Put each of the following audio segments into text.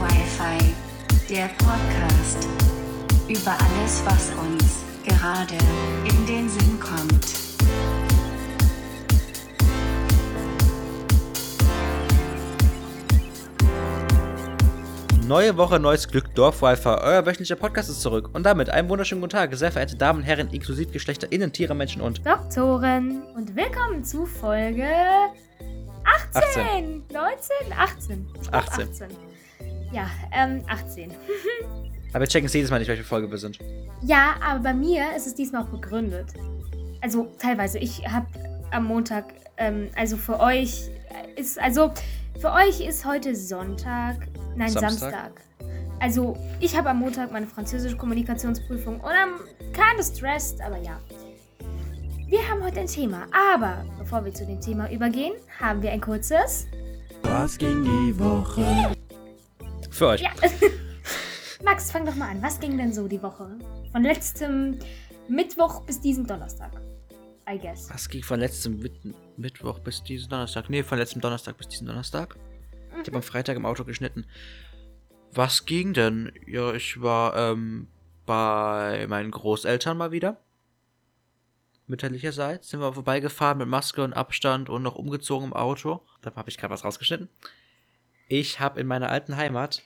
Wi-Fi, der Podcast. Über alles, was uns gerade in den Sinn Neue Woche, neues Glück, Dorf-Wi-Fi, euer wöchentlicher Podcast ist zurück. Und damit einen wunderschönen guten Tag, sehr verehrte Damen und Herren, inklusive Geschlechter, Innen, Tiere, Menschen und Doktoren und willkommen zu Folge 18, 19, 18. Ich glaub 18. 18. Ja, ähm, 18. Aber wir checken es jedes Mal nicht, welche Folge wir sind. Ja, aber bei mir ist es diesmal auch begründet. Also teilweise. Ich habe am Montag, ähm, also für euch ist, also für euch ist heute Sonntag, nein, Samstag. Samstag. Also ich habe am Montag meine französische Kommunikationsprüfung und am kind of stressed, aber ja. Wir haben heute ein Thema, aber bevor wir zu dem Thema übergehen, haben wir ein kurzes. Was ging die Woche? Für euch. Ja. Max, fang doch mal an. Was ging denn so die Woche? Von letztem Mittwoch bis diesen Donnerstag. I guess. Was ging von letztem Mit Mittwoch bis diesen Donnerstag? Nee, von letztem Donnerstag bis diesen Donnerstag. Ich habe am Freitag im Auto geschnitten. Was ging denn? Ja, ich war ähm, bei meinen Großeltern mal wieder. Mütterlicherseits sind wir vorbeigefahren mit Maske und Abstand und noch umgezogen im Auto. Da habe ich gerade was rausgeschnitten. Ich habe in meiner alten Heimat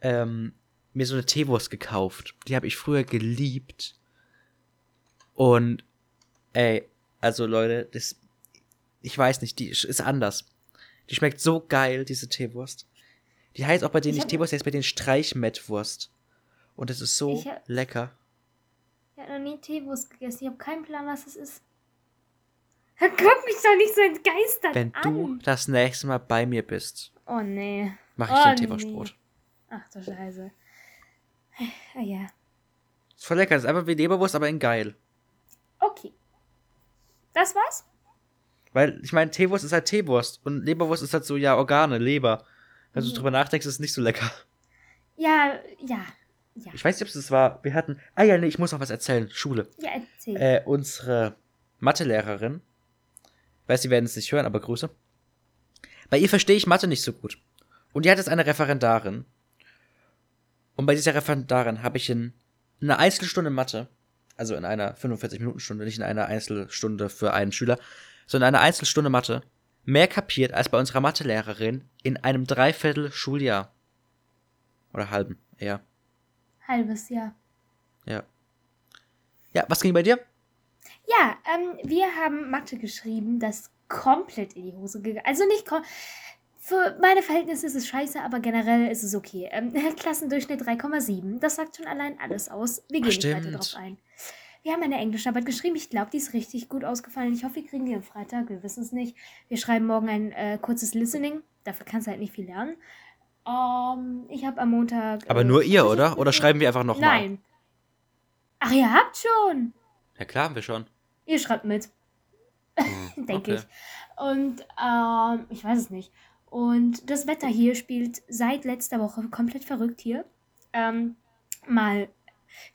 ähm, mir so eine Teewurst gekauft. Die habe ich früher geliebt. Und ey, also Leute, das, ich weiß nicht, die ist anders. Die schmeckt so geil, diese Teewurst. Die heißt auch bei denen Ich nicht hab- Teewurst, die heißt bei denen Streichmettwurst. Und das ist so hab- lecker. Ich habe noch nie Teewurst gegessen. Ich habe keinen Plan, was das ist. Guck mich doch nicht so entgeistert Wenn an. du das nächste Mal bei mir bist, Oh nee. mache ich Oh, dir ein Teewurstbrot. Ach du Scheiße. Ah ja. Ist voll lecker, das ist einfach wie Leberwurst, aber in geil. Okay. Das war's? Weil, ich meine, Teewurst ist halt Teewurst und Leberwurst ist halt so, ja, Organe, Leber. Wenn du Mhm. drüber nachdenkst, ist es nicht so lecker. Ja, ja. Ja. Ich weiß nicht, ob es das war. Wir hatten. Ah ja, nee, ich muss noch was erzählen. Schule. Ja, erzähl. Äh, unsere Mathelehrerin. Ich weiß, Sie werden es nicht hören, aber Grüße. Bei ihr verstehe ich Mathe nicht so gut. Und die hat jetzt eine Referendarin. Und bei dieser Referendarin habe ich in einer Einzelstunde Mathe, also in einer 45-Minuten-Stunde, nicht in einer Einzelstunde für einen Schüler, sondern in einer Einzelstunde Mathe, mehr kapiert als bei unserer Mathelehrerin in einem Dreiviertel Schuljahr. Oder halben, eher. Halbes Jahr. Ja. Ja, was ging bei dir? Ja, ähm, wir haben Mathe geschrieben, das komplett in die Hose gegangen. Also nicht kom für meine Verhältnisse ist es scheiße, aber generell ist es okay. Ähm, Klassendurchschnitt 3,7. Das sagt schon allein alles aus. Wir gehen nicht weiter stimmt. drauf ein. Wir haben eine Englischarbeit geschrieben. Ich glaube, die ist richtig gut ausgefallen. Ich hoffe, wir kriegen die am Freitag. Wir wissen es nicht. Wir schreiben morgen ein äh, kurzes Listening. Dafür kannst du halt nicht viel lernen. Ähm, ich habe am Montag. Aber äh, nur ihr, oder? Oder schreiben wir einfach nochmal? Nein. Ach, ihr habt schon. Ja, klar, haben wir schon. Ihr schreibt mit. denke okay. ich. Und ähm, ich weiß es nicht. Und das Wetter hier spielt seit letzter Woche komplett verrückt hier. Ähm, mal,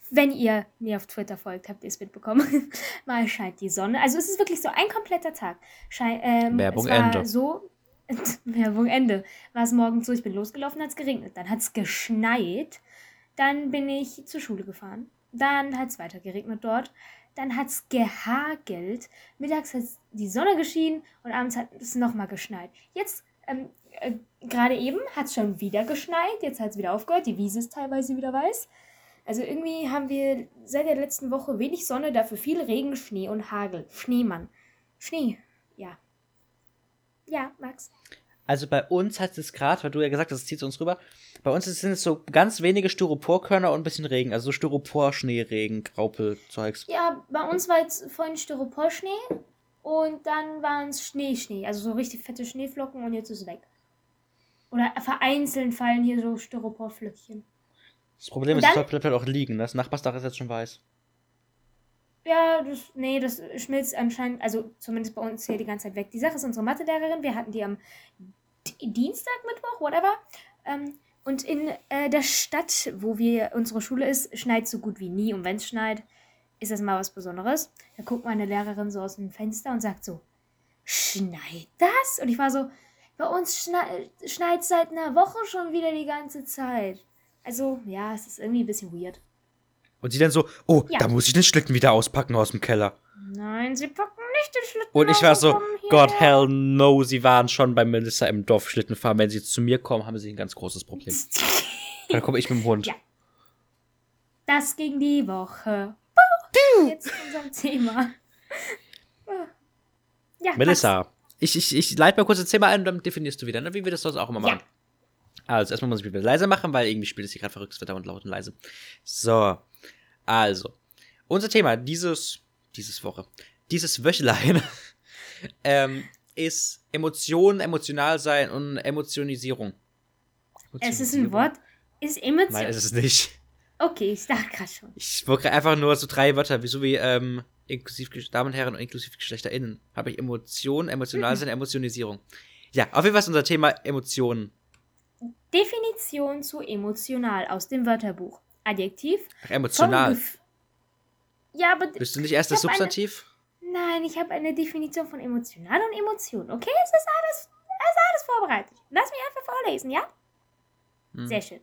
wenn ihr mir auf Twitter folgt, habt ihr es mitbekommen. mal scheint die Sonne. Also es ist wirklich so ein kompletter Tag. Schei ähm, Werbung Ende. So, Werbung Ende. War es morgens so, ich bin losgelaufen, hat es geregnet. Dann hat es geschneit. Dann bin ich zur Schule gefahren. Dann hat es weiter geregnet dort. Dann hat es gehagelt. Mittags hat die Sonne geschienen und abends hat es nochmal geschneit. Jetzt, ähm, äh, gerade eben hat es schon wieder geschneit. Jetzt hat es wieder aufgehört. Die Wiese ist teilweise wieder weiß. Also irgendwie haben wir seit der letzten Woche wenig Sonne, dafür viel Regen, Schnee und Hagel. Schneemann. Schnee, ja. Ja, Max. Also bei uns hat es gerade, weil du ja gesagt hast, es zieht uns rüber, bei uns sind es so ganz wenige Styroporkörner und ein bisschen Regen. Also so Styropor, Schneeregen, Graupel-Zeugs. Ja, bei uns war jetzt vorhin Styroporschnee und dann waren es Schneeschnee. Also so richtig fette Schneeflocken und jetzt ist es weg. Oder vereinzelt fallen hier so Styroporflöckchen. Das Problem Und ist, es bleibt halt auch liegen. Das Nachbarsdach ist jetzt schon weiß. Ja, das, nee, das schmilzt anscheinend, also zumindest bei uns hier die ganze Zeit weg. Die Sache ist unsere Mathelehrerin, wir hatten die am Dienstag, Mittwoch, whatever, ähm, Und in äh, der Stadt, wo wir unsere Schule ist, schneit so gut wie nie. Und wenn es schneit, ist das mal was Besonderes. Da guckt meine Lehrerin so aus dem Fenster und sagt so, schneit das? Und ich war so, bei uns schneit schneit seit einer Woche schon wieder die ganze Zeit. Also, ja, es ist irgendwie ein bisschen weird. Und sie dann so, oh, Ja. da muss ich den Schlitten wieder auspacken aus dem Keller. Nein, sie packen nicht den Schlitten Und ich war so, hierher. hell no, sie waren schon bei Melissa im Dorf Schlitten fahren. Wenn sie jetzt zu mir kommen, haben sie ein ganz großes Problem. Dann komme ich mit dem Hund. Ja. Das ging die Woche. Jetzt zu unserem Thema. Ja, Melissa, ich, ich, ich leite mal kurz das Thema ein und dann definierst du wieder, ne? wie wir das sonst auch immer Ja. machen. Also, erstmal muss ich wieder leise machen, weil irgendwie spielt es hier gerade verrücktes Wetter und laut und leise. So, also, unser Thema dieses, dieses Woche, dieses Wöchlein, ähm, ist Emotionen, emotional sein und Emotionisierung. Es ist ein Wort. Ist Emotion. Nein, ist es nicht. Okay, ich dachte gerade schon. Ich wollte einfach nur so drei Wörter, wie so wie ähm, inklusiv Damen und Herren und inklusiv GeschlechterInnen. Habe ich Emotion, emotional sein, Emotionisierung. Ja, auf jeden Fall ist unser Thema Emotionen. Definition zu emotional aus dem Wörterbuch. Adjektiv. Ach, emotional. Ja, aber. Bist du nicht erst das hab eine- Substantiv? Nein, ich habe eine Definition von emotional und Emotion. Okay, es ist alles, es ist alles vorbereitet. Lass mich einfach vorlesen, ja? Hm. Sehr schön.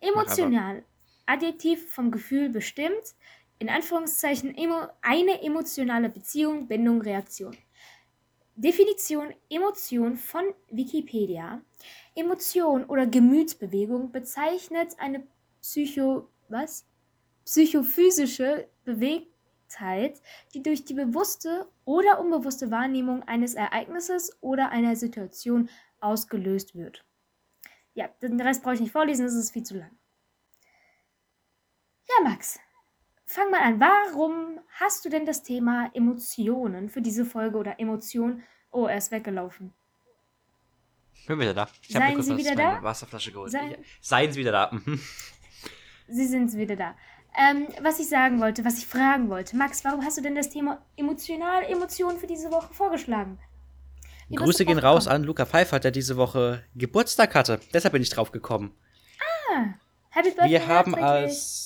Emotional. Adjektiv vom Gefühl bestimmt. In Anführungszeichen emo, eine emotionale Beziehung, Bindung, Reaktion. Definition Emotion von Wikipedia. Emotion oder Gemütsbewegung bezeichnet eine psycho was? psychophysische Bewegtheit, die durch die bewusste oder unbewusste Wahrnehmung eines Ereignisses oder einer Situation ausgelöst wird. Ja, den Rest brauche ich nicht vorlesen, das ist viel zu lang. Ja, Max, fang mal an. Warum hast du denn das Thema Emotionen für diese Folge oder Emotion? Oh, er ist weggelaufen. Ich bin wieder da. Ich Seien mir kurz Sie was- wieder meine da? Wasserflasche geholt. Seien-. Seien Sie wieder da. Mhm. Sie sind wieder da. Ähm, was ich sagen wollte, was ich fragen wollte. Max, warum hast du denn das Thema emotional Emotionen für diese Woche vorgeschlagen? Wie Grüße gehen raus an Luca Pfeiffer, der diese Woche Geburtstag hatte. Deshalb bin ich drauf gekommen. Happy Birthday Wir haben als.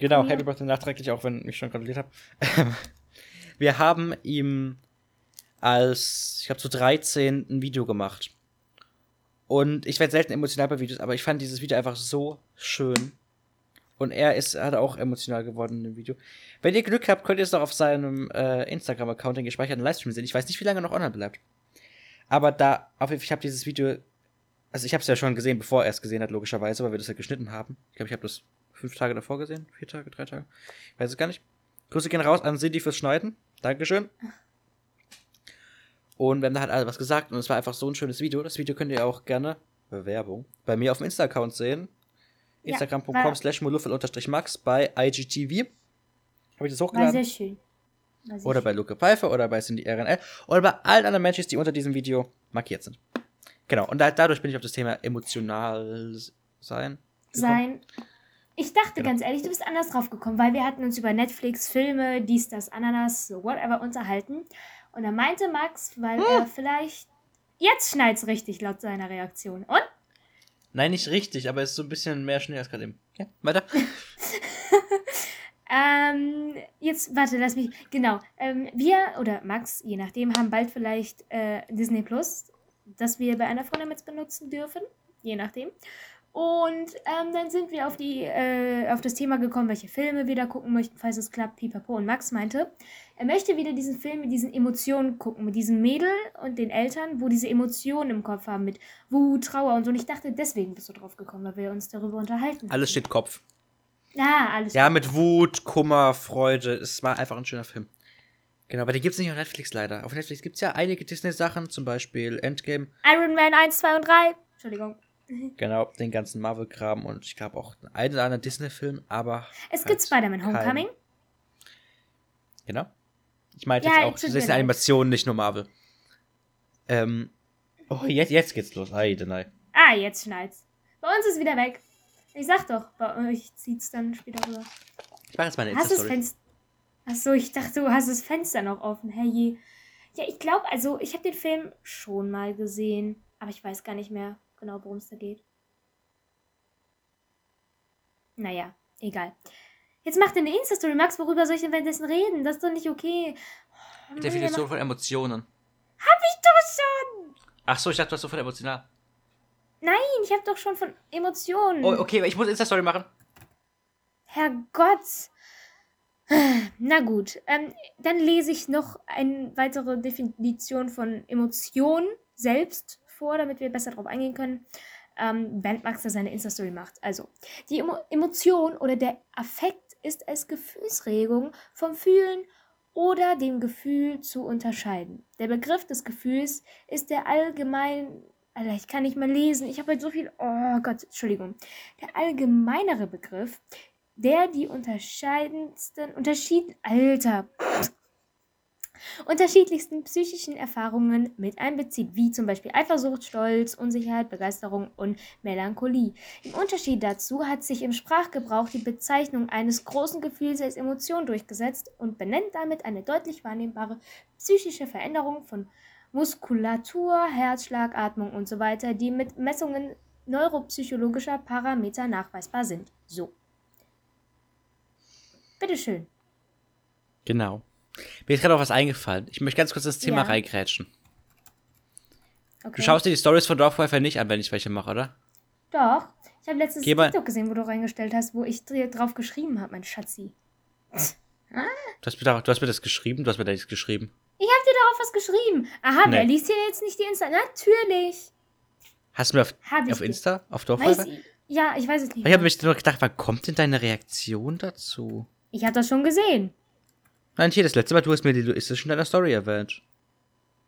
Genau, Ja. Happy Birthday nachträglich, auch wenn ich schon gratuliert habe. Wir haben ihm als, ich glaube, zu 13 ein Video gemacht. Und ich werde selten emotional bei Videos, aber ich fand dieses Video einfach so schön. Und er ist hat auch emotional geworden in dem Video. Wenn ihr Glück habt, könnt ihr es noch auf seinem äh, Instagram-Account den gespeicherten Livestream sehen. Ich weiß nicht, wie lange noch online bleibt. Aber da, auf ich habe dieses Video, also ich habe es ja schon gesehen, bevor er es gesehen hat, logischerweise, weil wir das ja geschnitten haben. Ich glaube, ich habe das fünf Tage davor gesehen, vier Tage, drei Tage, ich weiß es gar nicht. Grüße gehen raus an Cindy fürs Schneiden. Dankeschön. Und wir haben da halt alle was gesagt und es war einfach so ein schönes Video. Das Video könnt ihr auch gerne, Bewerbung, bei mir auf dem Insta-Account sehen. Instagram.com slash max bei IGTV. Habe ich das War hochgeladen? sehr schön. War sehr Oder bei Luke Pfeiffer oder bei Cindy RNL oder bei allen anderen Menschen, die unter diesem Video markiert sind. Genau, und da, dadurch bin ich auf das Thema emotional sein. gekommen. sein. Ich dachte Genau. ganz ehrlich, du bist anders drauf gekommen, weil wir hatten uns über Netflix, Filme, dies, das, Ananas, so whatever unterhalten. Und da meinte Max, weil Hm. er vielleicht. Jetzt schneit's richtig laut seiner Reaktion. Und? Nein, nicht richtig, aber es ist so ein bisschen mehr Schnee als gerade eben. Ja, weiter. Ähm, jetzt, warte, lass mich. Genau. Ähm, wir oder Max, je nachdem, haben bald vielleicht äh, Disney Plus, das wir bei einer Freundin mit benutzen dürfen. Je nachdem. Und ähm, dann sind wir auf, die, äh, auf das Thema gekommen, welche Filme wir da gucken möchten, falls es klappt. Pipapo und Max meinte, er möchte wieder diesen Film mit diesen Emotionen gucken, mit diesem Mädel und den Eltern, wo diese Emotionen im Kopf haben, mit Wut, Trauer und so. Und ich dachte, deswegen bist du drauf gekommen, weil wir uns darüber unterhalten. Alles steht Kopf. Ah, alles Ja, mit Wut, Kummer, Freude. Es war einfach ein schöner Film. Genau, aber den gibt es nicht auf Netflix leider. Auf Netflix gibt es ja einige Disney-Sachen, zum Beispiel Endgame. Iron Man 1, 2 und 3. Entschuldigung. Genau, den ganzen Marvel-Kram und ich glaube auch einen oder anderen Disney-Film, aber. Es halt gibt Spider-Man Homecoming. Genau. Ich meinte Ja, jetzt auch. Animation, nicht nur Marvel. Ähm. Oh, jetzt, jetzt geht's los. Heide, nein. Ah, jetzt schneit's. Bei uns ist wieder weg. Ich sag doch, bei euch zieht's dann später rüber. Ich mache jetzt meine Hast du. Fenster. Achso, ich dachte, du hast das Fenster noch offen. Herrje. Ja, ich glaube, also, ich habe den Film schon mal gesehen, aber ich weiß gar nicht mehr genau, worum es da geht. Naja, egal. Jetzt mach dir eine Insta-Story, Max, worüber soll ich denn währenddessen reden? Das ist doch nicht okay. Oh, Mann, Definition von Emotionen. macht- Hab ich doch schon! Ach so, ich dachte, du hast so von emotional. Nein, ich hab doch schon von Emotionen. Oh, okay, ich muss Insta-Story machen. Herrgott. Na gut, ähm, dann lese ich noch eine weitere Definition von Emotion selbst vor, damit wir besser darauf eingehen können, ähm, während Max da seine Insta-Story macht. Also, die Emo Emotion oder der Affekt ist als Gefühlsregung vom Fühlen oder dem Gefühl zu unterscheiden. Der Begriff des Gefühls ist der allgemein... Alter, ich kann nicht mehr lesen. Ich habe halt so viel... Oh Gott, Entschuldigung. Der allgemeinere Begriff der die unterscheidendsten, Unterschied, Alter, unterschiedlichsten psychischen Erfahrungen mit einbezieht, wie zum Beispiel Eifersucht, Stolz, Unsicherheit, Begeisterung und Melancholie. Im Unterschied dazu hat sich im Sprachgebrauch die Bezeichnung eines großen Gefühls als Emotion durchgesetzt und benennt damit eine deutlich wahrnehmbare psychische Veränderung von Muskulatur, Herzschlag, Atmung und so weiter, die mit Messungen neuropsychologischer Parameter nachweisbar sind. So. Bitteschön. Genau. Mir ist gerade auch was eingefallen. Ich möchte ganz kurz das Thema Ja. reingrätschen. Okay. Du schaust dir die Stories von Dorfwifer nicht an, wenn ich welche mache, oder? Doch. Ich habe letztens Geh TikTok gesehen, wo du reingestellt hast, wo ich dir drauf geschrieben habe, mein Schatzi. Du hast, mir da, du hast mir das geschrieben, du hast mir da nichts geschrieben. Ich habe dir darauf was geschrieben. Aha, Nee. wer liest hier jetzt nicht die Insta? Natürlich. Hast du mir auf, auf. Insta? Auf Dorfwifer? Ja, ich weiß es nicht. Ich habe mich nur gedacht, wann kommt denn deine Reaktion dazu? ich habe das schon gesehen. Nein, hier, das letzte Mal, du hast mir die schon in deiner Story erwähnt.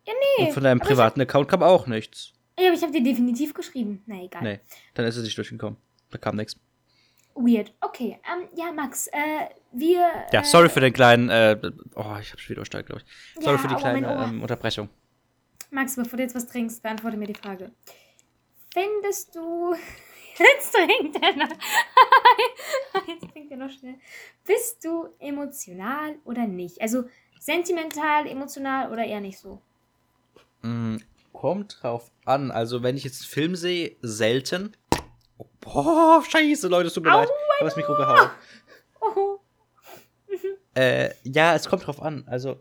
Ja, nee. Und von deinem privaten Account kam auch nichts. Ja, aber ich habe dir definitiv geschrieben. Na egal. Nee, dann ist es nicht durchgekommen. Da kam nichts. Weird. Okay, ähm, ja, Max, äh, wir. Ja, äh, sorry für den kleinen, äh, oh, ich hab schon wieder übersteuert, glaube ich. Sorry Ja, für die aua, kleine ähm, Unterbrechung. Max, bevor du jetzt was trinkst, beantworte mir die Frage. Findest du. Jetzt trinkt er noch. Jetzt trinkt er noch schnell. Bist du emotional oder nicht? Also sentimental, emotional oder eher nicht so? Mm, kommt drauf an. Also, wenn ich jetzt einen Film sehe, selten. Oh, boah, scheiße, Leute, es tut mir Au, leid. Ich habe das Mikro gehauen. Oh, Äh, ja, es kommt drauf an. Also,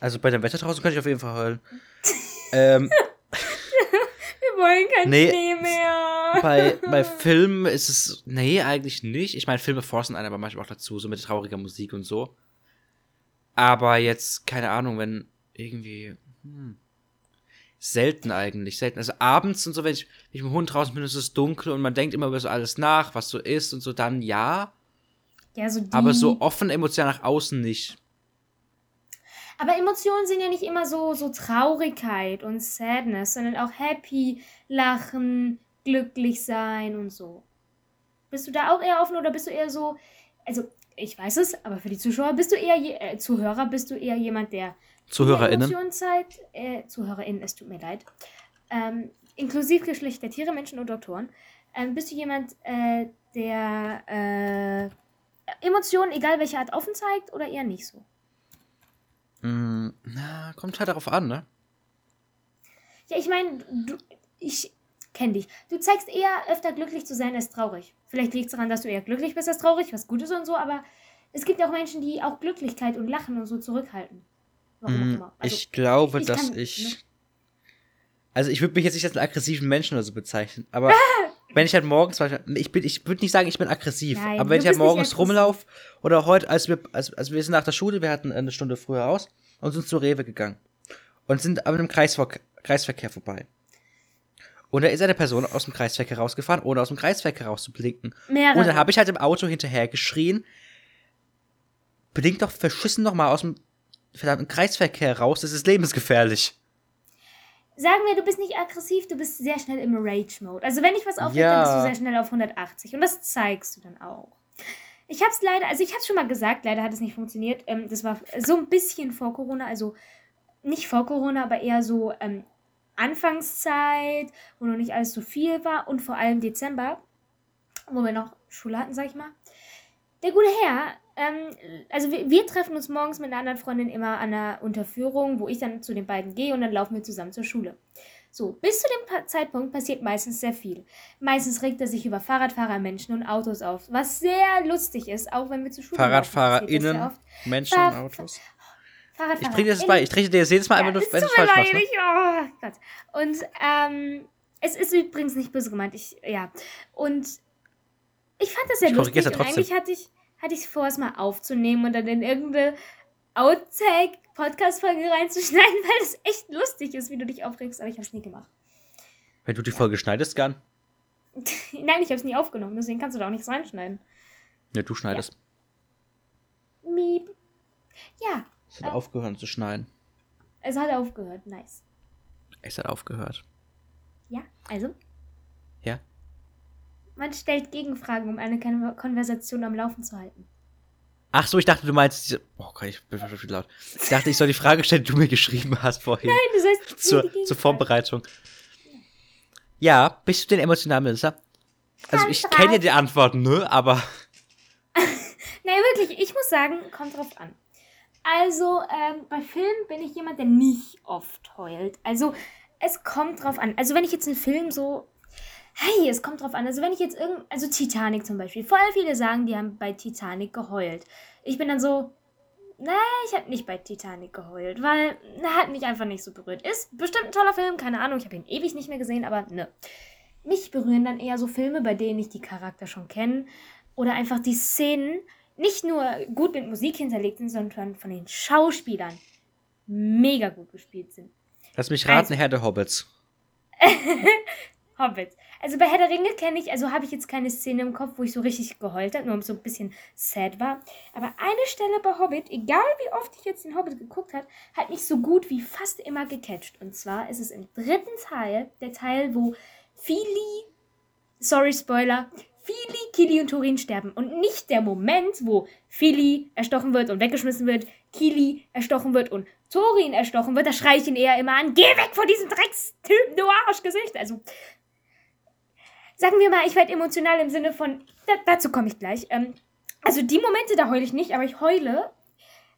also bei dem Wetter draußen kann ich auf jeden Fall heulen. ähm, wollen keinen Nee. Schnee mehr. bei, bei Filmen ist es, nee, eigentlich nicht. Ich meine, Filme forcen einen aber manchmal auch dazu, so mit trauriger Musik und so. Aber jetzt, keine Ahnung, wenn irgendwie, hm, selten eigentlich, selten. Also abends und so, wenn ich, wenn ich mit dem Hund draußen bin, ist es dunkel und man denkt immer über so alles nach, was so ist und so, dann ja. Ja, so die. Aber so offen emotional nach außen nicht. Aber Emotionen sind ja nicht immer so, so Traurigkeit und Sadness, sondern auch happy, lachen, glücklich sein und so. Bist du da auch eher offen oder bist du eher so, also ich weiß es, aber für die Zuschauer bist du eher, je, äh, Zuhörer, bist du eher jemand, der ZuhörerInnen. Emotionen zeigt, äh, ZuhörerInnen, es tut mir leid, ähm, inklusive Geschlecht der Tiere, Menschen und Doktoren, ähm, bist du jemand, äh, der äh, Emotionen, egal welche Art, offen zeigt oder eher nicht so? Mm, na, kommt halt darauf an, ne? Ja, ich meine, du, ich kenne dich. Du zeigst eher öfter glücklich zu sein als traurig. Vielleicht liegt es daran, dass du eher glücklich bist als traurig, was gut ist und so, aber es gibt auch Menschen, die auch Glücklichkeit und Lachen und so zurückhalten. Warum auch Mm, immer. Also, ich glaube, ich dass kann- ich. ne? Also ich würde mich jetzt nicht als einen aggressiven Menschen oder so bezeichnen, aber wenn ich halt morgens, ich bin, ich würde nicht sagen, ich bin aggressiv, Nein, aber wenn ich halt morgens rumlaufe oder heute, als wir, als, als wir sind nach der Schule, wir hatten eine Stunde früher raus und sind zu Rewe gegangen und sind an einem Kreisver Kreisverkehr vorbei. Und da ist eine Person aus dem Kreisverkehr rausgefahren, ohne aus dem Kreisverkehr rauszublinken. Mehrere. Und dann habe ich halt im Auto hinterher geschrien, blink doch verschissen noch mal aus dem verdammten Kreisverkehr raus, das ist lebensgefährlich. Sagen wir, du bist nicht aggressiv, du bist sehr schnell im Rage-Mode. Also wenn ich was aufregt, Ja. dann bist du sehr schnell auf 180. Und das zeigst du dann auch. Ich hab's leider, also ich hab's schon mal gesagt, leider hat es nicht funktioniert. Ähm, das war so ein bisschen vor Corona, also nicht vor Corona, aber eher so ähm, Anfangszeit, wo noch nicht alles so viel war und vor allem Dezember, wo wir noch Schule hatten, sag ich mal. Der gute Herr, ähm, also wir, wir treffen uns morgens mit einer anderen Freundin immer an einer Unterführung, wo ich dann zu den beiden gehe und dann laufen wir zusammen zur Schule. So, bis zu dem pa Zeitpunkt passiert meistens sehr viel. Meistens regt er sich über Fahrradfahrer, Menschen und Autos auf, was sehr lustig ist, auch wenn wir zu Schule FahrradfahrerInnen. Menschen Fahr- und Autos. Fahrradfahrer. Ich bringe dir das bei. Ich trete dir das jedes Mal Ja, einmal, es wenn es mir falsch machst. leid, Ne? ich, oh Gott. Und ähm, es ist übrigens nicht böse gemeint. Ich, ja. Und ich fand das sehr Ich lustig. Und eigentlich hatte ich, hatte ich vor, es mal aufzunehmen und dann in irgendeine Outtake-Podcast-Folge reinzuschneiden, weil das echt lustig ist, wie du dich aufregst, aber ich habe es nie gemacht. Wenn du die Folge schneidest, gern. Nein, ich habe es nie aufgenommen, deswegen kannst du da auch nichts reinschneiden. Ja, du schneidest. Miep. Ja, Es hat aufgehört zu schneiden. es hat aufgehört. Nice. Es hat aufgehört. Ja, also, Ja? Man stellt Gegenfragen, um eine Kon- Konversation am Laufen zu halten. Ach so, ich dachte, du meinst. Oh Gott, ich bin schon viel laut. Ich dachte, ich soll die Frage stellen, die du mir geschrieben hast vorhin. Nein, du sollst zur, zur Vorbereitung. Ja, bist du denn emotional, Melissa? Also ich kenne ja die Antworten, ne? Aber Nein, wirklich, ich muss sagen, kommt drauf an. Also, ähm, bei Filmen bin ich jemand, der nicht oft heult. Also, es kommt drauf an. Also, wenn ich jetzt einen Film so. Hey, es kommt drauf an. Also, wenn ich jetzt irgend. Also, Titanic zum Beispiel. Voll viele sagen, die haben bei Titanic geheult. Ich bin dann so. Nee, ich habe nicht bei Titanic geheult, weil na, hat mich einfach nicht so berührt. Ist bestimmt ein toller Film, keine Ahnung, ich habe ihn ewig nicht mehr gesehen, aber ne. Mich berühren dann eher so Filme, bei denen ich die Charakter schon kenne oder einfach die Szenen nicht nur gut mit Musik hinterlegt sind, sondern von den Schauspielern mega gut gespielt sind. lass mich raten, Also- Herr der Hobbits. Hobbit. Also bei Herr der Ringe kenne ich, also habe ich jetzt keine Szene im Kopf, wo ich so richtig geheult habe, nur so ein bisschen sad war. Aber eine Stelle bei Hobbit, egal wie oft ich jetzt den Hobbit geguckt habe, hat mich so gut wie fast immer gecatcht. Und zwar ist es im dritten Teil, der Teil, wo Fili, sorry Spoiler, Fili, Kili und Turin sterben. Und nicht der Moment, wo Fili erstochen wird und weggeschmissen wird, Kili erstochen wird und Thorin erstochen wird. Da schreie ich ihn eher immer an, geh weg von diesem Dreckstypen, du Arschgesicht. Also, sagen wir mal, ich werde emotional im Sinne von, da, dazu komme ich gleich. Ähm, also die Momente, da heule ich nicht, aber ich heule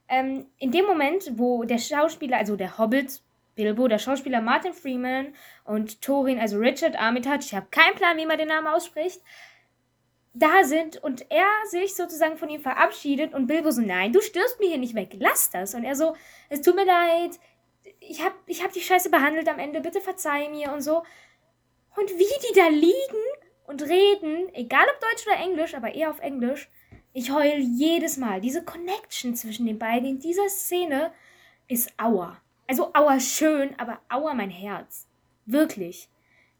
ähm, in dem Moment, wo der Schauspieler, also der Hobbit, Bilbo, der Schauspieler Martin Freeman und Thorin, also Richard Armitage, ich habe keinen Plan, wie man den Namen ausspricht, da sind und er sich sozusagen von ihm verabschiedet und Bilbo so, nein, du stirbst mir hier nicht weg, lass das. Und er so, es tut mir leid, ich habe ich hab die Scheiße behandelt am Ende, bitte verzeih mir und so. Und wie die da liegen und reden, egal ob Deutsch oder Englisch, aber eher auf Englisch, ich heul jedes Mal. Diese Connection zwischen den beiden in dieser Szene ist Aua. Also Aua schön, aber Aua mein Herz. Wirklich.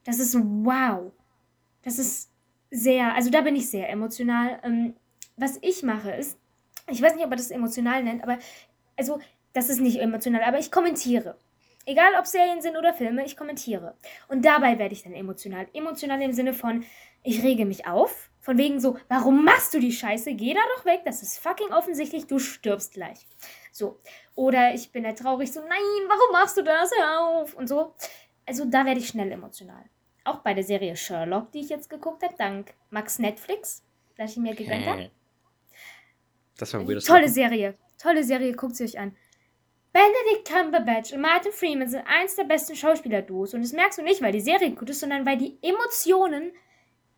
Das ist wow. Das ist sehr, also da bin ich sehr emotional. Ähm, was ich mache ist, ich weiß nicht, ob man das emotional nennt, aber also das ist nicht emotional, aber ich kommentiere. Egal ob Serien sind oder Filme, ich kommentiere. Und dabei werde ich dann emotional. Emotional im Sinne von, ich rege mich auf. Von wegen so, warum machst du die Scheiße? Geh da doch weg, das ist fucking offensichtlich, du stirbst gleich. So. Oder ich bin halt traurig, so, nein, warum machst du das? Hör auf! Und so. Also da werde ich schnell emotional. Auch bei der Serie Sherlock, die ich jetzt geguckt habe, dank Max Netflix, dass ich mir gegönnt habe. Das war ein Tolle. Serie. Tolle Serie, guckt sie euch an. Benedict Cumberbatch und Martin Freeman sind eins der besten Schauspieler-Duos. Und das merkst du nicht, weil die Serie gut ist, sondern weil die Emotionen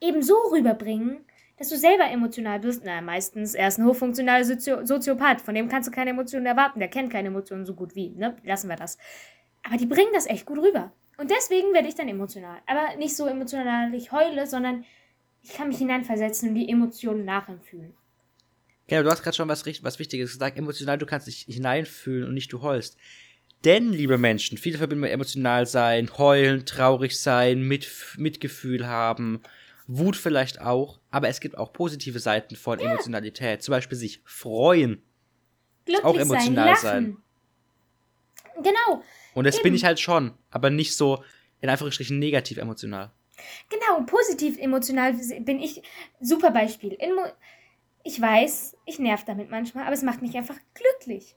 eben so rüberbringen, dass du selber emotional bist. Na, meistens er ist ein hochfunktionaler Sozio Soziopath. Von dem kannst du keine Emotionen erwarten. Der kennt keine Emotionen so gut wie. Ne? Lassen wir das. Aber die bringen das echt gut rüber. Und deswegen werde ich dann emotional. Aber nicht so emotional, ich heule, sondern ich kann mich hineinversetzen und die Emotionen nachempfühlen. Genau, du hast gerade schon was, was Wichtiges gesagt. Emotional, du kannst dich hineinfühlen und nicht du heulst. Denn, liebe Menschen, viele verbinden mit emotional sein, heulen, traurig sein, mit, Mitgefühl haben, Wut vielleicht auch. Aber es gibt auch positive Seiten von Emotionalität. Zum Beispiel sich freuen. glücklich Auch emotional sein, lachen. Genau, Und das Eben. bin ich halt schon. Aber nicht so, in Anführungsstrichen, negativ emotional. genau, positiv emotional bin ich super Beispiel. In ich weiß, ich nerv damit manchmal, aber es macht mich einfach glücklich.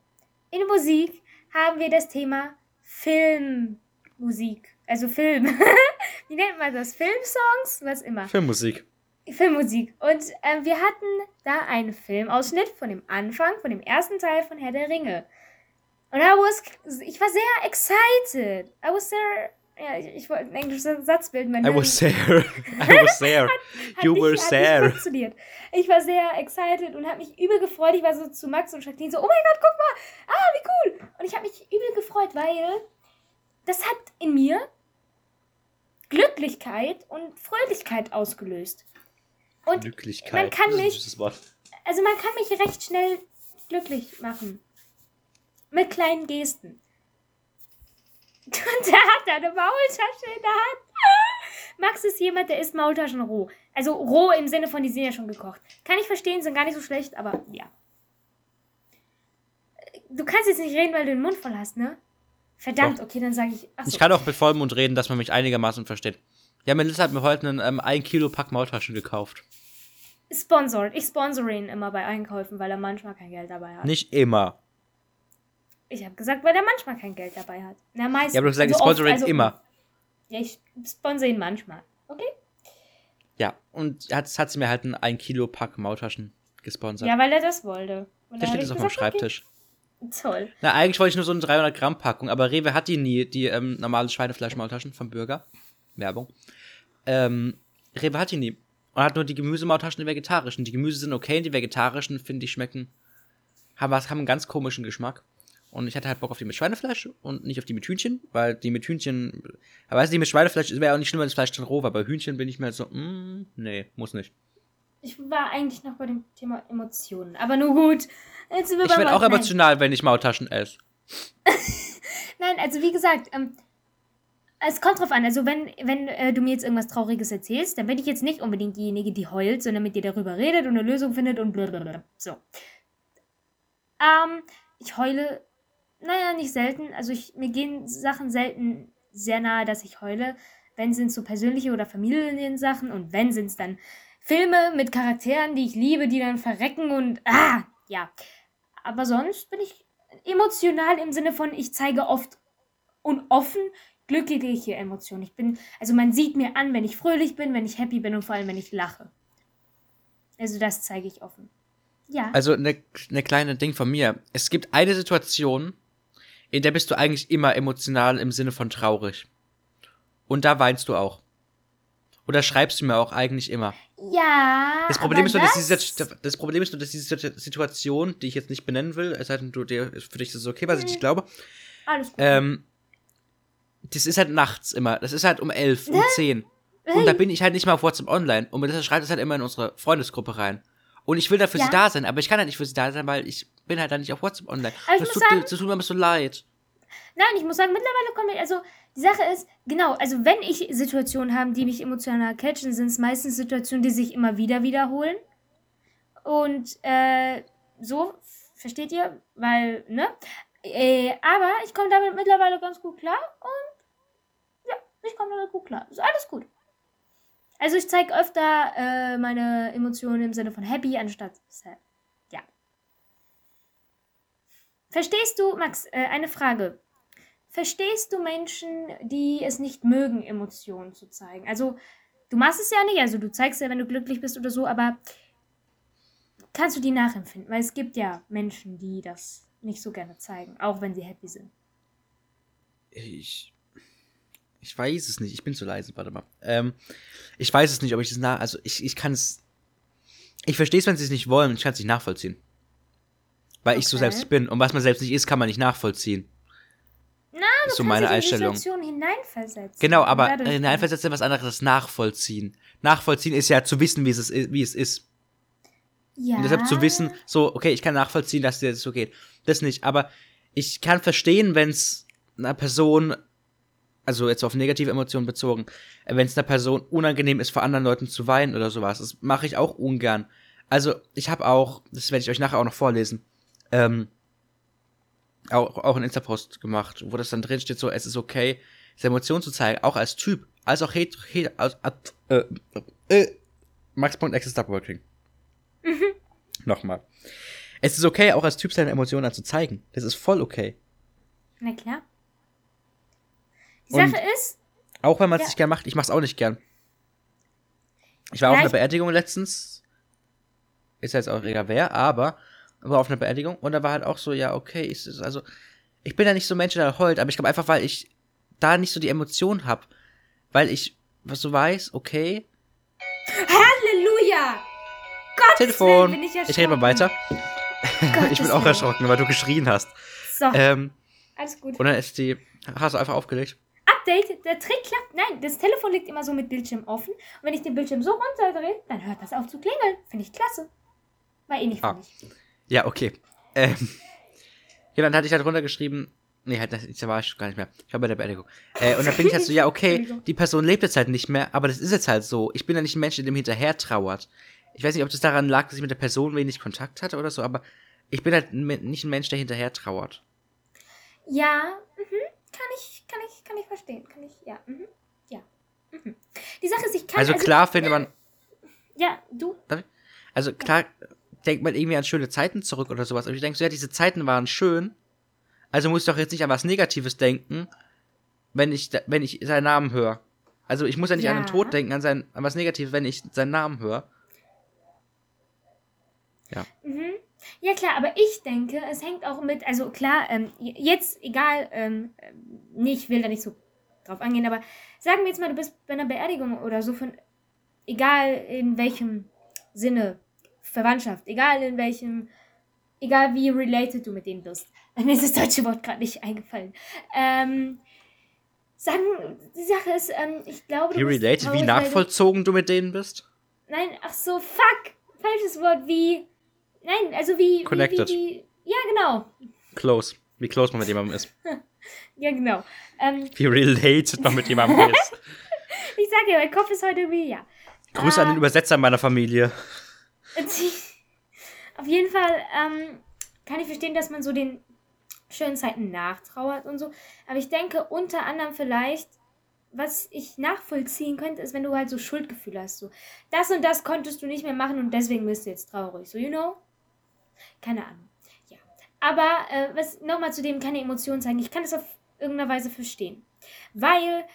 In Musik haben wir das Thema Filmmusik, also Film. Wie nennt man das? Filmsongs? Was immer. Filmmusik. Filmmusik. Und äh, wir hatten da einen Filmausschnitt von dem Anfang, von dem ersten Teil von Herr der Ringe. Und I was, ich war sehr excited. I was sehr Ja, ich, ich wollte ein englisches Satz bilden. Mein I was there. I was there. Hat You were there. funktioniert. Ich war sehr excited und habe mich übel gefreut. Ich war so zu Max und Jacqueline so, oh mein Gott, guck mal, ah, wie cool. Und ich habe mich übel gefreut, weil das hat in mir Glücklichkeit und Fröhlichkeit ausgelöst. Und Glücklichkeit. man kann Das ist ein mich- also man kann mich recht schnell glücklich machen. Mit kleinen Gesten. Und der hat da eine Maultasche in der Hand. Max ist jemand, der isst Maultaschen roh. Also roh im Sinne von, die sind ja schon gekocht. Kann ich verstehen, sind gar nicht so schlecht, aber ja. Du kannst jetzt nicht reden, weil du den Mund voll hast, ne? Verdammt, Doch. okay, dann sage ich. Achso. Ich kann auch mit Vollmond reden, dass man mich einigermaßen versteht. Ja, Melissa hat mir heute einen ähm, 1 Kilo Pack Maultaschen gekauft. Sponsored. Ich sponsore ihn immer bei Einkäufen, weil er manchmal kein Geld dabei hat. Nicht immer. Ich habe gesagt, weil er manchmal kein Geld dabei hat. Na, meistens. Ja, aber du hast gesagt, ich Also oft, sponsere ihn also- immer. Ja, ich sponsere ihn manchmal. Okay? Ja, und jetzt hat sie mir halt einen 1 Kilo Pack Maultaschen gesponsert. Ja, weil er das wollte. Und dann steht ich auf dem gesagt, Schreibtisch. Okay, toll. Na, eigentlich wollte ich nur so eine 300 Gramm Packung, aber Rewe hat die nie, die ähm, normale Schweinefleischmaultaschen vom Bürger. Werbung. Ähm, Rewe hat die nie. Und hat nur die Gemüsemaultaschen, die vegetarischen. Die Gemüse sind okay, die vegetarischen, finde ich, schmecken, haben, was, haben einen ganz komischen Geschmack. Und ich hatte halt Bock auf die mit Schweinefleisch und nicht auf die mit Hühnchen, weil die mit Hühnchen, aber weißt du, die mit Schweinefleisch wäre auch nicht schlimm, wenn das Fleisch dann roh war. Bei Hühnchen bin ich mir halt so, mm, nee, muss nicht. Ich war eigentlich noch bei dem Thema Emotionen. Aber nur gut. Ich werde auch emotional, wenn ich Maultaschen esse. Nein, also wie gesagt, ähm, es kommt drauf an. Also wenn, wenn äh, du mir jetzt irgendwas Trauriges erzählst, dann bin ich jetzt nicht unbedingt diejenige, die heult, sondern mit dir darüber redet und eine Lösung findet und blablabla. So. Ähm, ich heule, naja, nicht selten. Also ich, mir gehen Sachen selten sehr nahe, dass ich heule. Wenn sind es so persönliche oder Familiensachen und wenn sind es dann Filme mit Charakteren, die ich liebe, die dann verrecken und ah, ja. Aber sonst bin ich emotional im Sinne von, ich zeige oft und offen glückliche Emotionen. Ich bin, also man sieht mir an, wenn ich fröhlich bin, wenn ich happy bin und vor allem, wenn ich lache. Also das zeige ich offen. Ja. Also eine ne kleine Ding von mir. Es gibt eine Situation, in der bist du eigentlich immer emotional im Sinne von traurig. Und da weinst du auch. Oder schreibst du mir auch eigentlich immer. ja. Das Problem, ist nur, dass diese, das Problem ist nur, dass diese Situation, die ich jetzt nicht benennen will, es sei denn, du, dir, für dich ist es okay, was ich nicht glaube, Alles gut. ähm, das ist halt nachts immer. Das ist halt um elf, um zehn. Und da bin ich halt nicht mal auf WhatsApp online. Und das schreibt es halt immer in unsere Freundesgruppe rein. Und ich will da für Ja. sie da sein, aber ich kann halt nicht für sie da sein, weil ich bin halt da nicht auf WhatsApp online. Aber das, tut, sagen- das tut mir immer so leid. Nein, ich muss sagen, mittlerweile komme ich, also die Sache ist, genau, also wenn ich Situationen habe, die mich emotional catchen, sind es meistens Situationen, die sich immer wieder wiederholen. Und äh, so, versteht ihr? Weil, ne? Äh, aber ich komme damit mittlerweile ganz gut klar und ja, ich komme damit gut klar. Ist alles gut. Also ich zeige öfter äh, meine Emotionen im Sinne von happy anstatt sad. Ja. Verstehst du, Max, äh, eine Frage. Verstehst du Menschen, die es nicht mögen, Emotionen zu zeigen? Also, du machst es ja nicht, also du zeigst ja, wenn du glücklich bist oder so, aber kannst du die nachempfinden? Weil es gibt ja Menschen, die das nicht so gerne zeigen, auch wenn sie happy sind. Ich. Ich weiß es nicht. Ich bin zu leise, warte mal. Ähm, ich weiß es nicht, ob ich das nach. Also, ich, ich kann es. Ich verstehe es, wenn sie es nicht wollen. Ich kann es nicht nachvollziehen. Weil ich so Okay. selbst nicht bin. Und was man selbst nicht ist, kann man nicht nachvollziehen. Na, ist so du meine kannst in die Einstellung. Situation hineinversetzen. Genau, aber Hineinversetzen ist was anderes als nachvollziehen. Nachvollziehen ist ja zu wissen, wie es ist. Wie es ist. ja. Und deshalb zu wissen, so, okay, ich kann nachvollziehen, dass dir das so geht. Das nicht. Aber ich kann verstehen, wenn es einer Person, also jetzt auf negative Emotionen bezogen, wenn es einer Person unangenehm ist, vor anderen Leuten zu weinen oder sowas. Das mache ich auch ungern. Also, ich habe auch, das werde ich euch nachher auch noch vorlesen, ähm, auch, auch einen Insta-Post gemacht, wo das dann drin steht, so, es ist okay, seine Emotionen zu zeigen, auch als Typ, als auch het, het, als, äh, äh, Max.exe Stop Working. Nochmal. Es ist okay, auch als Typ seine Emotionen zu zeigen. Das ist voll okay. Na klar. Die Und- Sache ist, Auch wenn man es Ja. nicht gern macht. Ich mach's auch nicht gern. Ich war Ja, auf einer Beerdigung letztens. Ist jetzt auch egal wer, aber war auf einer Beerdigung und da war halt auch so, ja, okay, ist es, also, ich bin ja nicht so ein Mensch, der heult, aber ich glaube einfach, weil ich da nicht so die Emotion habe. Weil ich, was du weißt, okay. Halleluja! Gottes Telefon. Willen, bin ich, Ich rede mal weiter. ich bin auch erschrocken, weil du geschrien hast. So, Ähm, alles gut. und dann ist die. Hast du einfach aufgelegt? Update, der Trick klappt. Nein, das Telefon liegt immer so mit Bildschirm offen. Und wenn ich den Bildschirm so runterdrehe, dann hört das auf zu klingeln. Finde ich klasse. War eh nicht für Ah. mich. Ja, okay. Ähm, ja, dann hatte ich halt runtergeschrieben. Nee, halt, das da war ich gar nicht mehr. Ich war bei der Beerdigung. Äh, und dann bin ich halt so, ja, okay, die Person lebt jetzt halt nicht mehr, aber das ist jetzt halt so. Ich bin ja nicht ein Mensch, der dem hinterher trauert. Ich weiß nicht, ob das daran lag, dass ich mit der Person wenig Kontakt hatte oder so, aber ich bin halt nicht ein Mensch, der hinterher trauert. Ja, mhm, kann ich, kann ich, kann ich verstehen. Kann ich, ja, mhm, ja. Mhm. Die Sache ist, ich kann. Also klar findet man, Ja, du. also klar denkt man irgendwie an schöne Zeiten zurück oder sowas. Aber ich denke so, ja, diese Zeiten waren schön. Also muss ich doch jetzt nicht an was Negatives denken, wenn ich, wenn ich seinen Namen höre. Also ich muss ja nicht an den Ja. Tod denken, an, sein, an was Negatives, wenn ich seinen Namen höre. Mhm. Ja, klar, aber ich denke, es hängt auch mit, also klar, ähm, jetzt, egal, ähm, ähm, nee, ich will da nicht so drauf angehen, aber sagen wir jetzt mal, du bist bei einer Beerdigung oder so von, egal in welchem Sinne, Verwandtschaft, egal in welchem, egal wie related du mit denen bist. Mir ist das deutsche Wort gerade nicht eingefallen. Ähm, sagen, die Sache ist, ähm, ich glaube, Wie related, wie traurig, du- nachvollzogen du mit denen bist? Nein, ach so, fuck. Falsches Wort wie. Nein, also wie. Connected. Wie, wie, wie, ja, genau. Close. Wie close man mit jemandem ist. Ja, genau. Ähm, Wie related man mit jemandem ist. ich sage ja, mein Kopf ist heute irgendwie, ja. Grüße an den Ah. Übersetzer meiner Familie. Auf jeden Fall ähm, kann ich verstehen, dass man so den schönen Zeiten nachtrauert und so. Aber ich denke unter anderem vielleicht, was ich nachvollziehen könnte, ist, wenn du halt so Schuldgefühle hast. So, das und das konntest du nicht mehr machen und deswegen bist du jetzt traurig. So, you know? Keine Ahnung. Ja. Aber äh, was nochmal zu dem keine Emotionen zeigen. Ich kann das auf irgendeiner Weise verstehen. Weil,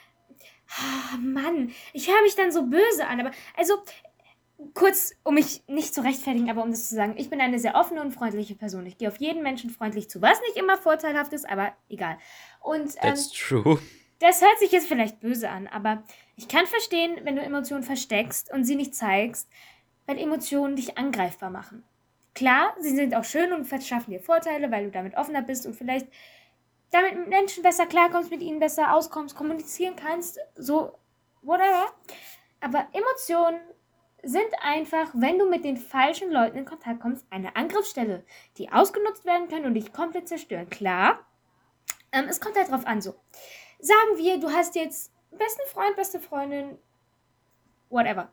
ah, Mann, ich höre mich dann so böse an. Aber, also, kurz, um mich nicht zu rechtfertigen, aber um das zu sagen, ich bin eine sehr offene und freundliche Person. Ich gehe auf jeden Menschen freundlich zu, was nicht immer vorteilhaft ist, aber egal. Und ähm, That's true. das hört sich jetzt vielleicht böse an, aber ich kann verstehen, wenn du Emotionen versteckst und sie nicht zeigst, weil Emotionen dich angreifbar machen. Klar, sie sind auch schön und verschaffen dir Vorteile, weil du damit offener bist und vielleicht damit mit Menschen besser klarkommst, mit ihnen besser auskommst, kommunizieren kannst, so, whatever. Aber Emotionen sind einfach, wenn du mit den falschen Leuten in Kontakt kommst, eine Angriffsstelle, die ausgenutzt werden können und dich komplett zerstören. Klar, ähm, es kommt halt drauf an, so. Sagen wir, du hast jetzt besten Freund, beste Freundin, whatever.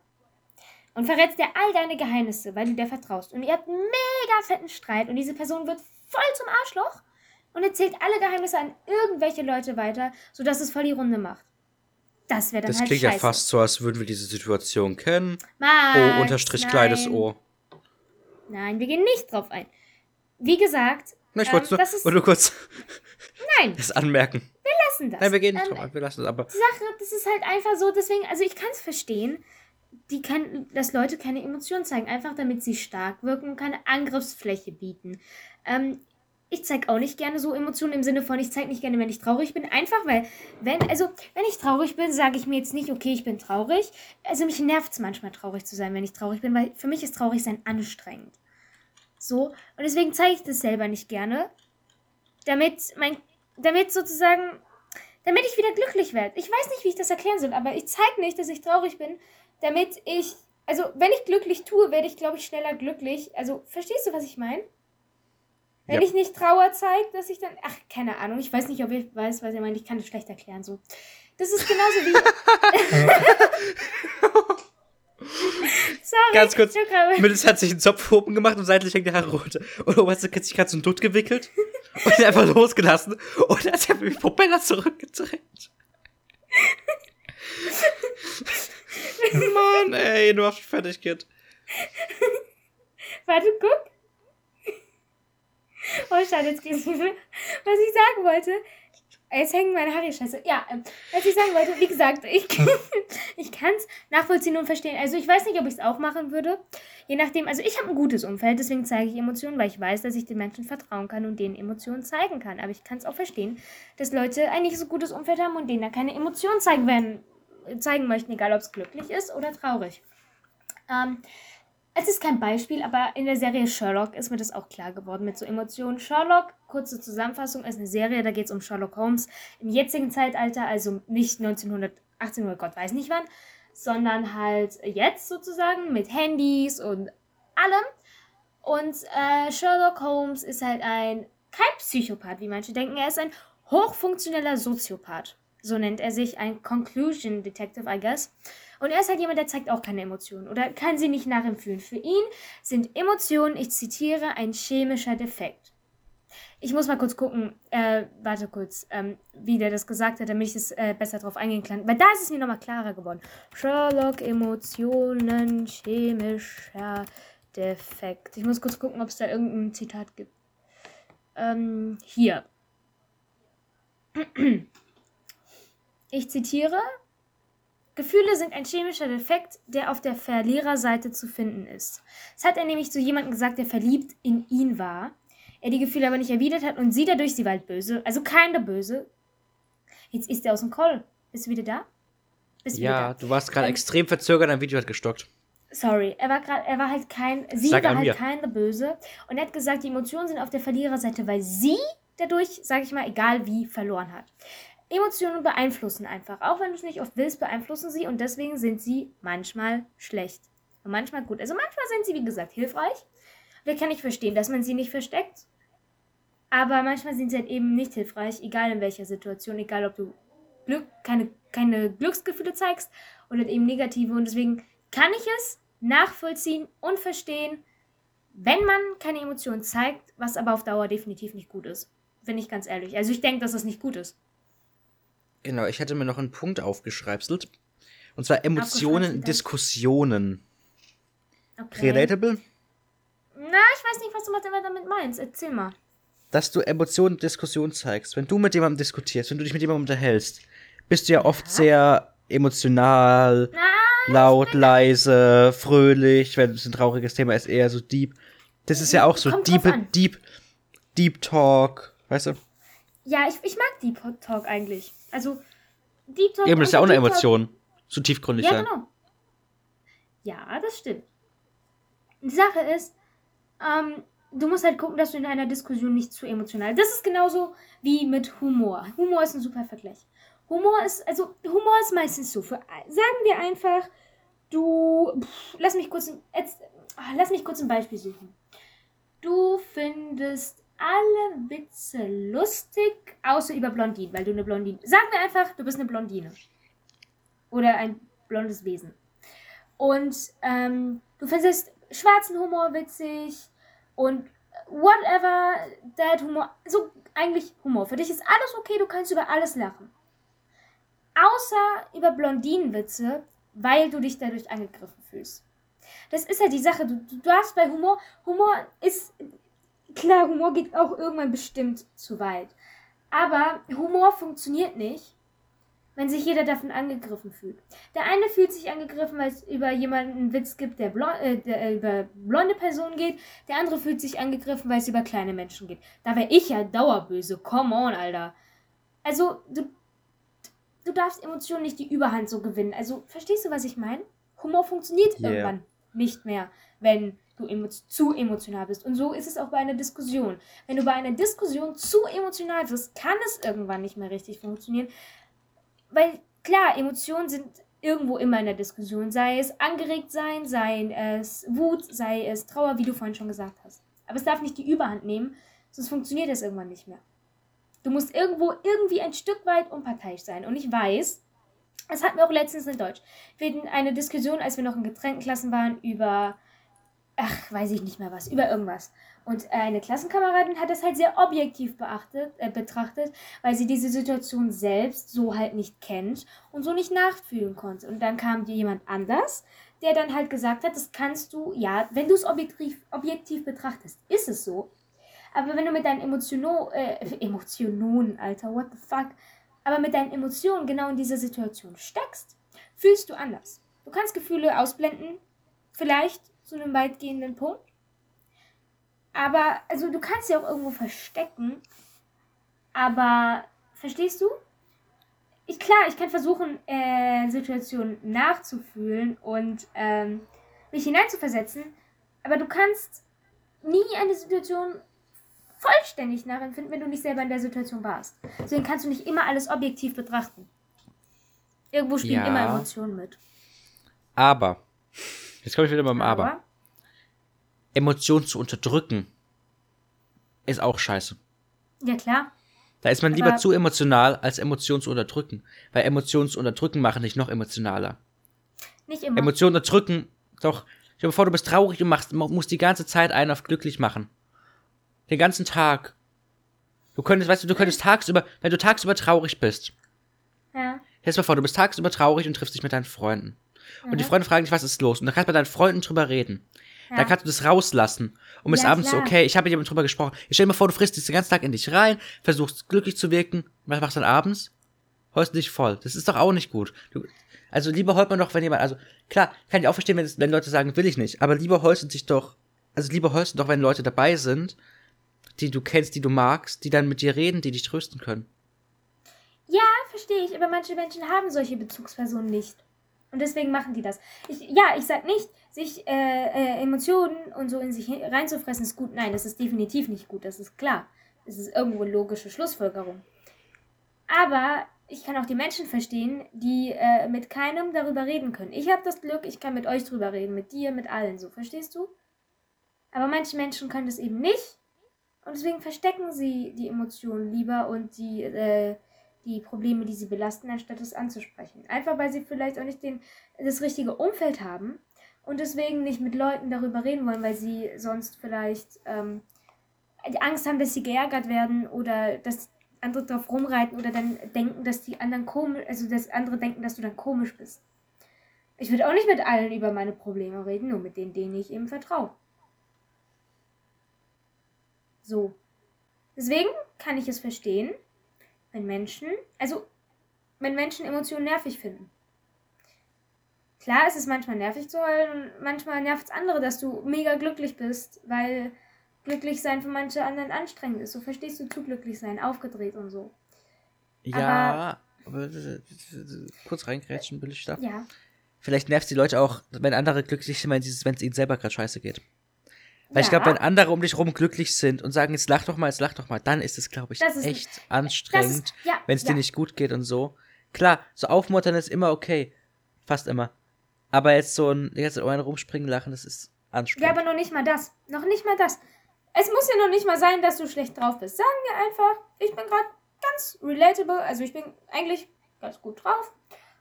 Und verrätst dir all deine Geheimnisse, weil du dir vertraust. Und ihr habt einen mega fetten Streit und diese Person wird voll zum Arschloch und erzählt alle Geheimnisse an irgendwelche Leute weiter, sodass es voll die Runde macht. Das wäre dann Das halt klingt scheiße. ja fast so, als würden wir diese Situation kennen. Max, O unterstrich kleines nein. O. Nein, wir gehen nicht drauf ein. Wie gesagt, Na, ich Ähm, wollte das nur, nur kurz nein, das anmerken. lassen das. Nein, wir gehen nicht Ähm, drauf ein, wir lassen es aber. Die Sache, das ist halt einfach so, deswegen, also ich kann es verstehen, die kann, dass Leute keine Emotionen zeigen, einfach damit sie stark wirken und keine Angriffsfläche bieten. Ähm, ich zeige auch nicht gerne so Emotionen im Sinne von, ich zeige nicht gerne, wenn ich traurig bin. Einfach weil, wenn, also, wenn ich traurig bin, sage ich mir jetzt nicht, okay, ich bin traurig. Also mich nervt es manchmal, traurig zu sein, wenn ich traurig bin, weil für mich ist traurig sein anstrengend. So, und deswegen zeige ich das selber nicht gerne. Damit mein, damit sozusagen damit ich wieder glücklich werde. Ich weiß nicht, wie ich das erklären soll, aber ich zeige nicht, dass ich traurig bin, damit ich, also wenn ich glücklich tue, werde ich, glaube ich, schneller glücklich. Also, verstehst du, was ich meine? Wenn Ja. ich nicht Trauer zeige, dass ich dann, ach, keine Ahnung, ich weiß nicht, ob ich weiß, was ihr meint, ich kann das schlecht erklären, so. Das ist genauso wie... Sorry, Ganz kurz, Mittels hat sich einen Zopf oben gemacht und seitlich hängt die Haare runter. Und oben hat sich gerade so einen Dutt gewickelt und ihn einfach losgelassen. Und dann hat er mich Propeller zurückgedreht. Mann, ey, du hast fertig, Kid. Warte, guck. Oh, schade, jetzt geht's nicht mehr. Was ich sagen wollte, Jetzt hängen meine Haare scheiße. Ja, ähm, was ich sagen wollte, wie gesagt, ich, ich kann es nachvollziehen und verstehen. Also ich weiß nicht, ob ich es auch machen würde. Je nachdem, also ich habe ein gutes Umfeld, deswegen zeige ich Emotionen, weil ich weiß, dass ich den Menschen vertrauen kann und denen Emotionen zeigen kann. Aber ich kann es auch verstehen, dass Leute ein nicht so gutes Umfeld haben und denen dann keine Emotionen zeigen werden, zeigen möchten, egal ob es glücklich ist oder traurig. Ähm, es ist kein Beispiel, aber in der Serie Sherlock ist mir das auch klar geworden mit so Emotionen. Sherlock, kurze Zusammenfassung, ist eine Serie, da geht es um Sherlock Holmes im jetzigen Zeitalter, also nicht 1918 oder Gott weiß nicht wann, sondern halt jetzt sozusagen mit Handys und allem. Und äh, Sherlock Holmes ist halt ein, kein Psychopath, wie manche denken, er ist ein hochfunktioneller Soziopath. So nennt er sich, ein Conclusion Detective, I guess. Und er ist halt jemand, der zeigt auch keine Emotionen oder kann sie nicht nachempfühlen. Für ihn sind Emotionen, ich zitiere, ein chemischer Defekt. Ich muss mal kurz gucken, äh, warte kurz, ähm, wie der das gesagt hat, damit ich das äh, besser drauf eingehen kann. Weil da ist es mir nochmal klarer geworden. Sherlock, Emotionen, chemischer Defekt. Ich muss kurz gucken, ob es da irgendein Zitat gibt. Ähm, hier. Ich zitiere, Gefühle sind ein chemischer Defekt, der auf der Verliererseite zu finden ist. Das hat er nämlich zu jemandem gesagt, der verliebt in ihn war. Er die Gefühle aber nicht erwidert hat und sie dadurch, sie war halt böse. Also keine böse. Jetzt ist er aus dem Call. Bist du wieder da? Bist du wieder Ja, da? du warst gerade Ähm, extrem verzögert, dein Video hat gestockt. Sorry, er war gerade, er war halt kein, sie Sag war halt mir. keine Böse und er hat gesagt, die Emotionen sind auf der Verliererseite, weil sie dadurch, sage ich mal, egal wie, verloren hat. Emotionen beeinflussen einfach, auch wenn du es nicht oft willst, beeinflussen sie und deswegen sind sie manchmal schlecht und manchmal gut. Also manchmal sind sie, wie gesagt, hilfreich. Da kann ich verstehen, dass man sie nicht versteckt, aber manchmal sind sie halt eben nicht hilfreich, egal in welcher Situation, egal ob du Glück, keine, keine Glücksgefühle zeigst oder halt eben negative und deswegen kann ich es nachvollziehen und verstehen, wenn man keine Emotionen zeigt, was aber auf Dauer definitiv nicht gut ist. Bin ich ganz ehrlich. Also ich denke, dass das nicht gut ist. Genau, ich hätte mir noch einen Punkt aufgeschreibselt. Und zwar Emotionen ja. Diskussionen. Okay. Relatable? Na, ich weiß nicht, was du damit meinst. Erzähl mal. Dass du Emotionen in Diskussionen zeigst. Wenn du mit jemandem diskutierst, wenn du dich mit jemandem unterhältst, bist du ja oft sehr emotional, Na, laut, leise, fröhlich. Wenn es ein trauriges Thema ist, eher so deep. Das ist ja auch so Kommt deep, deep, deep Talk. Weißt du? ja, ich, ich mag Deep Talk eigentlich. Also, Deep Talk. Eben, das ist ja auch eine Deep Talk- Emotion. So tiefgründig Ja, sein. genau. Ja, das stimmt. Die Sache ist, ähm, du musst halt gucken, dass du in einer Diskussion nicht zu emotional. Das ist genauso wie mit Humor. Humor ist ein super Vergleich. Humor ist, also Humor ist meistens so. Für, sagen wir einfach, du, pff, lass mich kurz, jetzt, ah, lass mich kurz ein Beispiel suchen. Du findest alle Witze lustig, außer über Blondinen, weil du eine Blondine. Sagen wir einfach, du bist eine Blondine. Oder ein blondes Wesen. Und ähm, du findest schwarzen Humor witzig und whatever, that Humor, so eigentlich Humor. Für dich ist alles okay, du kannst über alles lachen. Außer über Blondinenwitze, weil du dich dadurch angegriffen fühlst. Das ist ja die Sache. Du, du darfst bei Humor, Humor ist, klar, Humor geht auch irgendwann bestimmt zu weit. Aber Humor funktioniert nicht, wenn sich jeder davon angegriffen fühlt. Der eine fühlt sich angegriffen, weil es über jemanden einen Witz gibt, der, blond, äh, der äh, über blonde Personen geht. Der andere fühlt sich angegriffen, weil es über kleine Menschen geht. Da wäre ich ja dauerböse. Come on, Alter. Also, du, du darfst Emotionen nicht die Überhand so gewinnen. Also, verstehst du, was ich meine? Humor funktioniert Yeah. irgendwann nicht mehr, wenn du emo zu emotional bist. Und so ist es auch bei einer Diskussion. Wenn du bei einer Diskussion zu emotional bist, kann es irgendwann nicht mehr richtig funktionieren. Weil klar, Emotionen sind irgendwo immer in der Diskussion. Sei es angeregt sein, sei es Wut, sei es Trauer, wie du vorhin schon gesagt hast. Aber es darf nicht die Überhand nehmen, sonst funktioniert es irgendwann nicht mehr. Du musst irgendwo irgendwie ein Stück weit unparteiisch sein. Und ich weiß, das hatten wir auch letztens in Deutsch. Wir hatten eine Diskussion, als wir noch in getrennten Klassen waren, über, ach, weiß ich nicht mehr was, über irgendwas. Und eine Klassenkameradin hat das halt sehr objektiv äh, betrachtet, weil sie diese Situation selbst so halt nicht kennt und so nicht nachfühlen konnte. Und dann kam dir jemand anders, der dann halt gesagt hat, das kannst du, ja, wenn du es objektiv, objektiv betrachtest, ist es so. Aber wenn du mit deinen Emotionen, äh, Emotionen, Alter, what the fuck, aber mit deinen Emotionen genau in dieser Situation steckst, fühlst du anders. Du kannst Gefühle ausblenden, vielleicht zu einem weitgehenden Punkt. Aber, also du kannst sie auch irgendwo verstecken. Aber, verstehst du? Ich, klar, ich kann versuchen, äh, Situationen nachzufühlen und ähm, mich hineinzuversetzen. Aber du kannst nie eine Situation vollständig nachempfinden, wenn du nicht selber in der Situation warst. Deswegen kannst du nicht immer alles objektiv betrachten. Irgendwo spielen Ja. immer Emotionen mit. Aber, jetzt komme ich wieder beim Aber. Emotionen zu unterdrücken ist auch scheiße. Ja, klar. Da ist man lieber Aber- zu emotional, als Emotionen zu unterdrücken. Weil Emotionen zu unterdrücken machen dich noch emotionaler. Nicht immer. Emotionen unterdrücken, doch, stell dir vor, du bist traurig und machst, musst die ganze Zeit einen auf glücklich machen. Den ganzen Tag. Du könntest, weißt du, du könntest tagsüber, wenn du tagsüber traurig bist, ja. stell dir mal vor, du bist tagsüber traurig und triffst dich mit deinen Freunden. Und die Mhm. Freunde fragen dich, was ist los? Und dann kannst du mit deinen Freunden drüber reden. Ja. Dann kannst du das rauslassen. Und bis Ja, abends klar. okay, ich habe mit jemandem drüber gesprochen. Ich stell dir mal vor, du frisst dich den ganzen Tag in dich rein, versuchst glücklich zu wirken. Was machst du dann abends? Heulst du dich voll. Das ist doch auch nicht gut. Du, also lieber heult man doch, wenn jemand, also klar, kann ich auch verstehen, wenn, wenn Leute sagen, will ich nicht. Aber lieber heulst du dich doch, also lieber heulst du doch, wenn Leute dabei sind, die du kennst, die du magst, die dann mit dir reden, die dich trösten können. Ja, verstehe ich, aber manche Menschen haben solche Bezugspersonen nicht. Und deswegen machen die das. Ich, ja, ich sag nicht, sich äh, äh, Emotionen und so in sich reinzufressen ist gut. Nein, das ist definitiv nicht gut, das ist klar. Das ist irgendwo eine logische Schlussfolgerung. Aber ich kann auch die Menschen verstehen, die äh, mit keinem darüber reden können. Ich habe das Glück, ich kann mit euch drüber reden, mit dir, mit allen so, verstehst du? Aber manche Menschen können das eben nicht. Und deswegen verstecken sie die Emotionen lieber und die, äh, die Probleme, die sie belasten, anstatt es anzusprechen. Einfach weil sie vielleicht auch nicht den, das richtige Umfeld haben und deswegen nicht mit Leuten darüber reden wollen, weil sie sonst vielleicht ähm, die Angst haben, dass sie geärgert werden oder dass andere drauf rumreiten oder dann denken, dass die anderen komisch, also dass andere denken, dass du dann komisch bist. Ich würde auch nicht mit allen über meine Probleme reden, nur mit denen, denen ich eben vertraue. So. Deswegen kann ich es verstehen, wenn Menschen, also wenn Menschen Emotionen nervig finden. Klar, es ist manchmal nervig zu heulen und manchmal nervt es andere, dass du mega glücklich bist, weil glücklich sein für manche anderen anstrengend ist. So verstehst du zu glücklich sein, aufgedreht und so. Ja, aber, äh, kurz reingrätschen will ich da. Ja. Vielleicht nervt die Leute auch, wenn andere glücklich sind, es wenn es ihnen selber gerade scheiße geht. Weil ich Ja. glaube, wenn andere um dich rum glücklich sind und sagen, jetzt lach doch mal, jetzt lach doch mal, dann ist es, glaube ich, ist- echt anstrengend, ja, wenn es ja. dir nicht gut geht und so. Klar, so aufmuttern ist immer okay. Fast immer. Aber jetzt so ein, jetzt um einen rumspringen lachen, das ist Ja, anstrengend. aber noch nicht mal das. Noch nicht mal das. Es muss ja noch nicht mal sein, dass du schlecht drauf bist. Sagen wir einfach, ich bin gerade ganz relatable. Also ich bin eigentlich ganz gut drauf.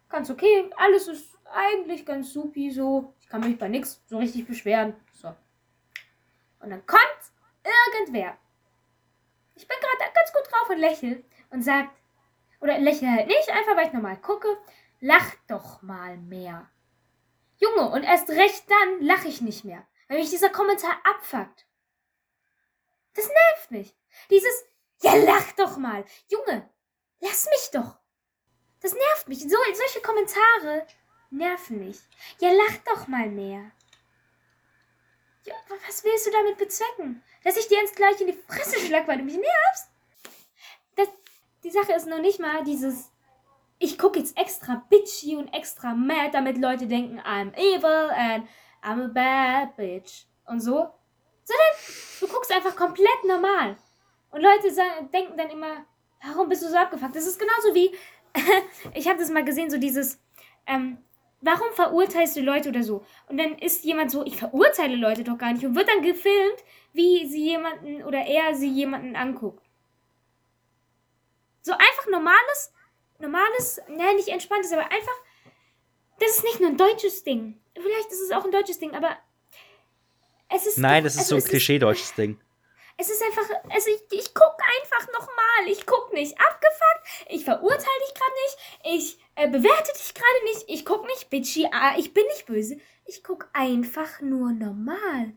Ganz okay. Alles ist eigentlich ganz supi so. Ich kann mich bei nichts so richtig beschweren. Und dann kommt irgendwer. Ich bin gerade ganz gut drauf und lächel und sagt, oder lächle halt nicht, einfach weil ich nochmal gucke, lach doch mal mehr. Junge, und erst recht dann lache ich nicht mehr, weil mich dieser Kommentar abfuckt. Das nervt mich. Dieses, ja, lach doch mal. Junge, lass mich doch. Das nervt mich. So, solche Kommentare nerven mich. Ja, lach doch mal mehr. Ja, wa- was willst du damit bezwecken? Dass ich dir jetzt gleich in die Fresse schlag, weil du mich nervst? Das, die Sache ist noch nicht mal dieses, ich gucke jetzt extra bitchy und extra mad, damit Leute denken, I'm evil and I'm a bad bitch und so. Sondern du guckst einfach komplett normal. Und Leute denken dann immer, warum bist du so abgefuckt? Das ist genauso wie, ich habe das mal gesehen, so dieses, ähm, warum verurteilst du Leute oder so? Und dann ist jemand so, ich verurteile Leute doch gar nicht und wird dann gefilmt, wie sie jemanden oder er sie jemanden anguckt. So einfach normales, normales, nein, nicht entspanntes, aber einfach, das ist nicht nur ein deutsches Ding. Vielleicht ist es auch ein deutsches Ding, aber es ist. Nein, doch- das ist also so ein es klischee-deutsches Ding. Es ist einfach, also ich, ich guck einfach nochmal. Ich guck nicht abgefuckt. Ich verurteile dich gerade nicht. Ich äh, bewerte dich gerade nicht. Ich guck nicht bitchy. Ah, ich bin nicht böse. Ich guck einfach nur normal.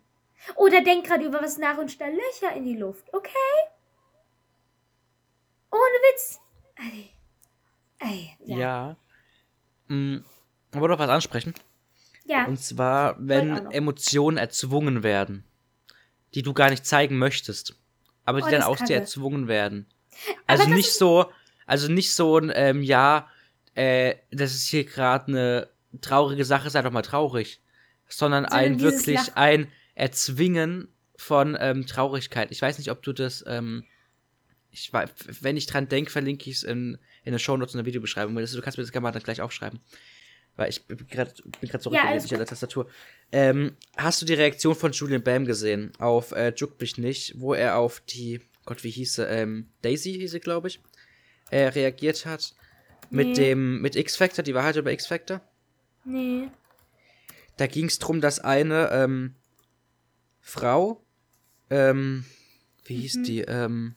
Oder denk gerade über was nach und stell Löcher in die Luft, okay? Ohne Witz. Ey. Ey, ja. Ja. Mm, Ich wollte noch was ansprechen. Ja. Und zwar, wenn. Emotionen erzwungen werden, die du gar nicht zeigen möchtest, aber die Oh, dann aus dir erzwungen werden. Also nicht so, also nicht so ein, ähm, ja, äh, das ist hier gerade eine traurige Sache, sei doch mal traurig. Sondern Sondern ein wirklich Lach- ein Erzwingen von ähm, Traurigkeit. Ich weiß nicht, ob du das, ähm, ich weiß, wenn ich dran denke, verlinke ich es in, in der Shownotes in der Videobeschreibung. Du kannst mir das gerne mal dann gleich aufschreiben. Weil ich bin gerade so Ja, nicht an der Tastatur. Ähm, hast du die Reaktion von Julian Bam gesehen auf äh, Juck mich nicht, wo er auf die, Gott, wie hieß sie, ähm, Daisy hieß sie, glaube ich, äh, reagiert hat? Mit Nee. dem, mit X-Factor, die Wahrheit über X-Factor? Nee. Da ging es darum, dass eine ähm, Frau, ähm, wie hieß Mhm. die, ähm,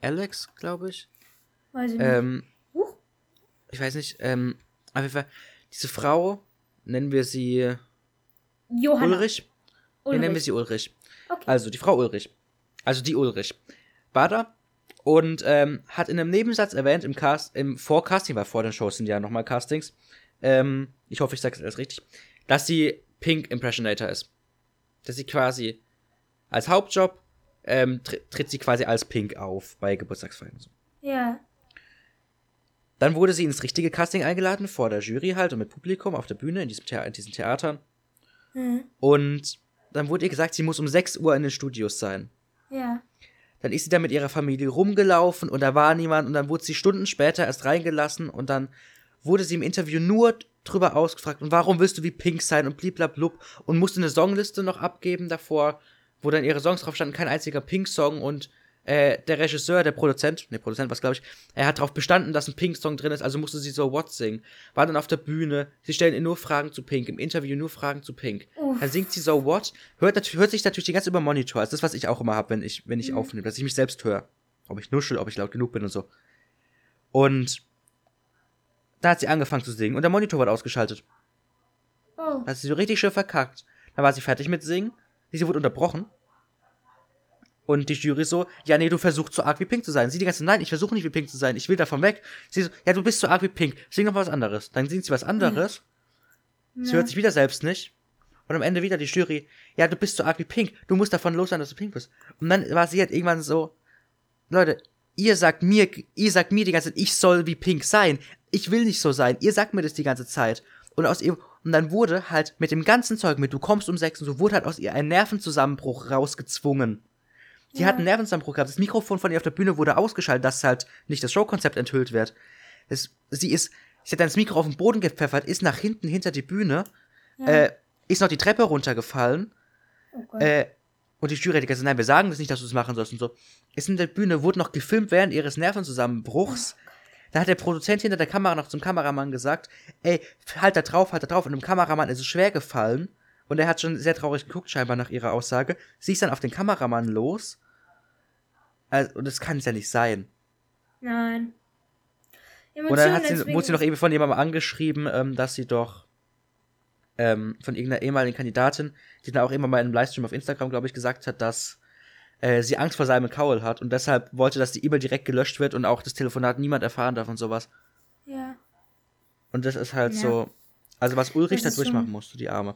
Alex, glaube ich. Weiß ich nicht. Ähm, Huch. ich weiß nicht, ähm, auf jeden Fall, diese Frau, nennen wir sie Johanna. Ulrich? Wir nennen wir sie Ulrich. Okay. Also die Frau Ulrich. Also die Ulrich. War da und ähm, hat in einem Nebensatz erwähnt, im Cast, im Vorcasting, weil vor den Shows sind ja nochmal Castings, ähm, ich hoffe, ich sage es alles richtig, dass sie Pink Impressionator ist. Dass sie quasi als Hauptjob ähm, tr tritt sie quasi als Pink auf bei Geburtstagsfeiern. So. Ja. Dann wurde sie ins richtige Casting eingeladen, vor der Jury halt und mit Publikum auf der Bühne in, diesem Thea in diesen Theatern. Hm. Und dann wurde ihr gesagt, sie muss um 6 Uhr in den Studios sein. Ja. Dann ist sie da mit ihrer Familie rumgelaufen und da war niemand und dann wurde sie Stunden später erst reingelassen und dann wurde sie im Interview nur drüber ausgefragt und warum willst du wie Pink sein und bliblablub und musste eine Songliste noch abgeben davor, wo dann ihre Songs drauf standen, kein einziger Pink-Song und äh, der Regisseur, der Produzent, ne, Produzent was glaube ich, er hat darauf bestanden, dass ein Pink-Song drin ist, also musste sie so What singen. War dann auf der Bühne, sie stellen ihr nur Fragen zu Pink, im Interview nur Fragen zu Pink. Uff. Dann singt sie so What, hört, nat- hört sich natürlich die ganze über Monitor, also das, was ich auch immer habe, wenn ich, wenn ich aufnehme, dass ich mich selbst höre. Ob ich nuschel, ob ich laut genug bin und so. Und da hat sie angefangen zu singen und der Monitor wurde ausgeschaltet. Oh. Da hat sie so richtig schön verkackt. Dann war sie fertig mit Singen. Sie wurde unterbrochen. Und die Jury so, ja, nee, du versuchst so arg wie Pink zu sein. Sie die ganze Zeit, nein, ich versuche nicht wie Pink zu sein. Ich will davon weg. Sie so, ja, du bist so arg wie Pink. Sing doch mal was anderes. Dann singt sie was anderes. Sie Ja. hört sich wieder selbst nicht. Und am Ende wieder die Jury, ja, du bist so arg wie Pink. Du musst davon los sein, dass du Pink bist. Und dann war sie halt irgendwann so, Leute, ihr sagt mir, ihr sagt mir die ganze Zeit, ich soll wie Pink sein. Ich will nicht so sein. Ihr sagt mir das die ganze Zeit. Und aus ihr, und dann wurde halt mit dem ganzen Zeug, mit du kommst um sechs und so, wurde halt aus ihr ein Nervenzusammenbruch rausgezwungen. Die Ja. hat einen Nervenzusammenbruch gehabt. Das Mikrofon von ihr auf der Bühne wurde ausgeschaltet, dass halt nicht das Showkonzept enthüllt wird. Es, sie ist, sie hat dann das Mikro auf den Boden gepfeffert, ist nach hinten hinter die Bühne, Ja. äh, ist noch die Treppe runtergefallen, oh äh, und die Jury hat gesagt, nein, wir sagen das nicht, dass du es machen sollst und so. Ist in der Bühne, wurde noch gefilmt während ihres Nervenzusammenbruchs. Da hat der Produzent hinter der Kamera noch zum Kameramann gesagt, ey, halt da drauf, halt da drauf. Und dem Kameramann ist es schwer gefallen. Und er hat schon sehr traurig geguckt, scheinbar nach ihrer Aussage. Sie ist dann auf den Kameramann los. Also, und das kann es ja nicht sein. Nein. Und dann hat sie, wurde sie noch eben von jemandem angeschrieben, ähm, dass sie doch ähm, von irgendeiner ehemaligen Kandidatin, die dann auch immer mal in einem Livestream auf Instagram, glaube ich, gesagt hat, dass äh, sie Angst vor Simon Cowell hat und deshalb wollte, dass die E-Mail direkt gelöscht wird und auch das Telefonat niemand erfahren darf und sowas. Ja. Und das ist halt Ja. so, also was Ulrich da durchmachen schon- musste, die Arme.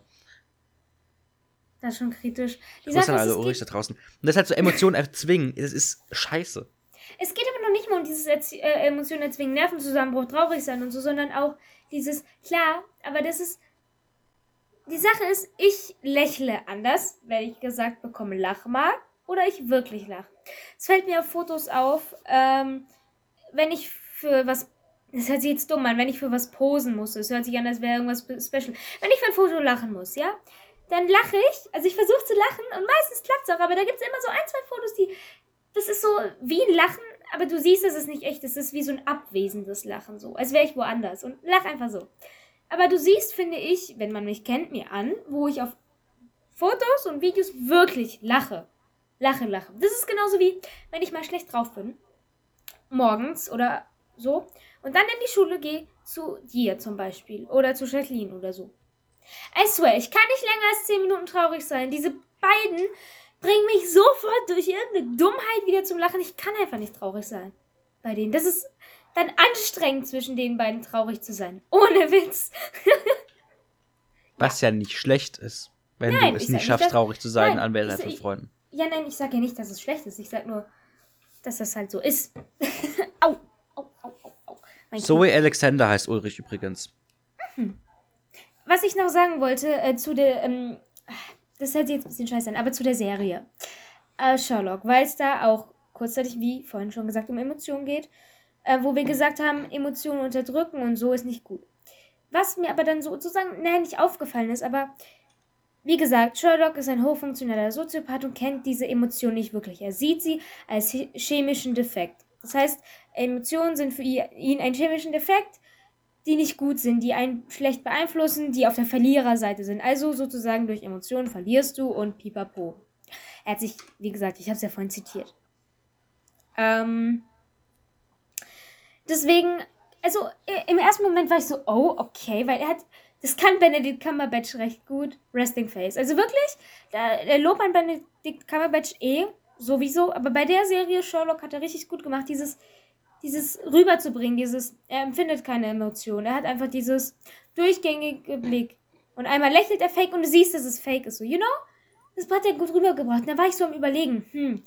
Das ist schon kritisch. Die Sache ist, alle Ulrich da draußen. Und das halt so Emotionen erzwingen, das ist scheiße. es geht aber noch nicht mal um dieses Erzie äh, Emotionen erzwingen, Nervenzusammenbruch, traurig sein und so, sondern auch dieses, klar, aber das ist, die Sache ist, ich lächle anders, wenn ich gesagt bekomme, lach mal, oder ich wirklich lach. Es fällt mir auf Fotos auf, ähm, wenn ich für was, das hört sich jetzt dumm an, wenn ich für was posen muss, es hört sich an, als wäre irgendwas spe- special. Wenn ich für ein Foto lachen muss, ja, dann lache ich, also ich versuche zu lachen und meistens klappt es auch, aber da gibt es immer so ein, zwei Fotos, die, das ist so wie ein Lachen, aber du siehst, es ist nicht echt, es ist wie so ein abwesendes Lachen, so, als wäre ich woanders und lach einfach so. Aber du siehst, finde ich, wenn man mich kennt, mir an, wo ich auf Fotos und Videos wirklich lache. Lache, lache. Das ist genauso wie, wenn ich mal schlecht drauf bin, morgens oder so, und dann in die Schule gehe, zu dir zum Beispiel, oder zu Jacqueline oder so. I swear, ich kann nicht länger als 10 Minuten traurig sein. Diese beiden bringen mich sofort durch irgendeine Dummheit wieder zum Lachen. Ich kann einfach nicht traurig sein bei denen. Das ist dann anstrengend, zwischen den beiden traurig zu sein. Ohne Witz. Was ja nicht schlecht ist, wenn Nein, du es ich nicht nicht, schaffst, dass- traurig zu sein Nein, an ich- von Freunden. Ja, nein, ich sage ja nicht, dass es schlecht ist. Ich sage nur, dass das halt so ist. au, au, au, au, au. Zoe Alexander heißt Ulrich übrigens. Was ich noch sagen wollte äh, zu der, ähm, das hört sich jetzt ein bisschen scheiße an, aber zu der Serie äh, Sherlock, weil es da auch kurzzeitig, wie vorhin schon gesagt, um Emotionen geht, äh, wo wir gesagt haben, Emotionen unterdrücken und so ist nicht gut. Was mir aber dann sozusagen, nein, nicht aufgefallen ist, aber wie gesagt, Sherlock ist ein hochfunktioneller Soziopath und kennt diese Emotion nicht wirklich. Er sieht sie als he- chemischen Defekt. Das heißt, Emotionen sind für ihn ein chemischen Defekt, die nicht gut sind, die einen schlecht beeinflussen, die auf der Verliererseite sind. Also sozusagen durch Emotionen verlierst du und pipapo. Er hat sich, wie gesagt, ich habe es ja vorhin zitiert. Ähm, deswegen, also im ersten Moment war ich so, oh, okay, weil er hat, das kann Benedict Cumberbatch recht gut, Resting Face. Also wirklich, da, der Lob an Benedict Cumberbatch eh, sowieso, aber bei der Serie Sherlock hat er richtig gut gemacht, dieses, dieses rüberzubringen, dieses, er empfindet keine Emotion, er hat einfach dieses durchgängige Blick. Und einmal lächelt er fake und du siehst, dass es fake ist, so, you know? Das hat er gut rübergebracht. Und da war ich so am überlegen, hm,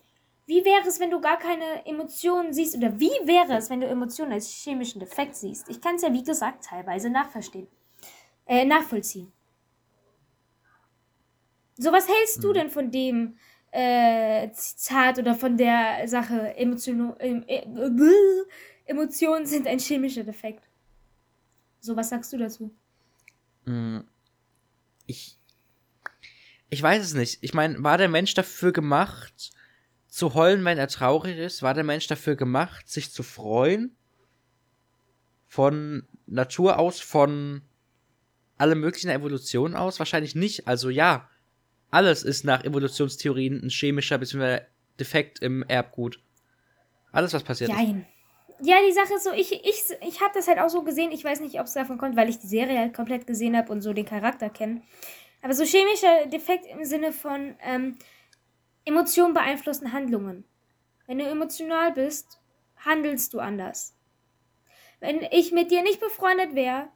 wie wäre es, wenn du gar keine Emotionen siehst? Oder wie wäre es, wenn du Emotionen als chemischen Defekt siehst? Ich kann es ja, wie gesagt, teilweise nachverstehen. Äh, nachvollziehen. So, was hältst du denn von dem äh, Zitat oder von der Sache, Emotion, ähm, äh, äh, Emotionen sind ein chemischer Defekt? So, was sagst du dazu? Hm, Ich. Ich weiß es nicht. Ich meine, war der Mensch dafür gemacht, zu heulen, wenn er traurig ist? War der Mensch dafür gemacht, sich zu freuen? Von Natur aus, von allem möglichen Evolution aus? Wahrscheinlich nicht. Also ja, alles ist nach Evolutionstheorien ein chemischer bzw. Defekt im Erbgut. Alles, was passiert ist. Jein. Ja, die Sache ist so, ich, ich, ich habe das halt auch so gesehen. Ich weiß nicht, ob es davon kommt, weil ich die Serie halt komplett gesehen habe und so den Charakter kenne. Aber so chemischer Defekt im Sinne von ähm, Emotionen beeinflussen Handlungen. Wenn du emotional bist, handelst du anders. Wenn ich mit dir nicht befreundet wäre,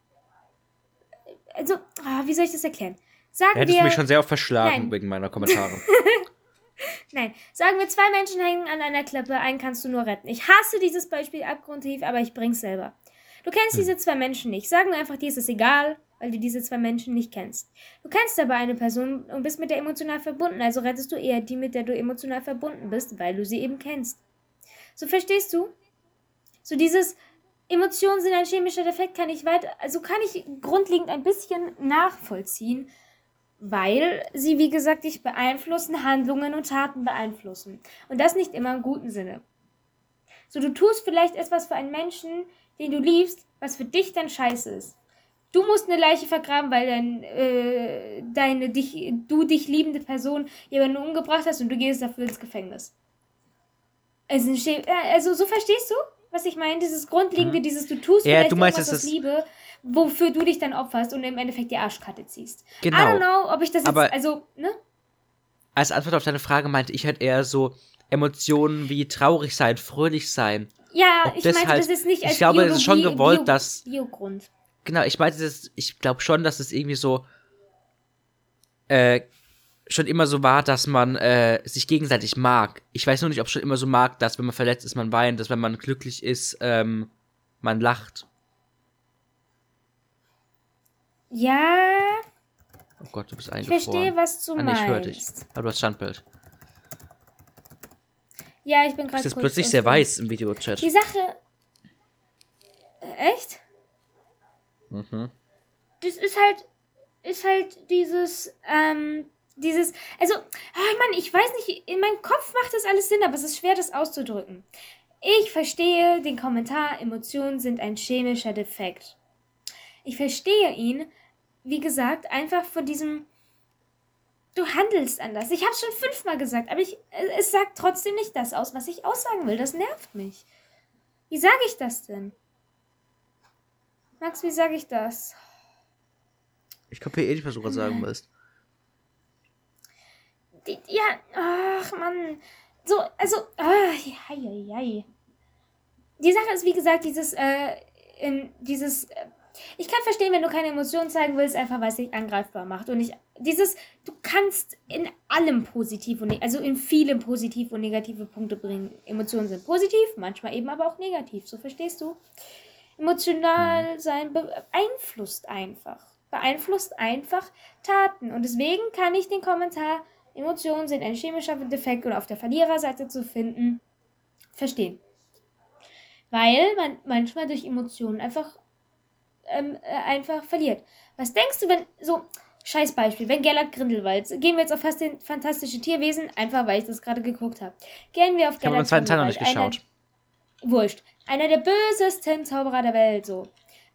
also, ah, wie soll ich das erklären? Sagen hättest wir, du mich schon sehr oft verschlagen Nein. wegen meiner Kommentare. Nein, sagen wir, zwei Menschen hängen an einer Klippe, einen kannst du nur retten. Ich hasse dieses Beispiel abgrundtief, aber ich bring's selber. Du kennst diese zwei Menschen nicht. Sagen wir einfach, dir ist es egal, weil du diese zwei Menschen nicht kennst. Du kennst aber eine Person und bist mit der emotional verbunden, also rettest du eher die, mit der du emotional verbunden bist, weil du sie eben kennst. So verstehst du? So dieses Emotionen sind ein chemischer Defekt, kann ich weiter, also kann ich grundlegend ein bisschen nachvollziehen, weil sie, wie gesagt, dich beeinflussen, Handlungen und Taten beeinflussen. Und das nicht immer im guten Sinne. So, du tust vielleicht etwas für einen Menschen, den du liebst, was für dich dann scheiße ist. Du musst eine Leiche vergraben, weil dein, äh, deine, dich, du dich liebende Person jemanden umgebracht hast und du gehst dafür ins Gefängnis. Also, äh, also so verstehst du, was ich meine? Dieses Grundlegende, dieses du tust Mhm. Ja, vielleicht du meinst, irgendwas aus Liebe, wofür du dich dann opferst und im Endeffekt die Arschkarte ziehst. I don't Genau. know, ob ich das jetzt, Aber- also, ne? Als Antwort auf deine Frage meinte ich halt eher so Emotionen wie traurig sein, fröhlich sein. Ja, Ob ich meinte halt- das jetzt nicht ich als glaube, es ist schon gewollt, Bio- dass- Biogrund. Genau, ich meinte das, ich glaube schon, dass es irgendwie so äh, schon immer so war, dass man äh, sich gegenseitig mag. Ich weiß nur nicht, ob es schon immer so mag, dass wenn man verletzt ist, man weint, dass wenn man glücklich ist, ähm, man lacht. Ja, Oh Gott, du bist ich eingefroren. verstehe, was du ah, nee, ich höre meinst. dich. Aber du hast Standbild. Ja, ich bin gerade jetzt kurz plötzlich sehr weiß im Videochat. Die Sache. Äh, Echt? Mhm. Das ist halt. Ist halt dieses. Ähm, dieses. Also, ah, Mann, ich weiß nicht, in meinem Kopf macht das alles Sinn, aber es ist schwer, das auszudrücken. Ich verstehe den Kommentar, Emotionen sind ein chemischer Defekt. Ich verstehe ihn, wie gesagt, einfach von diesem. Du handelst anders. Ich habe schon fünfmal gesagt, aber ich, äh, es sagt trotzdem nicht das aus, was ich aussagen will. Das nervt mich. Wie sage ich das denn? Max, wie sage ich das? Ich kapiere eh nicht, was du gerade sagen willst. ja, ach Mann. So, also, hei, hei, hei. Die Sache ist, wie gesagt, dieses, äh, in, dieses, äh, ich kann verstehen, wenn du keine Emotionen zeigen willst, einfach weil es dich angreifbar macht. Und ich, dieses, du kannst in allem positiv und, ne- also in vielem positiv und negative Punkte bringen. Emotionen sind positiv, manchmal eben aber auch negativ, so verstehst du? Emotional sein beeinflusst einfach. Beeinflusst einfach Taten. Und deswegen kann ich den Kommentar, Emotionen sind ein chemischer Defekt oder auf der Verliererseite zu finden, verstehen. Weil man manchmal durch Emotionen einfach, ähm, äh, einfach verliert. Was denkst du, wenn, so, scheiß Beispiel, wenn Gellert Grindelwald, gehen wir jetzt auf fast den fantastische Tierwesen, einfach weil ich das gerade geguckt habe. Gehen wir auf Ich habe den zweiten Teil noch nicht geschaut. Einer, wurscht. Einer der bösesten Zauberer der Welt, so.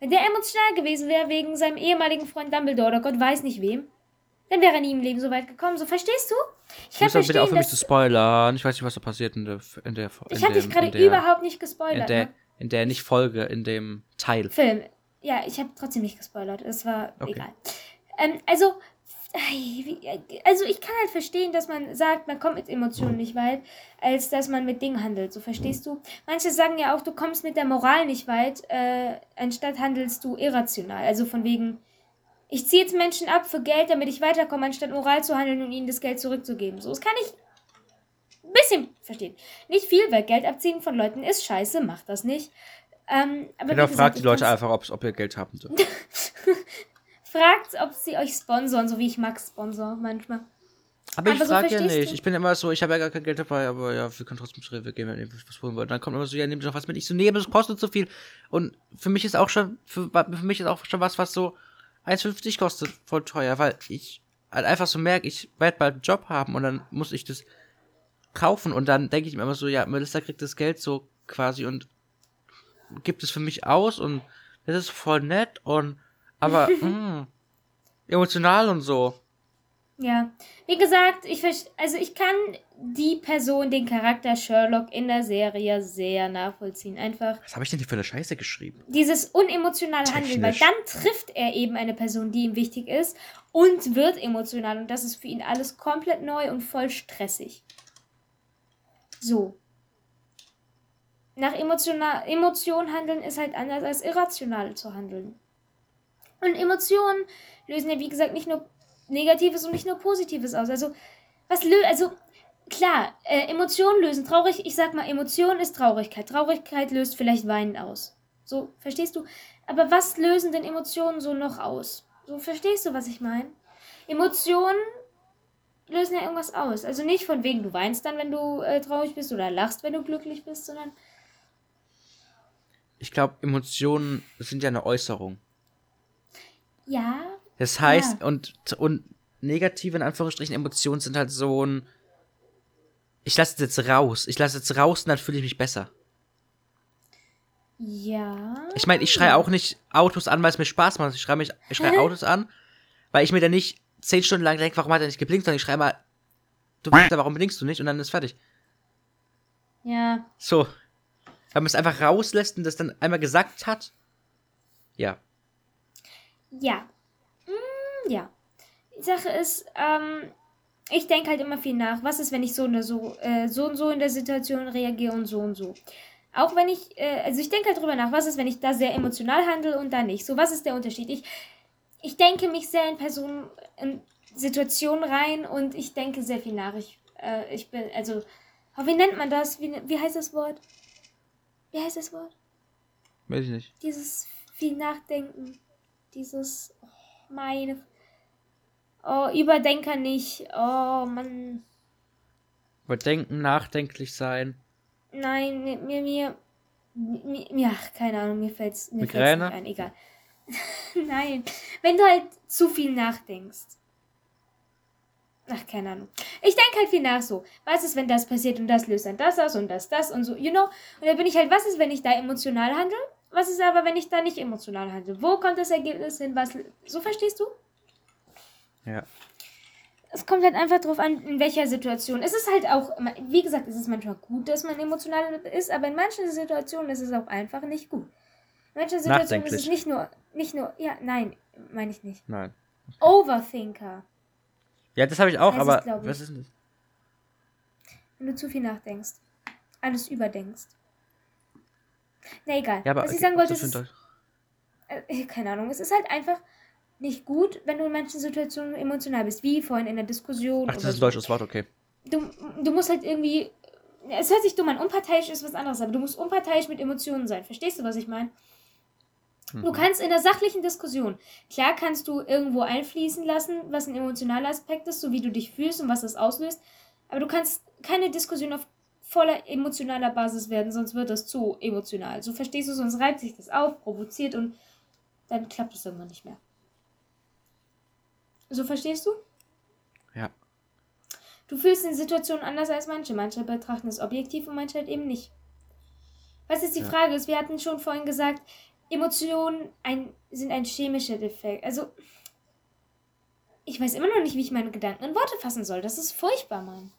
Wenn der emotional gewesen wäre wegen seinem ehemaligen Freund Dumbledore oder Gott weiß nicht wem, dann wäre er nie im Leben so weit gekommen. So, verstehst du? Ich kann aber bitte verstehen, aufhören, mich zu spoilern. Ich weiß nicht, was da passiert in der. In der in Ich habe dich gerade in überhaupt nicht In gespoilert. der, ne? in der nicht Folge, in dem Teil. Film. Ja, ich habe trotzdem nicht gespoilert. Es war Okay. egal. Ähm, also, also ich kann halt verstehen, dass man sagt, man kommt mit Emotionen nicht weit, als dass man mit Dingen handelt. So verstehst du? Manche sagen ja auch, du kommst mit der Moral nicht weit, äh, anstatt handelst du irrational. Also von wegen, ich ziehe jetzt Menschen ab für Geld, damit ich weiterkomme, anstatt moral zu handeln und ihnen das Geld zurückzugeben. So, das kann ich ein bisschen verstehen. Nicht viel, weil Geld abziehen von Leuten ist scheiße, macht das nicht. Ähm, aber Genau, gesagt, fragt die ich Leute einfach, ob ihr Geld haben dürft. Fragt, ob sie euch sponsoren, so wie ich Max sponsor manchmal. Aber ich Aber so frage ja nicht. du? Ich bin immer so, ich habe ja gar kein Geld dabei, aber ja, wir können trotzdem zu Rewe gehen, wenn ihr was holen wollt. Dann kommt immer so, ja, nehmt doch was mit. Ich so, nee, aber das kostet so viel. Und für mich ist auch schon, für, für mich ist auch schon was, was so 1,50 kostet, voll teuer, weil ich halt einfach so merke, ich werde bald einen Job haben und dann muss ich das kaufen und dann denke ich mir immer so, ja, Melissa kriegt das Geld so quasi und gibt es für mich aus und das ist voll nett und aber mh, emotional und so. Ja, wie gesagt, ich also ich kann die Person, den Charakter Sherlock in der Serie sehr nachvollziehen. Einfach Was habe ich denn hier für eine Scheiße geschrieben? dieses unemotionale Handeln, weil dann trifft er eben eine Person, die ihm wichtig ist und wird emotional und das ist für ihn alles komplett neu und voll stressig. So. Nach emotional, Emotion handeln ist halt anders als irrational zu handeln. Und Emotionen lösen ja, wie gesagt, nicht nur Negatives und nicht nur Positives aus. Also, was lö also klar, äh, Emotionen lösen traurig. Ich sag mal, Emotion ist Traurigkeit. Traurigkeit löst vielleicht Weinen aus. So, verstehst du? Aber was lösen denn Emotionen so noch aus? So, verstehst du, was ich meine? Emotionen lösen ja irgendwas aus. Also nicht von wegen, du weinst dann, wenn du äh, traurig bist oder lachst, wenn du glücklich bist, sondern Ich glaube, Emotionen sind ja eine Äußerung. ja, Das heißt, Ja. und, und negative, in Anführungsstrichen, Emotionen sind halt so ein. Ich lasse es jetzt raus. Ich lasse es jetzt raus und dann fühle ich mich besser. ja. Ich meine, ich schreie auch nicht Autos an, weil es mir Spaß macht. Ich schreie mich, ich schreie Autos an, weil ich mir dann nicht zehn Stunden lang denke, warum hat er nicht geblinkt, sondern ich schreie mal, du weißt warum blinkst du nicht? Und dann ist fertig. Ja, So. Wenn man es einfach rauslässt und das dann einmal gesagt hat. Ja. Ja. Mm, ja. Die Sache ist, ähm, ich denke halt immer viel nach. Was ist, wenn ich so und so, äh, so und so in der Situation reagiere und so und so? Auch wenn ich, äh, also ich denke halt drüber nach, was ist, wenn ich da sehr emotional handle und da nicht? So, was ist der Unterschied? Ich, ich denke mich sehr in Personen, in Situationen rein und ich denke sehr viel nach. Ich, äh, ich bin, also, wie nennt man das? Wie, wie heißt das Wort? Wie heißt das Wort? Weiß ich nicht. dieses viel Nachdenken, dieses, oh, meine, oh, Überdenker nicht, oh, Mann, Überdenken, nachdenklich sein. nein, mir, mir, mir, mir, ach, keine Ahnung, mir fällt's, mir Migräne? fällt's nicht ein, egal. nein, wenn du halt zu viel nachdenkst. Ach, keine Ahnung. Ich denke halt viel nach so. Was ist, wenn das passiert und das löst dann das aus und das, das und so, you know? Und dann bin ich halt, was ist, wenn ich da emotional handle? Was ist aber, wenn ich da nicht emotional handle? Wo kommt das Ergebnis hin? Was, so verstehst du? Ja. Es kommt halt einfach drauf an, in welcher Situation. Es ist halt auch, wie gesagt, es ist manchmal gut, dass man emotional ist, aber in manchen Situationen ist es auch einfach nicht gut. In manchen Situationen ist es nicht nur, nicht nur, ja, nein, meine ich nicht. Nein. Overthinker. Ja, das habe ich auch, aber ich. was ist denn das? Wenn du zu viel nachdenkst. Alles überdenkst. Na egal. Ja, aber Was ich sagen wollte, ist, äh, keine Ahnung, es ist halt einfach nicht gut, wenn du in manchen Situationen emotional bist, wie vorhin in der Diskussion. Ach, das ist ein deutsches Wort, okay. Du, du musst halt irgendwie. Es hört sich dumm an, unparteiisch ist was anderes, aber du musst unparteiisch mit Emotionen sein. Verstehst du, was ich meine? Mhm. Du kannst in der sachlichen Diskussion, klar kannst du irgendwo einfließen lassen, was ein emotionaler Aspekt ist, so wie du dich fühlst und was das auslöst, aber du kannst keine Diskussion auf voller emotionaler Basis werden, sonst wird das zu emotional. So verstehst du, sonst reibt sich das auf, provoziert und dann klappt es irgendwann nicht mehr. So verstehst du? Ja. Du fühlst in Situationen anders als manche. Manche betrachten es objektiv und manche halt eben nicht. Was jetzt die Ja. Frage ist, wir hatten schon vorhin gesagt, Emotionen ein, sind ein chemischer Defekt. Also, ich weiß immer noch nicht, wie ich meine Gedanken in Worte fassen soll. Das ist furchtbar, Mann.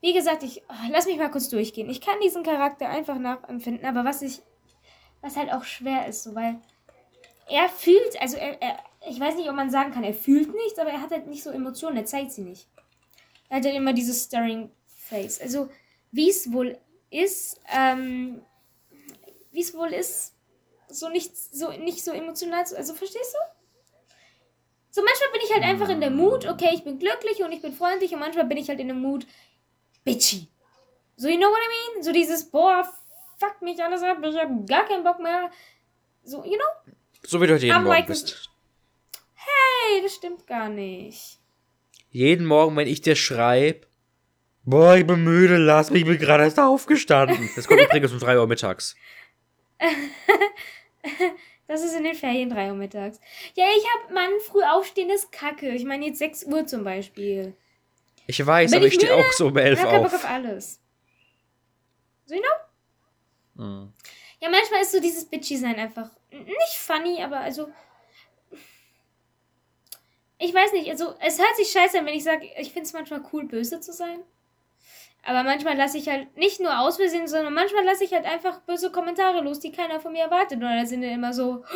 Wie gesagt, ich oh, lass mich mal kurz durchgehen. Ich kann diesen Charakter einfach nachempfinden, aber was ich, was halt auch schwer ist, so weil er fühlt, also er, er, ich weiß nicht, ob man sagen kann, er fühlt nichts, aber er hat halt nicht so Emotionen, er zeigt sie nicht. Er hat halt immer dieses Staring Face. Also, wie es wohl ist, ähm, wie es wohl ist, so nicht so, nicht so emotional also verstehst du? So manchmal bin ich halt einfach in der Mut, okay, ich bin glücklich und ich bin freundlich und manchmal bin ich halt in der Mut bitchy. So, you know what I mean? So dieses, boah, fuck mich alles ab, ich hab gar keinen Bock mehr. So, you know? So wie du heute jeden I'm Morgen like- bist. Hey, das stimmt gar nicht. Jeden Morgen, wenn ich dir schreibe, boah, ich bin müde, lass mich, ich bin gerade erst aufgestanden. Das kommt übrigens um 3 Uhr mittags. Das ist in den Ferien 3 Uhr mittags. Ja, ich hab, Mann, früh aufstehen ist kacke. Ich meine jetzt 6 Uhr zum Beispiel. Ich weiß, Bin aber ich ich stehe auch so um Ich 11 hab keinen Bock auf. auf alles. So, you know? Mhm. Ja, manchmal ist so dieses Bitchy-Sein einfach nicht funny, aber also. Ich weiß nicht, also es hört sich scheiße an, wenn ich sage, ich finde es manchmal cool, böse zu sein. Aber manchmal lasse ich halt nicht nur aus Versehen, sondern manchmal lasse ich halt einfach böse Kommentare los, die keiner von mir erwartet. Oder da sind dann immer so.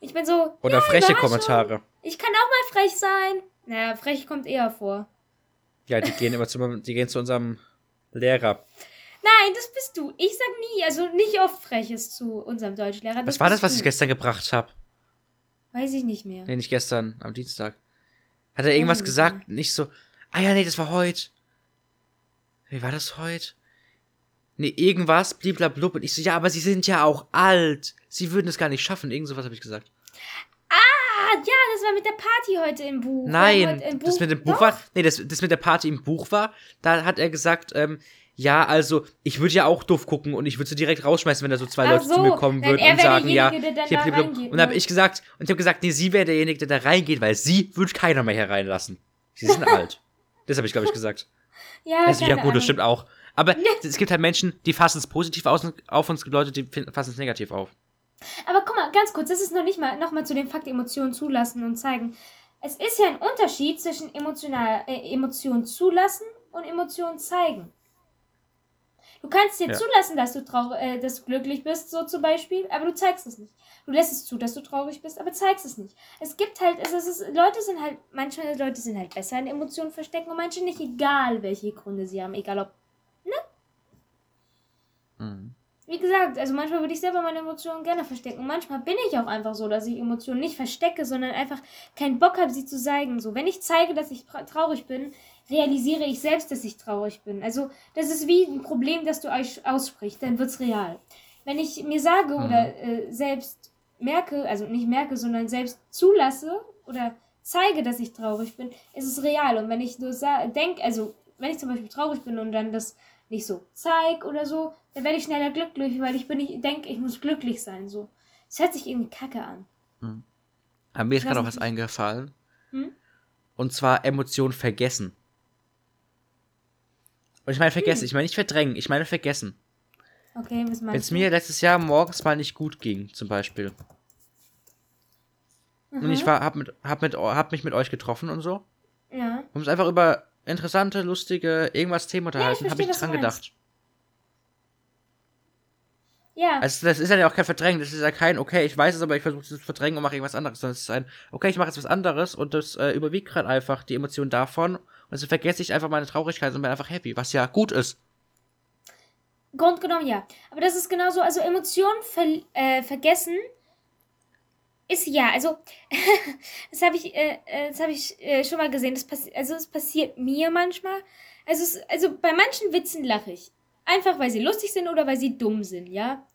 Ich bin so. Oder ja, freche. Kommentare. Ich kann auch mal frech sein. Naja, frech kommt eher vor. Ja, die gehen immer zu, die gehen zu unserem Lehrer. Nein, das bist du. Ich sag nie, also nicht oft Freches zu unserem Deutschlehrer. Was war das, was du. ich gestern gebracht habe? Weiß ich nicht mehr. Nee, nicht gestern, am Dienstag. Hat er irgendwas gesagt? Nicht so. Ah ja, nee, das war heute. Wie war das heute? Nee, irgendwas, bliblablub. Und ich so, ja, aber sie sind ja auch alt. Sie würden es gar nicht schaffen. Irgend sowas habe ich gesagt. Ah, ja, das war mit der Party heute im Buch. Nein, im das mit dem Buch Doch. war. Nee, das, das mit der Party im Buch war. Da hat er gesagt, ähm, ja, also, ich würde ja auch doof gucken und ich würde sie direkt rausschmeißen, wenn da so zwei Ach Leute zu so, mir kommen würden und sagen, ja, der dann hier, da reingeht, Und dann habe ne? ich gesagt, und ich habe gesagt, nee, sie wäre derjenige, der da reingeht, weil sie würde keiner mehr hier reinlassen. Sie sind alt. Das habe ich, glaube ich, gesagt. Ja, Also, ja, gut, das stimmt auch. Aber es gibt halt Menschen, die fassen es positiv aus, auf und es gibt Leute, die fassen es negativ auf. Aber guck mal, ganz kurz, das ist noch nicht mal, noch mal zu dem Fakt Emotionen zulassen und zeigen. Es ist ja ein Unterschied zwischen emotional, äh, Emotionen zulassen und Emotionen zeigen. Du kannst dir Ja. zulassen, dass du traurig, äh, dass du glücklich bist, so zum Beispiel, aber du zeigst es nicht. Du lässt es zu, dass du traurig bist, aber zeigst es nicht. Es gibt halt, es ist, Leute sind halt, manche Leute sind halt besser in Emotionen verstecken und manche nicht, egal welche Gründe sie haben, egal ob Mhm. Wie gesagt, also manchmal würde ich selber meine Emotionen gerne verstecken. Und manchmal bin ich auch einfach so, dass ich Emotionen nicht verstecke, sondern einfach keinen Bock habe, sie zu zeigen. So, wenn ich zeige, dass ich tra- traurig bin, realisiere ich selbst, dass ich traurig bin. Also, das ist wie ein Problem, das du euch aussprichst, dann wird's real. Wenn ich mir sage oder äh, selbst merke, also nicht merke, sondern selbst zulasse oder zeige, dass ich traurig bin, ist es real. Und wenn ich nur denke, also wenn ich zum Beispiel traurig bin und dann das nicht so zeig oder so, dann werde ich schneller glücklich, weil ich bin nicht, denke, ich muss glücklich sein. So. Es hört sich irgendwie kacke an. Aber mir ist Ich gerade auch was eingefallen. Hm? Und zwar Emotionen vergessen. Und ich meine vergessen, Hm. ich meine nicht verdrängen, ich meine vergessen. Okay, was Wenn meinst es du? mir letztes Jahr morgens mal nicht gut ging, zum Beispiel. Und Mhm. ich war, hab, mit, hab, mit, hab mich mit euch getroffen und so. Ja. Und uns einfach über interessante, lustige, irgendwas Themen unterhalten, habe verstehe, ich dran gedacht. Ja. Also das ist ja auch kein Verdrängen, das ist ja kein, okay, ich weiß es, aber ich versuche es zu verdrängen und mache irgendwas anderes, sondern es ist ein, okay, ich mache jetzt was anderes und das äh, überwiegt gerade einfach die Emotion davon und so vergesse ich einfach meine Traurigkeit und bin einfach happy, was ja gut ist. Grundgenommen ja. Aber das ist genauso, also Emotionen ver äh, vergessen ist ja, also das habe ich, äh, äh, das habe ich äh, schon mal gesehen. Das also es passiert mir manchmal. Also, es, also bei manchen Witzen lache ich. Einfach weil sie lustig sind oder weil sie dumm sind, ja.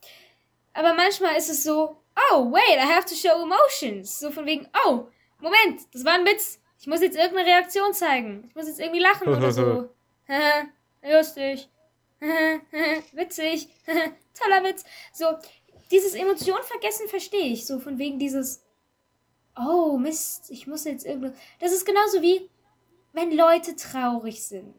Aber manchmal ist es so, oh, wait, I have to show emotions. So von wegen, oh, Moment, das war ein Witz. Ich muss jetzt irgendeine Reaktion zeigen. Ich muss jetzt irgendwie lachen oder so. Lustig. Witzig. Toller Witz. So, dieses Emotion vergessen verstehe ich. So von wegen dieses, oh Mist, ich muss jetzt irgendwo. Das ist genauso wie, wenn Leute traurig sind.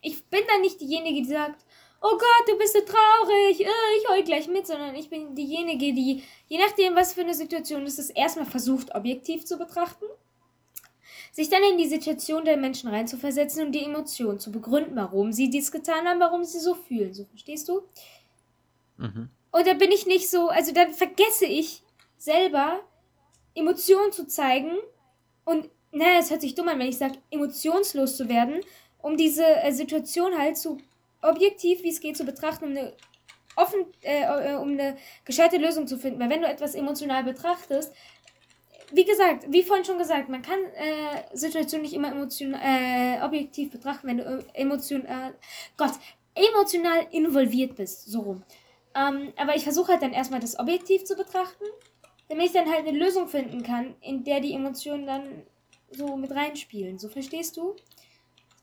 Ich bin dann nicht diejenige, die sagt, oh Gott, du bist so traurig, äh, ich heul gleich mit, sondern ich bin diejenige, die, je nachdem, was für eine Situation ist, es erstmal versucht, objektiv zu betrachten, sich dann in die Situation der Menschen reinzuversetzen und die Emotionen zu begründen, warum sie dies getan haben, warum sie so fühlen. So, verstehst du? Mhm. Und da bin ich nicht so, also dann vergesse ich selber Emotionen zu zeigen und, naja, es hört sich dumm an, wenn ich sage, emotionslos zu werden, um diese äh, Situation halt so objektiv wie es geht zu betrachten, um eine offen, äh, äh, um eine gescheite Lösung zu finden. Weil wenn du etwas emotional betrachtest, wie gesagt, wie vorhin schon gesagt, man kann äh, Situationen nicht immer emotional, äh, objektiv betrachten, wenn du äh, emotional, Gott, emotional involviert bist, so rum. Ähm, aber ich versuche halt dann erstmal das objektiv zu betrachten, damit ich dann halt eine Lösung finden kann, in der die Emotionen dann so mit reinspielen. So verstehst du?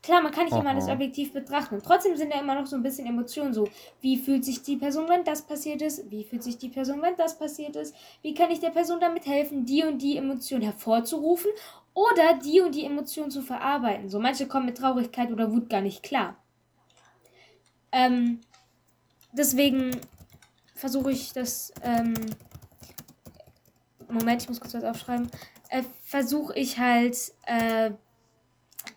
Klar, man kann nicht immer alles objektiv betrachten. Und trotzdem sind da immer noch so ein bisschen Emotionen. So, wie fühlt sich die Person, wenn das passiert ist? Wie fühlt sich die Person, wenn das passiert ist? Wie kann ich der Person damit helfen, die und die Emotion hervorzurufen oder die und die Emotion zu verarbeiten? So, manche kommen mit Traurigkeit oder Wut gar nicht klar. Ähm, deswegen versuche ich das, ähm, Moment, ich muss kurz was aufschreiben, äh, versuche ich halt, äh,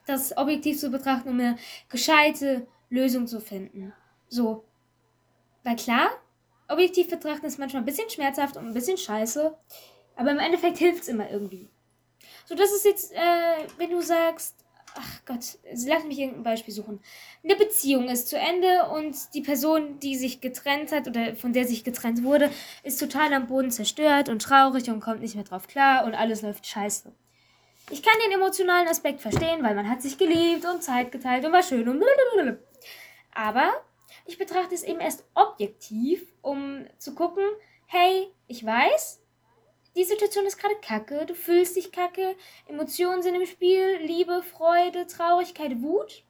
das objektiv zu betrachten, um eine gescheite Lösung zu finden. So. Weil klar, objektiv betrachten ist manchmal ein bisschen schmerzhaft und ein bisschen scheiße, aber im Endeffekt hilft es immer irgendwie. So, das ist jetzt, äh, wenn du sagst, ach Gott, lass mich irgendein Beispiel suchen. Eine Beziehung ist zu Ende und die Person, die sich getrennt hat oder von der sich getrennt wurde, ist total am Boden zerstört und traurig und kommt nicht mehr drauf klar und alles läuft scheiße. Ich kann den emotionalen Aspekt verstehen, weil man hat sich geliebt und Zeit geteilt und war schön und blablabla. Aber ich betrachte es eben erst objektiv, um zu gucken, hey, ich weiß, die Situation ist gerade kacke, du fühlst dich kacke, Emotionen sind im Spiel, Liebe, Freude, Traurigkeit, Wut.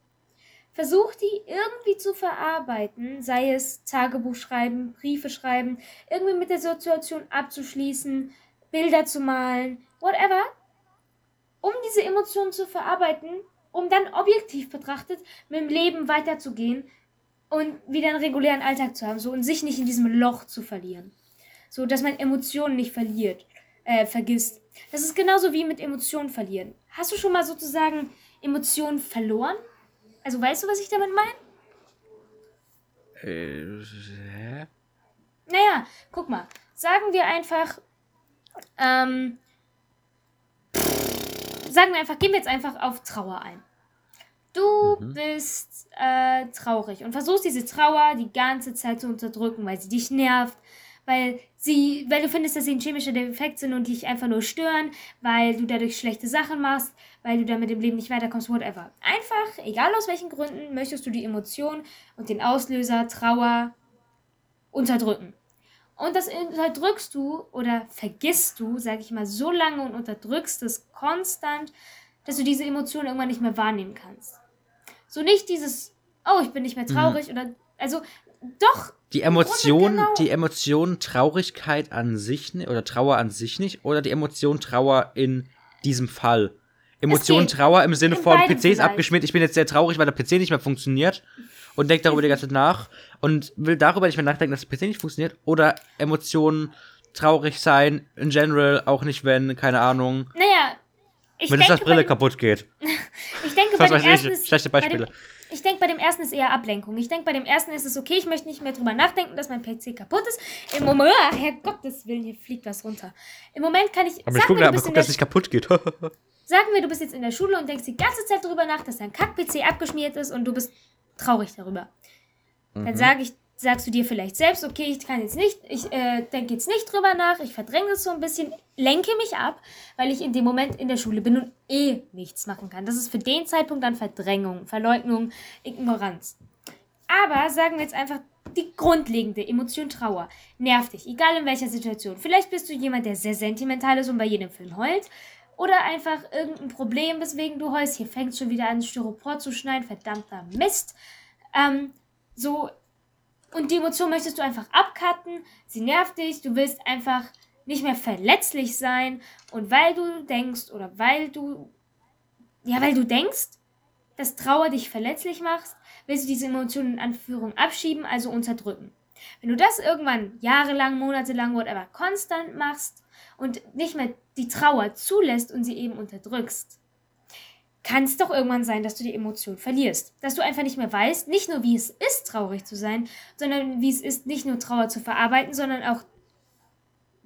Versuch die irgendwie zu verarbeiten, sei es Tagebuch schreiben, Briefe schreiben, irgendwie mit der Situation abzuschließen, Bilder zu malen, whatever, um diese Emotionen zu verarbeiten, um dann objektiv betrachtet mit dem Leben weiterzugehen und wieder einen regulären Alltag zu haben, so und sich nicht in diesem Loch zu verlieren. So, dass man Emotionen nicht verliert, äh, vergisst. Das ist genauso wie mit Emotionen verlieren. Hast du schon mal sozusagen Emotionen verloren? Also weißt du, was ich damit meine? Äh, hä? Naja, guck mal. Sagen wir einfach, ähm, sagen wir einfach, gehen wir jetzt einfach auf Trauer ein. Du Mhm. bist äh, traurig und versuchst diese Trauer die ganze Zeit zu unterdrücken, weil sie dich nervt, weil sie, weil du findest, dass sie ein chemischer Defekt sind und dich einfach nur stören, weil du dadurch schlechte Sachen machst, weil du damit im Leben nicht weiterkommst, whatever. Einfach, egal aus welchen Gründen, möchtest du die Emotion und den Auslöser Trauer unterdrücken. Und das unterdrückst du oder vergisst du, sag ich mal, so lange und unterdrückst es konstant, dass du diese Emotion irgendwann nicht mehr wahrnehmen kannst. So nicht dieses, oh, ich bin nicht mehr traurig oder, also, doch, Die Emotion, genau. die Emotion Traurigkeit an sich oder Trauer an sich nicht oder die Emotion Trauer in diesem Fall. Emotion Trauer im Sinne in von PC ist abgeschmiert, ich bin jetzt sehr traurig, weil der PC nicht mehr funktioniert und denke darüber die ganze Zeit nach und will darüber nicht mehr nachdenken, dass der PC nicht funktioniert oder Emotionen traurig sein in general, auch nicht wenn, keine Ahnung, naja, ich wenn denke, das Brille kaputt geht. ich denke, bei dem ersten ich, ist, schlechte bei Beispiele. dem, ich denke, bei dem ersten ist eher Ablenkung. Ich denke, bei dem ersten ist es okay, ich möchte nicht mehr drüber nachdenken, dass mein PC kaputt ist. Im Moment, ah, Herr Gottes Willen, hier fliegt was runter. Im Moment kann ich, Aber ich gucke, aber guck, dass es nicht kaputt geht. Sagen wir, du bist jetzt in der Schule und denkst die ganze Zeit darüber nach, dass dein Kack-PC abgeschmiert ist und du bist traurig darüber. Dann Mhm. sag ich, sagst du dir vielleicht selbst, okay, ich kann jetzt nicht, ich äh, denke jetzt nicht drüber nach, ich verdränge das so ein bisschen, lenke mich ab, weil ich in dem Moment in der Schule bin und eh nichts machen kann. Das ist für den Zeitpunkt dann Verdrängung, Verleugnung, Ignoranz. Aber sagen wir jetzt einfach die grundlegende Emotion Trauer. Nervt dich, egal in welcher Situation. Vielleicht bist du jemand, der sehr sentimental ist und bei jedem Film heult. Oder einfach irgendein Problem, weswegen du heulst. Hier fängt schon wieder an, Styropor zu schneiden. Verdammter Mist. Ähm, so. Und die Emotion möchtest du einfach abcutten. Sie nervt dich. Du willst einfach nicht mehr verletzlich sein. Und weil du denkst, oder weil du. Ja, weil du denkst, dass Trauer dich verletzlich macht, willst du diese Emotionen in Anführung abschieben, also unterdrücken. Wenn du das irgendwann jahrelang, monatelang, whatever, konstant machst und nicht mehr die Trauer zulässt und sie eben unterdrückst, kann es doch irgendwann sein, dass du die Emotion verlierst. Dass du einfach nicht mehr weißt, nicht nur wie es ist, traurig zu sein, sondern wie es ist, nicht nur Trauer zu verarbeiten, sondern auch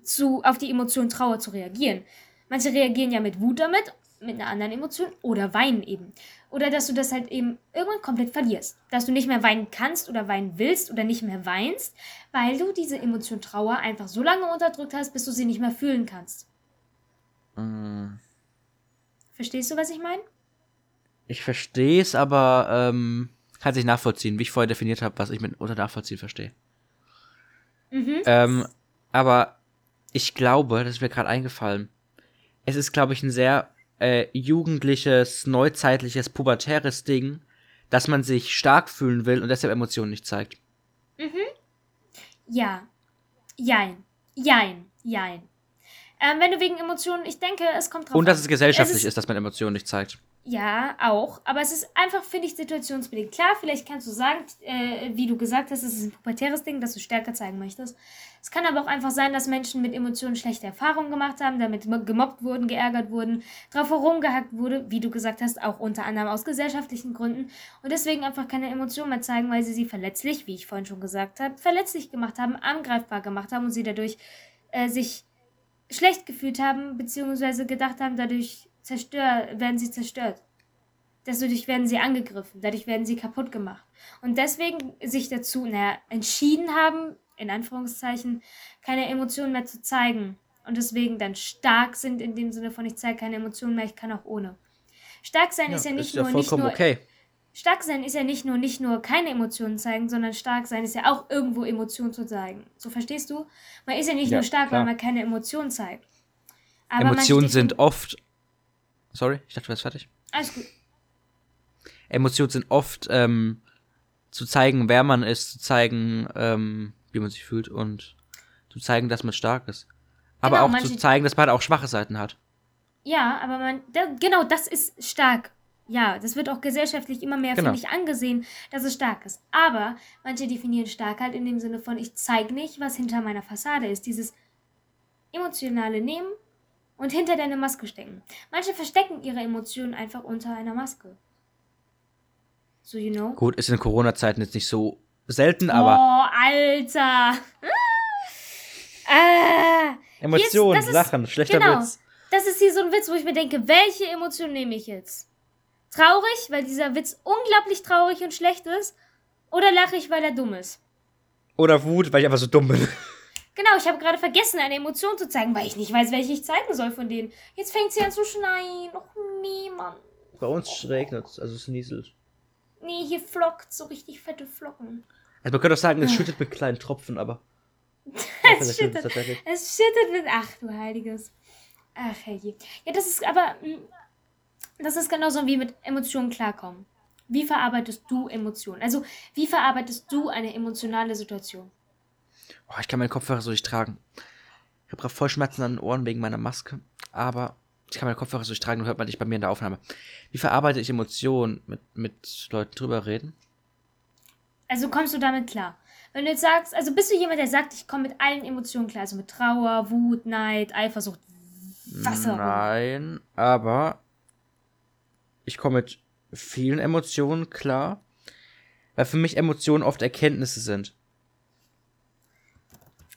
zu, auf die Emotion Trauer zu reagieren. Manche reagieren ja mit Wut damit, mit einer anderen Emotion oder weinen eben. Oder dass du das halt eben irgendwann komplett verlierst. Dass du nicht mehr weinen kannst oder weinen willst oder nicht mehr weinst, weil du diese Emotion Trauer einfach so lange unterdrückt hast, bis du sie nicht mehr fühlen kannst. Mm, Verstehst du, was ich meine? Ich verstehe es, aber ähm, kann sich nachvollziehen, wie ich vorher definiert habe, was ich mit unter nachvollziehen verstehe. Mhm. Ähm, aber ich glaube, das ist mir gerade eingefallen. Es ist, glaube ich, ein sehr äh, jugendliches, neuzeitliches, pubertäres Ding, dass man sich stark fühlen will und deshalb Emotionen nicht zeigt. Ja. Jein. Jein. Jein. Ähm, wenn du wegen Emotionen, ich denke, es kommt drauf Und dass es gesellschaftlich Es ist, dass man Emotionen nicht zeigt. Ja, auch. Aber es ist einfach, finde ich, situationsbedingt. Klar, vielleicht kannst du sagen, äh, wie du gesagt hast, es ist ein pubertäres Ding, dass du Stärke zeigen möchtest. Es kann aber auch einfach sein, dass Menschen mit Emotionen schlechte Erfahrungen gemacht haben, damit mo- gemobbt wurden, geärgert wurden, drauf herumgehackt wurde, wie du gesagt hast, auch unter anderem aus gesellschaftlichen Gründen. Und deswegen einfach keine Emotionen mehr zeigen, weil sie sie verletzlich, wie ich vorhin schon gesagt habe, verletzlich gemacht haben, angreifbar gemacht haben und sie dadurch äh, sich schlecht gefühlt haben, beziehungsweise gedacht haben, dadurch zerstört, werden sie zerstört. Dadurch werden sie angegriffen, dadurch werden sie kaputt gemacht. Und deswegen sich dazu naja, entschieden haben, in Anführungszeichen, keine Emotionen mehr zu zeigen. Und deswegen dann stark sind in dem Sinne von, ich zeige keine Emotionen mehr, ich kann auch ohne. Stark sein ist ja nicht ist ja nur, nicht nur okay. Stark sein ist ja nicht nur, nicht nur keine Emotionen zeigen, sondern stark sein ist ja auch irgendwo Emotionen zu zeigen. So verstehst du? Man ist ja nicht Ja, nur stark, klar. weil man keine Emotionen zeigt. Aber Emotionen sind oft. Sorry, ich dachte, du wärst fertig. Alles gut. Emotionen sind oft ähm, zu zeigen, wer man ist, zu zeigen, ähm, wie man sich fühlt und zu zeigen, dass man stark ist. Aber Genau, auch manche- zu zeigen, dass man auch schwache Seiten hat. Ja, aber man, da, genau, das ist stark. Ja, das wird auch gesellschaftlich immer mehr, Genau. finde ich, angesehen, dass es stark ist. Aber manche definieren stark halt in dem Sinne von, ich zeige nicht, was hinter meiner Fassade ist. Dieses emotionale Nehmen und hinter deine Maske stecken. Manche verstecken ihre Emotionen einfach unter einer Maske. So, you know? Gut, ist in Corona-Zeiten jetzt nicht so selten, aber oh, Alter! ah, Emotionen, ist- Lachen, schlechter genau. Witz. Das ist hier so ein Witz, wo ich mir denke, welche Emotion nehme ich jetzt? Traurig, weil dieser Witz unglaublich traurig und schlecht ist? Oder lache ich, weil er dumm ist? Oder Wut, weil ich einfach so dumm bin. Genau, ich habe gerade vergessen, eine Emotion zu zeigen, weil ich nicht weiß, welche ich zeigen soll von denen. Jetzt fängt sie an zu schneien. Och nee, Mann. Bei uns regnet es, also es nieselt. Nee, hier flockt so richtig fette Flocken. Also man könnte auch sagen, es schüttet mit kleinen Tropfen, aber. Es schüttet, es schüttet mit. Ach du Heiliges. Ach herrje. Ja, das ist aber. mm, Das ist genauso wie mit Emotionen klarkommen. Wie verarbeitest du Emotionen? Also, wie verarbeitest du eine emotionale Situation? Oh, ich kann meinen Kopfhörer so nicht tragen. Ich habe gerade voll Schmerzen an den Ohren wegen meiner Maske, aber ich kann meinen Kopfhörer so nicht tragen und hört man nicht bei mir in der Aufnahme. Wie verarbeite ich Emotionen mit, mit Leuten drüber reden? Also, kommst du damit klar? Wenn du jetzt sagst, also bist du jemand, der sagt, ich komme mit allen Emotionen klar, also mit Trauer, Wut, Neid, Eifersucht, was auch immer. Nein, aber ich komme mit vielen Emotionen klar. Weil für mich Emotionen oft Erkenntnisse sind.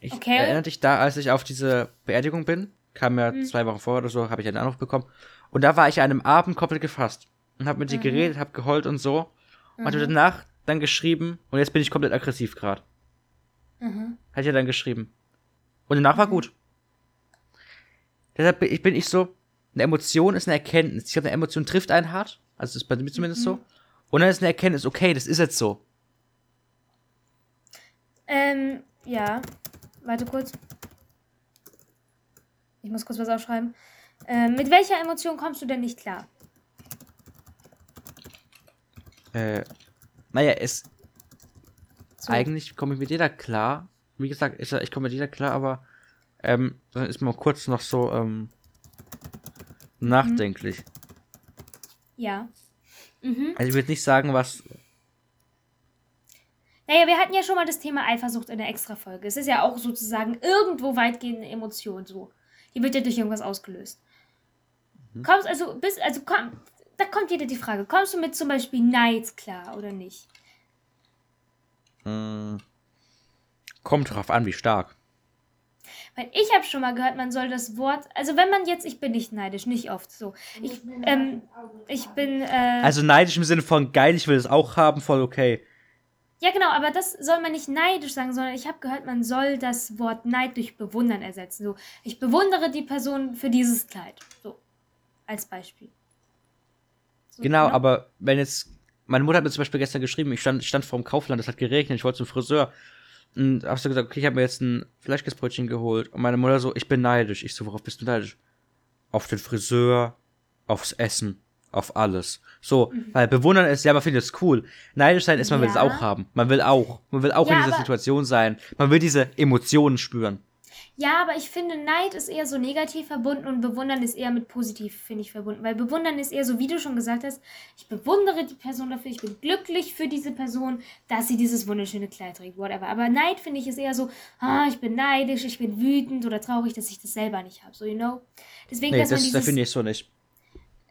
Ich Okay. erinnere dich da, als ich auf diese Beerdigung bin, kam ja Mhm. zwei Wochen vorher oder so, habe ich einen Anruf bekommen. Und da war ich an einem Abend komplett gefasst. Und habe mit Mhm. dir geredet, habe geheult und so. Und hatte danach dann geschrieben, und jetzt bin ich komplett aggressiv gerade. Mhm. Hat ja dann geschrieben. Und danach war gut. Deshalb bin ich, bin ich so, eine Emotion ist eine Erkenntnis. Ich glaube, eine Emotion trifft einen hart. Also das ist bei mir zumindest so. Und dann ist eine Erkenntnis, okay, das ist jetzt so. Ähm, ja. Warte kurz. Ich muss kurz was aufschreiben. Ähm, mit welcher Emotion kommst du denn nicht klar? Äh, naja, es, So. eigentlich komme ich mit jeder klar. Wie gesagt, ist, ich komme mit jeder klar, aber ähm, dann ist man kurz noch so ähm, nachdenklich. Ja. Mhm. Also ich würde nicht sagen, was. Naja, wir hatten ja schon mal das Thema Eifersucht in der Extra-Folge. Es ist ja auch sozusagen irgendwo weitgehende Emotion so. Die wird ja durch irgendwas ausgelöst. Kommst also, bist, also komm, da kommt wieder die Frage, kommst du mit zum Beispiel Neid klar oder nicht? Mh, kommt drauf an, wie stark. Weil ich habe schon mal gehört, man soll das Wort, also wenn man jetzt, ich bin nicht neidisch, nicht oft so. Ich, ähm, ich bin, äh, Also neidisch im Sinne von geil, ich will es auch haben, voll okay. Ja genau, aber das soll man nicht neidisch sagen, sondern ich habe gehört, man soll das Wort Neid durch Bewundern ersetzen. So, ich bewundere die Person für dieses Kleid. So, als Beispiel. So, Genau, ne? aber wenn jetzt. Meine Mutter hat mir zum Beispiel gestern geschrieben, ich stand, stand vor dem Kaufland, es hat geregnet, ich wollte zum Friseur. Und hast du gesagt, okay, ich habe mir jetzt ein Fleischkäsebrötchen geholt. Und meine Mutter so, ich bin neidisch. Ich so, worauf bist du neidisch? Auf den Friseur, aufs Essen, auf alles. So, weil bewundern ist, ja, man findet es cool. Neidisch sein ist, man will es Mhm. Ja. auch haben. Man will auch. Man will auch Ja, in dieser Situation sein. Man will diese Emotionen spüren. Ja, aber ich finde, Neid ist eher so negativ verbunden und Bewundern ist eher mit positiv, finde ich, verbunden. Weil Bewundern ist eher so, wie du schon gesagt hast, ich bewundere die Person dafür, ich bin glücklich für diese Person, dass sie dieses wunderschöne Kleid trägt, whatever. Aber Neid, finde ich, ist eher so, ah, ich bin neidisch, ich bin wütend oder traurig, dass ich das selber nicht habe, so, you know? Deswegen, Nee, dass man das, das dieses... finde ich so nicht.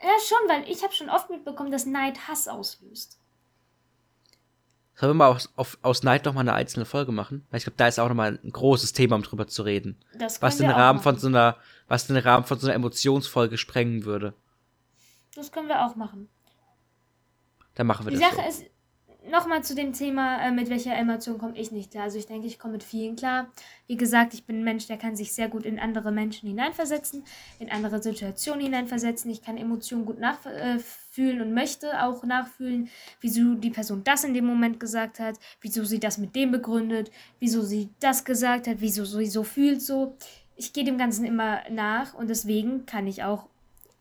Ja, schon, weil ich habe schon oft mitbekommen, dass Neid Hass auslöst. Sollen wir mal aus, auf, aus Neid noch mal eine einzelne Folge machen? Weil ich glaube, da ist auch noch mal ein großes Thema, um drüber zu reden. Das Was den wir auch Rahmen von machen. so einer, was den Rahmen von so einer Emotionsfolge sprengen würde. Das können wir auch machen. Dann machen wir Die das Sache so. ist, nochmal zu dem Thema, äh, mit welcher Emotion komme ich nicht klar. Also ich denke, ich komme mit vielen klar. Wie gesagt, ich bin ein Mensch, der kann sich sehr gut in andere Menschen hineinversetzen, in andere Situationen hineinversetzen. Ich kann Emotionen gut nachfühlen und möchte auch nachfühlen, wieso die Person das in dem Moment gesagt hat, wieso sie das mit dem begründet, wieso sie das gesagt hat, wieso sie so fühlt so. Ich gehe dem Ganzen immer nach und deswegen kann ich auch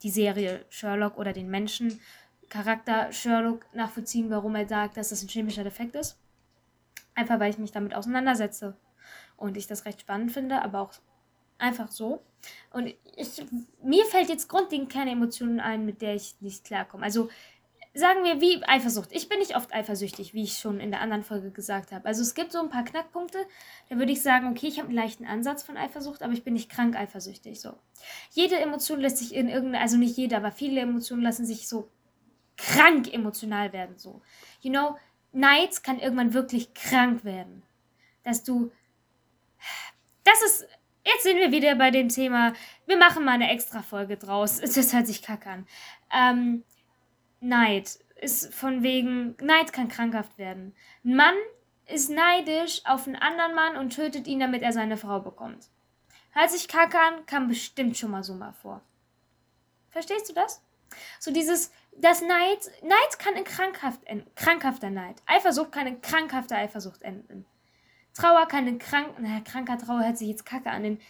die Serie Sherlock oder den Menschen Charakter Sherlock nachvollziehen, warum er sagt, dass das ein chemischer Defekt ist. Einfach weil ich mich damit auseinandersetze und ich das recht spannend finde, aber auch einfach so. Und ich, mir fällt jetzt grundlegend keine Emotionen ein, mit der ich nicht klarkomme. Also sagen wir wie Eifersucht. Ich bin nicht oft eifersüchtig, wie ich schon in der anderen Folge gesagt habe. Also es gibt so ein paar Knackpunkte, da würde ich sagen, okay, ich habe einen leichten Ansatz von Eifersucht, aber ich bin nicht krank eifersüchtig. So. Jede Emotion lässt sich in irgendeiner, also nicht jede, aber viele Emotionen lassen sich so krank emotional werden. So. You know, Neid kann irgendwann wirklich krank werden. Dass du. Das ist. Jetzt sind wir wieder bei dem Thema. Wir machen mal eine extra Folge draus. Das hört sich kacke an. Ähm, Neid ist von wegen. Neid kann krankhaft werden. Ein Mann ist neidisch auf einen anderen Mann und tötet ihn, damit er seine Frau bekommt. Hört sich kacke an, kam bestimmt schon mal so mal vor. Verstehst du das? So dieses, das Neid, Neid kann in krankhaft enden, krankhafter Neid. Eifersucht kann in krankhafter Eifersucht enden. Trauer kann in krank, naja, kranker Trauer hört sich jetzt kacke an. In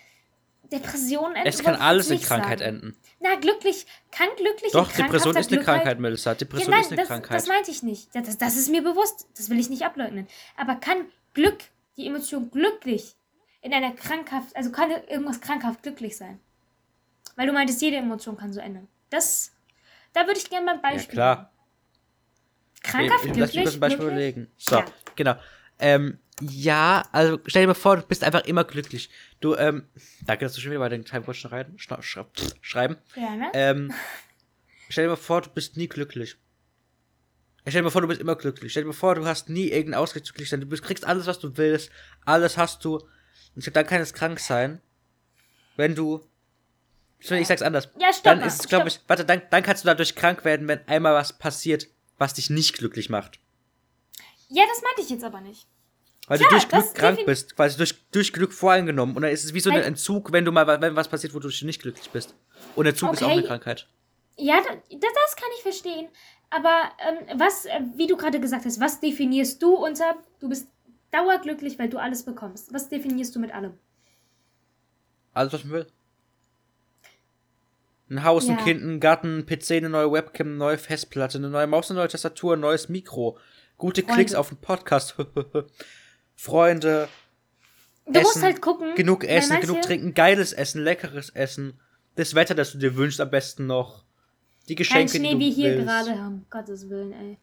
Depression enden. Es kann alles in Krankheit sagen. enden. Na, glücklich, kann glücklich Doch, Depression ist eine Krankheit, Melissa. Depression ja, nein, ist eine das, Krankheit. das meinte ich nicht. Das, das ist mir bewusst. Das will ich nicht ableugnen. Aber kann Glück, die Emotion glücklich in einer krankhaft, also kann irgendwas krankhaft glücklich sein? Weil du meintest, jede Emotion kann so ändern. Das, da würde ich gerne mal ein ja, Beispiel. klar. nennen. Krankhaft Ich- ich- glücklich? Lass mich kurz ein Beispiel überlegen. So, Ja. genau. Ähm, ja, also stell dir mal vor, du bist einfach immer glücklich. Du, ähm, danke, dass du schon wieder bei den Timecode schreiben, schra- pff, schreiben. Ja, ne? Ähm, stell dir mal vor, du bist nie glücklich. Stell dir mal vor, du bist immer glücklich. Stell dir mal vor, du hast nie irgendeinen Ausgleich zu glücklich sein. Du bist- kriegst alles, was du willst. Alles hast du. Und ich glaub, dann kann es krank sein, wenn du. Ich sag's anders. Ja, stopp Dann ist es, glaube ich, warte, dann, dann kannst du dadurch krank werden, wenn einmal was passiert, was dich nicht glücklich macht. Ja, das meinte ich jetzt aber nicht. Weil Klar, du durch das Glück krank bist, quasi durch, durch Glück voreingenommen. Und dann ist es wie so ein Entzug, wenn du mal wenn was passiert, wo du nicht glücklich bist. Und Entzug ist auch Okay. eine Krankheit. Ja, da, da- das kann ich verstehen. Aber ähm, was, äh, wie du gerade gesagt hast, was definierst du unter, du bist dauerglücklich, weil du alles bekommst? Was definierst du mit allem? Alles, was man will. Ein Haus, ein Ja. Kind, ein Garten, ein PC, eine neue Webcam, eine neue Festplatte, eine neue Maus, eine neue Tastatur, ein neues Mikro. Gute Freunde. Klicks auf den Podcast. Freunde, Du musst Essen, halt gucken. genug Essen, manche- genug trinken, geiles Essen, leckeres Essen. Das Wetter, das du dir wünschst, am besten noch. Die Kein Geschenke, Schnee die du wie hier willst. gerade haben. Um Gottes Willen, ey.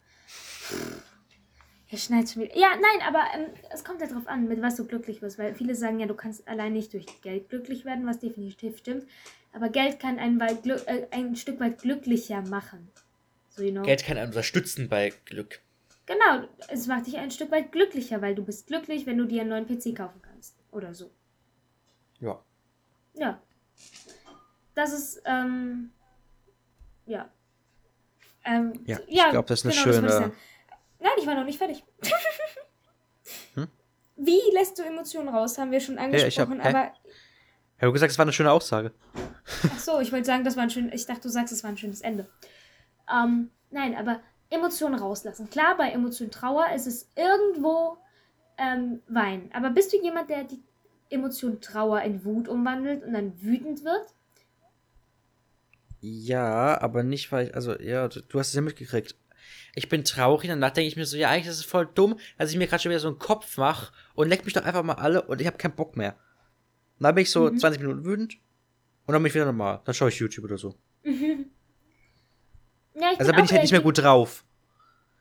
Hier schneit schon wieder. Ja, nein, aber ähm, es kommt ja drauf an, mit was du glücklich wirst. Weil viele sagen ja, du kannst allein nicht durch Geld glücklich werden, was definitiv stimmt. Aber Geld kann einen äh, ein Stück weit glücklicher machen. So, you know. Geld kann einen unterstützen bei Glück. Genau, es macht dich ein Stück weit glücklicher, weil du bist glücklich, wenn du dir einen neuen PC kaufen kannst. Oder so. Ja. Ja. Das ist, ähm, ja. Ähm, Ja, ich glaub, das ist eine wollte ich schöne-. Nein, ich war noch nicht fertig. Hm? Wie lässt du Emotionen raus? Haben wir schon hab- angesprochen, hä? aber. Ich habe gesagt, es war eine schöne Aussage. Ach so, ich wollte sagen, das war ein schön. Ich dachte, du sagst, es war ein schönes Ende. Ähm, nein, aber Emotionen rauslassen. Klar, bei Emotionen Trauer ist es irgendwo ähm, Weinen. Aber bist du jemand, der die Emotion Trauer in Wut umwandelt und dann wütend wird? Ja, aber nicht, weil ich, also, ja, du, du hast es ja mitgekriegt. Ich bin traurig, danach denke ich mir so, ja, eigentlich ist es voll dumm, dass ich mir gerade schon wieder so einen Kopf mache und leck mich doch einfach mal alle und ich habe keinen Bock mehr. Und dann bin ich so Mhm. 20 Minuten wütend und dann bin ich wieder normal. Dann schaue ich YouTube oder so. Ja, ich Also bin auch ich halt nicht mehr gut drauf.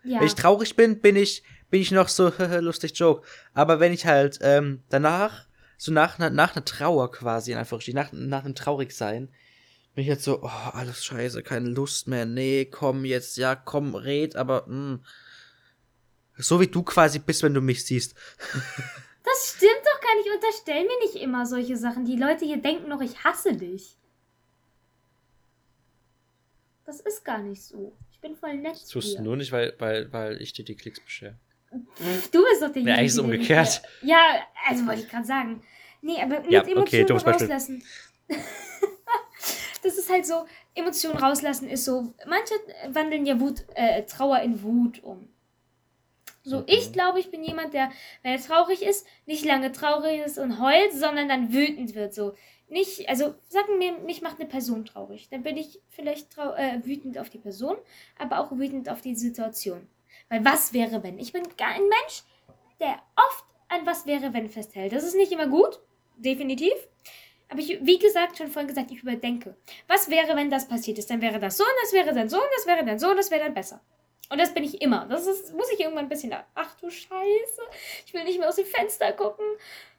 Ja. Wenn ich traurig bin, bin ich, bin ich noch so, lustig Joke. Aber wenn ich halt ähm, danach, so nach, einer- nach einer Trauer quasi, in Anführungsstrichen, nach, nach einem Traurigsein, bin ich jetzt so, oh, alles scheiße, keine Lust mehr, nee, komm jetzt, ja, komm, red, aber, mh. So wie du quasi bist, wenn du mich siehst. Das stimmt doch gar nicht. Unterstell mir nicht immer solche Sachen. Die Leute hier denken noch, ich hasse dich. Das ist gar nicht so. Ich bin voll nett. Das tust du nur nicht, weil, weil, weil ich dir die Klicks beschere. Du bist doch der Ja, eigentlich ist umgekehrt. Ja, also wollte ich gerade sagen. Nee, aber mit Ja, okay, Emotionen Beispiel. rauslassen. das ist halt so, Emotionen rauslassen ist so, manche wandeln ja Wut, äh, Trauer in Wut um. So, Mhm. ich glaube, ich bin jemand, der, wenn er traurig ist, nicht lange traurig ist und heult, sondern dann wütend wird. So, nicht, also sagen wir, mich macht eine Person traurig. Dann bin ich vielleicht trau äh, wütend auf die Person, aber auch wütend auf die Situation. Weil was wäre, wenn? Ich bin gar ein Mensch, der oft an was wäre, wenn festhält. Das ist nicht immer gut, definitiv. Aber ich, wie gesagt, schon vorhin gesagt, ich überdenke. Was wäre, wenn das passiert ist? Dann wäre das so und das wäre dann so und das wäre dann so und das wäre dann besser. Und das bin ich immer. Das ist, muss ich irgendwann ein bisschen. Ach du Scheiße. Ich will nicht mehr aus dem Fenster gucken.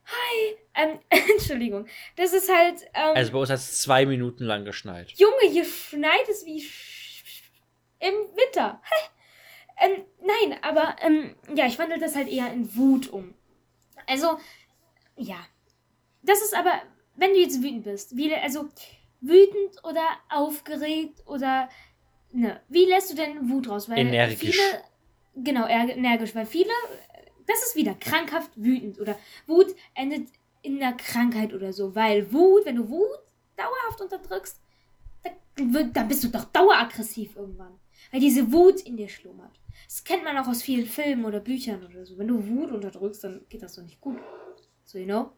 Hi. Ähm, Entschuldigung. Das ist halt. Ähm, Also bei uns hat es zwei Minuten lang geschneit. Junge, hier schneit es wie im Winter. ähm, nein, aber ähm, ja, ich wandle das halt eher in Wut um. Also, ja. Das ist aber, wenn du jetzt wütend bist, wie, also wütend oder aufgeregt oder, ne, wie lässt du denn Wut raus? Weil Energisch. Viele, genau, er- energisch, weil viele, das ist wieder krankhaft wütend oder Wut endet in einer Krankheit oder so, weil Wut, wenn du Wut dauerhaft unterdrückst, dann bist du doch daueraggressiv irgendwann. Weil diese Wut in dir schlummert. Das kennt man auch aus vielen Filmen oder Büchern oder so. Wenn du Wut unterdrückst, dann geht das doch nicht gut. So, you know?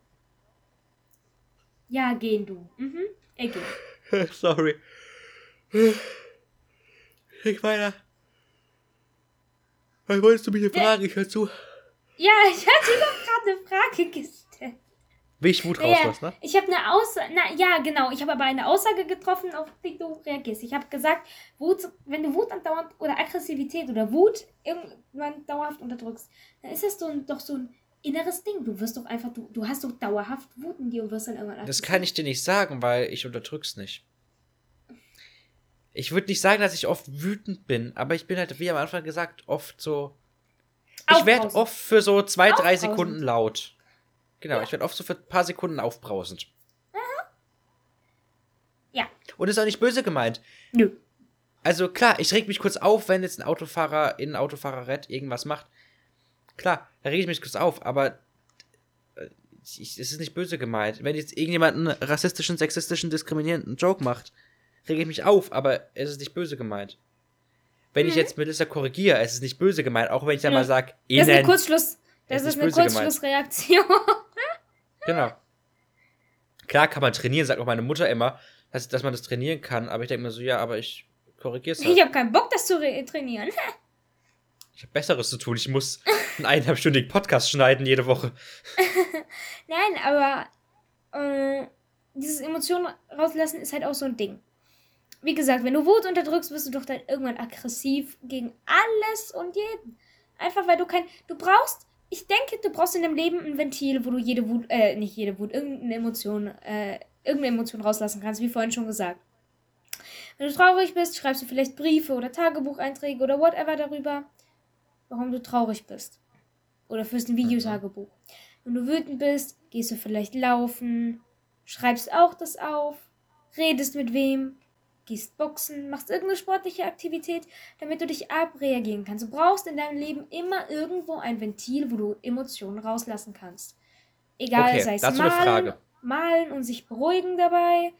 Ja, gehen du. Mhm. Er geht. Sorry. Ich weiter. Was wolltest du mich denn Ja. fragen? Ich hör zu. Ja, ich hatte doch gerade eine Frage gestellt. Wie ich Wut Naja, rauslasse, ne? Ich habe eine Aussage, na ja, genau, ich habe aber eine Aussage getroffen, auf die du reagierst. Ich habe gesagt, Wut, wenn du Wut andauernd oder Aggressivität oder Wut irgendwann dauerhaft unterdrückst, dann ist das so ein, doch so ein inneres Ding. Du wirst doch einfach, du, du hast doch dauerhaft Wut in dir und wirst dann irgendwann Das kann ich dir nicht sagen, weil ich unterdrück's nicht. Ich würde nicht sagen, dass ich oft wütend bin, aber ich bin halt, wie am Anfang gesagt, oft so. Ich werde oft für so zwei, drei. Sekunden laut. Genau, ich werde oft so für ein paar Sekunden aufbrausend. Ja. Und ist auch nicht böse gemeint. Nö. Also klar, ich reg mich kurz auf, wenn jetzt ein Autofahrer in ein Autofahrerett irgendwas macht. Klar, da reg ich mich kurz auf, aber äh, ich, es ist nicht böse gemeint. Wenn jetzt irgendjemand einen rassistischen, sexistischen, diskriminierenden Joke macht, rege ich mich auf, aber es ist nicht böse gemeint. Wenn ich jetzt Melissa korrigiere, es ist nicht böse gemeint, auch wenn ich dann Mhm. mal sage, Das ist eine. Kurzschluss. Das ist ist eine. Kurzschlussreaktion. Genau. Klar kann man trainieren, sagt auch meine Mutter immer, dass, dass man das trainieren kann, aber ich denke mir so, ja, aber ich korrigiere es halt. Ich habe keinen Bock, das zu re- trainieren. Ich habe Besseres zu tun. Ich muss einen eineinhalbstündigen Podcast schneiden jede Woche. Nein, aber äh, dieses Emotionen rauslassen ist halt auch so ein Ding. Wie gesagt, wenn du Wut unterdrückst, wirst du doch dann irgendwann aggressiv gegen alles und jeden. Einfach weil du kein. Du brauchst. Ich denke, du brauchst in deinem Leben ein Ventil, wo du jede Wut, äh, nicht jede Wut, irgendeine Emotion, äh, irgendeine Emotion rauslassen kannst, wie vorhin schon gesagt. Wenn du traurig bist, schreibst du vielleicht Briefe oder Tagebucheinträge oder whatever darüber, warum du traurig bist. Oder führst ein Videotagebuch. Wenn du wütend bist, gehst du vielleicht laufen, schreibst auch das auf, redest mit wem, gehst boxen, machst irgendeine sportliche Aktivität, damit du dich abreagieren kannst. Du brauchst in deinem Leben immer irgendwo ein Ventil, wo du Emotionen rauslassen kannst. Egal, Okay, sei es malen, malen und sich beruhigen dabei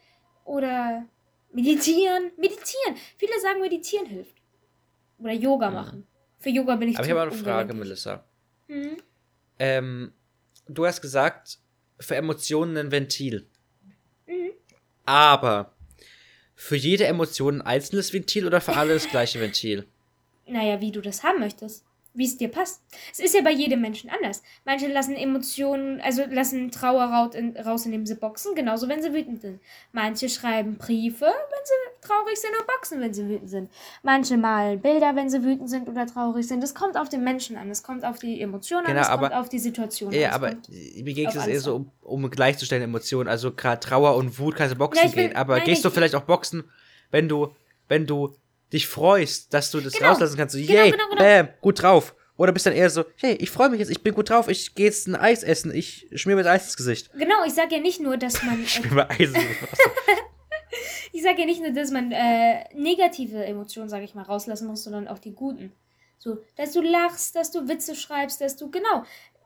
oder meditieren. Meditieren. Viele sagen, meditieren hilft. Oder Yoga machen. Für Yoga bin ich Mhm. Aber ich habe eine Frage. Melissa. Hm? Ähm, du hast gesagt, für Emotionen ein Ventil. Mhm. Aber für jede Emotion ein einzelnes Ventil oder für alle das gleiche Ventil? Naja, wie du das haben möchtest. Wie es dir passt. Es ist ja bei jedem Menschen anders. Manche lassen Emotionen, also lassen Trauer raus, indem sie boxen, genauso wenn sie wütend sind. Manche schreiben Briefe, wenn sie traurig sind und boxen, wenn sie wütend sind. Manche malen Bilder, wenn sie wütend sind oder traurig sind. Es kommt auf den Menschen an, es kommt auf die Emotionen Genau, an, es aber- kommt auf die Situation Ja, an. es aber mir geht es eher so, um, um gleichzustellen Emotionen. Also gerade Trauer und Wut kannst du boxen Ja, bin- gehen. Aber nein, gehst du ich- vielleicht auch boxen, wenn du, wenn du dich freust, dass du das Genau. rauslassen kannst. So, Genau, yay, genau, genau. bam, gut drauf. Oder bist dann eher so, hey, ich freue mich jetzt, ich bin gut drauf, ich gehe jetzt ein Eis essen, ich schmier mir das Eis ins Gesicht. Genau, ich sage ja nicht nur, dass man. Ich Äh, schmier mir Eis ins Gesicht. ich sage ja nicht nur, dass man äh, negative Emotionen, sage ich mal, rauslassen muss, sondern auch die guten. So, dass du lachst, dass du Witze schreibst, dass du. Genau.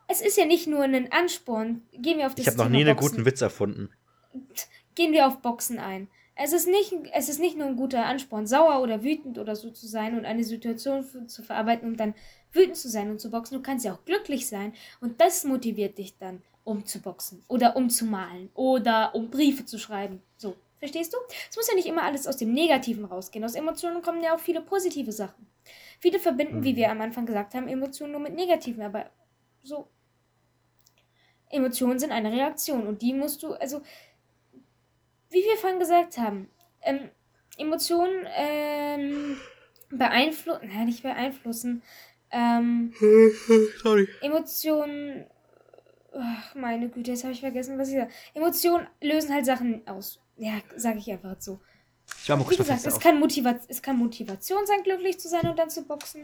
Es ist ja nicht nur ein Ansporn. Gehen wir auf das Ich habe noch nie einen Boxen. guten Witz erfunden. Gehen wir auf Boxen ein. Es ist, nicht, es ist nicht nur ein guter Ansporn, sauer oder wütend oder so zu sein und eine Situation für, zu verarbeiten und dann wütend zu sein und zu boxen. Du kannst ja auch glücklich sein und das motiviert dich dann, um zu boxen oder um zu malen oder um Briefe zu schreiben. So, verstehst du? Es muss ja nicht immer alles aus dem Negativen rausgehen. Aus Emotionen kommen ja auch viele positive Sachen. Viele verbinden, wie Mhm. wir am Anfang gesagt haben, Emotionen nur mit Negativen, aber so. Emotionen sind eine Reaktion und die musst du, also wie wir vorhin gesagt haben, ähm, Emotionen ähm, beeinflussen, nein, nicht beeinflussen, ähm, Sorry. Emotionen, ach, meine Güte, jetzt habe ich vergessen, was ich sage. Emotionen lösen halt Sachen aus. Ja, sage ich einfach so. Ich war mal Wie gesagt, es kann, Motiva es kann Motivation sein, glücklich zu sein und dann zu boxen.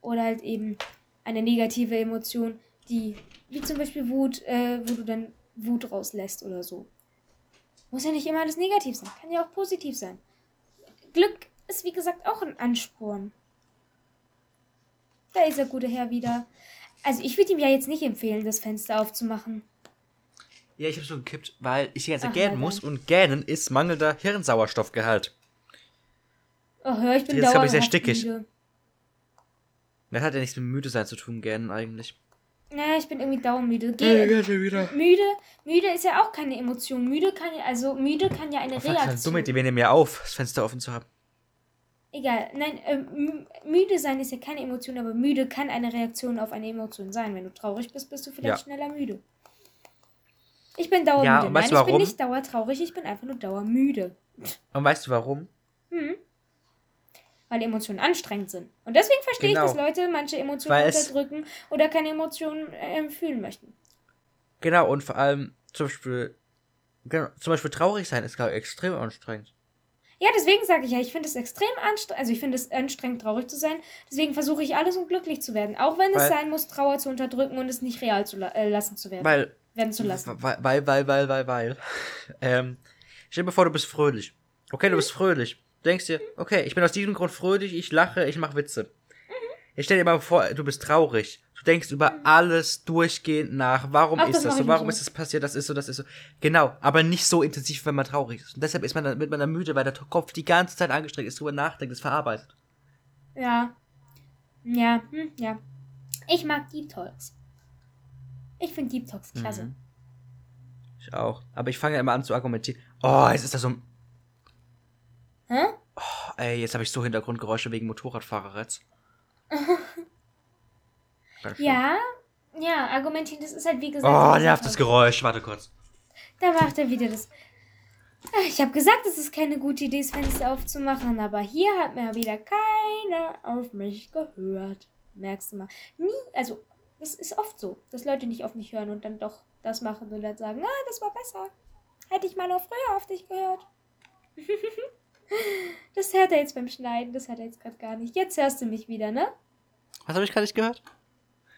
Oder halt eben eine negative Emotion, die, wie zum Beispiel Wut, äh, wo du dann Wut rauslässt oder so. Muss ja nicht immer alles negativ sein, kann ja auch positiv sein. Glück ist, wie gesagt, auch ein Ansporn. Da ist der gute Herr wieder. Also ich würde ihm ja jetzt nicht empfehlen, das Fenster aufzumachen. Ja, ich habe so gekippt, weil ich die ganze Zeit Ach, gähnen muss und gähnen ist mangelnder Hirnsauerstoffgehalt. Oh, hör, ich bin Jetzt glaub ich, sehr stickig. müde. Das hat ja nichts mit müde sein zu tun, gähnen eigentlich. Ja, ich bin irgendwie dauermüde. Geh, wieder. Müde, müde ist ja auch keine Emotion. Müde kann ja, also müde kann ja eine Oh, fuck, das ist Reaktion. dumme Idee, wir nehmen ja auf, das Fenster offen zu haben. Egal, nein, äh, mü- müde sein ist ja keine Emotion, aber müde kann eine Reaktion auf eine Emotion sein. Wenn du traurig bist, bist du vielleicht Ja. schneller müde. Ich bin dauermüde. Ja, und nein, weißt du ich bin warum? nicht dauertraurig, ich bin einfach nur dauermüde. Und weißt du warum? Hm. Weil Emotionen anstrengend sind. Und deswegen verstehe Genau. ich, dass Leute manche Emotionen Weil es- unterdrücken oder keine Emotionen äh, fühlen möchten. Genau, und vor allem zum Beispiel, genau, zum Beispiel traurig sein ist, glaube ich, extrem anstrengend. Ja, deswegen sage ich ja, ich finde es extrem anstrengend, also ich finde es anstrengend, traurig zu sein. Deswegen versuche ich alles, um glücklich zu werden. Auch wenn es Weil- sein muss, Trauer zu unterdrücken und es nicht real zu la äh, lassen zu werden. Weil, werden zu lassen. weil, weil, weil, weil, weil, weil. Ähm, stell dir vor, du bist fröhlich. Okay, du bist fröhlich. Du denkst dir, okay, ich bin aus diesem Grund fröhlich, ich lache, ich mache Witze. Jetzt stell dir mal vor, du bist traurig. Du denkst über alles durchgehend nach. Warum Ach, ist das das so? ich Warum ist das passiert? Das ist so, das ist so. Genau, aber nicht so intensiv, wenn man traurig ist. Und deshalb ist man dann, wird man dann müde, weil der Kopf die ganze Zeit angestrengt ist, drüber nachdenkt, es verarbeitet. Ja. Ja, hm, ja. Ich mag Deep Talks. Ich finde Deep Talks klasse. Mhm. Ich auch. Aber ich fange ja immer an zu argumentieren. Oh, jetzt ist da so ein. Hä? Oh, ey, jetzt habe ich so Hintergrundgeräusche wegen Motorradfahrer jetzt. Ganz schlimm. Ja, ja, argumentieren, das ist halt wie gesagt. Oh, nervt das. Geräusch. Warte kurz. Da macht er wieder das. Ich habe gesagt, es ist keine gute Idee, das Fenster aufzumachen, aber hier hat mir wieder keiner auf mich gehört. Merkst du mal. Nie, also, es ist oft so, dass Leute nicht auf mich hören und dann doch das machen und dann sagen, ah, das war besser. Hätte ich mal noch früher auf dich gehört. das hört er jetzt beim Schneiden, das hört er jetzt gerade gar nicht. Jetzt hörst du mich wieder, ne? Was habe ich gerade nicht gehört?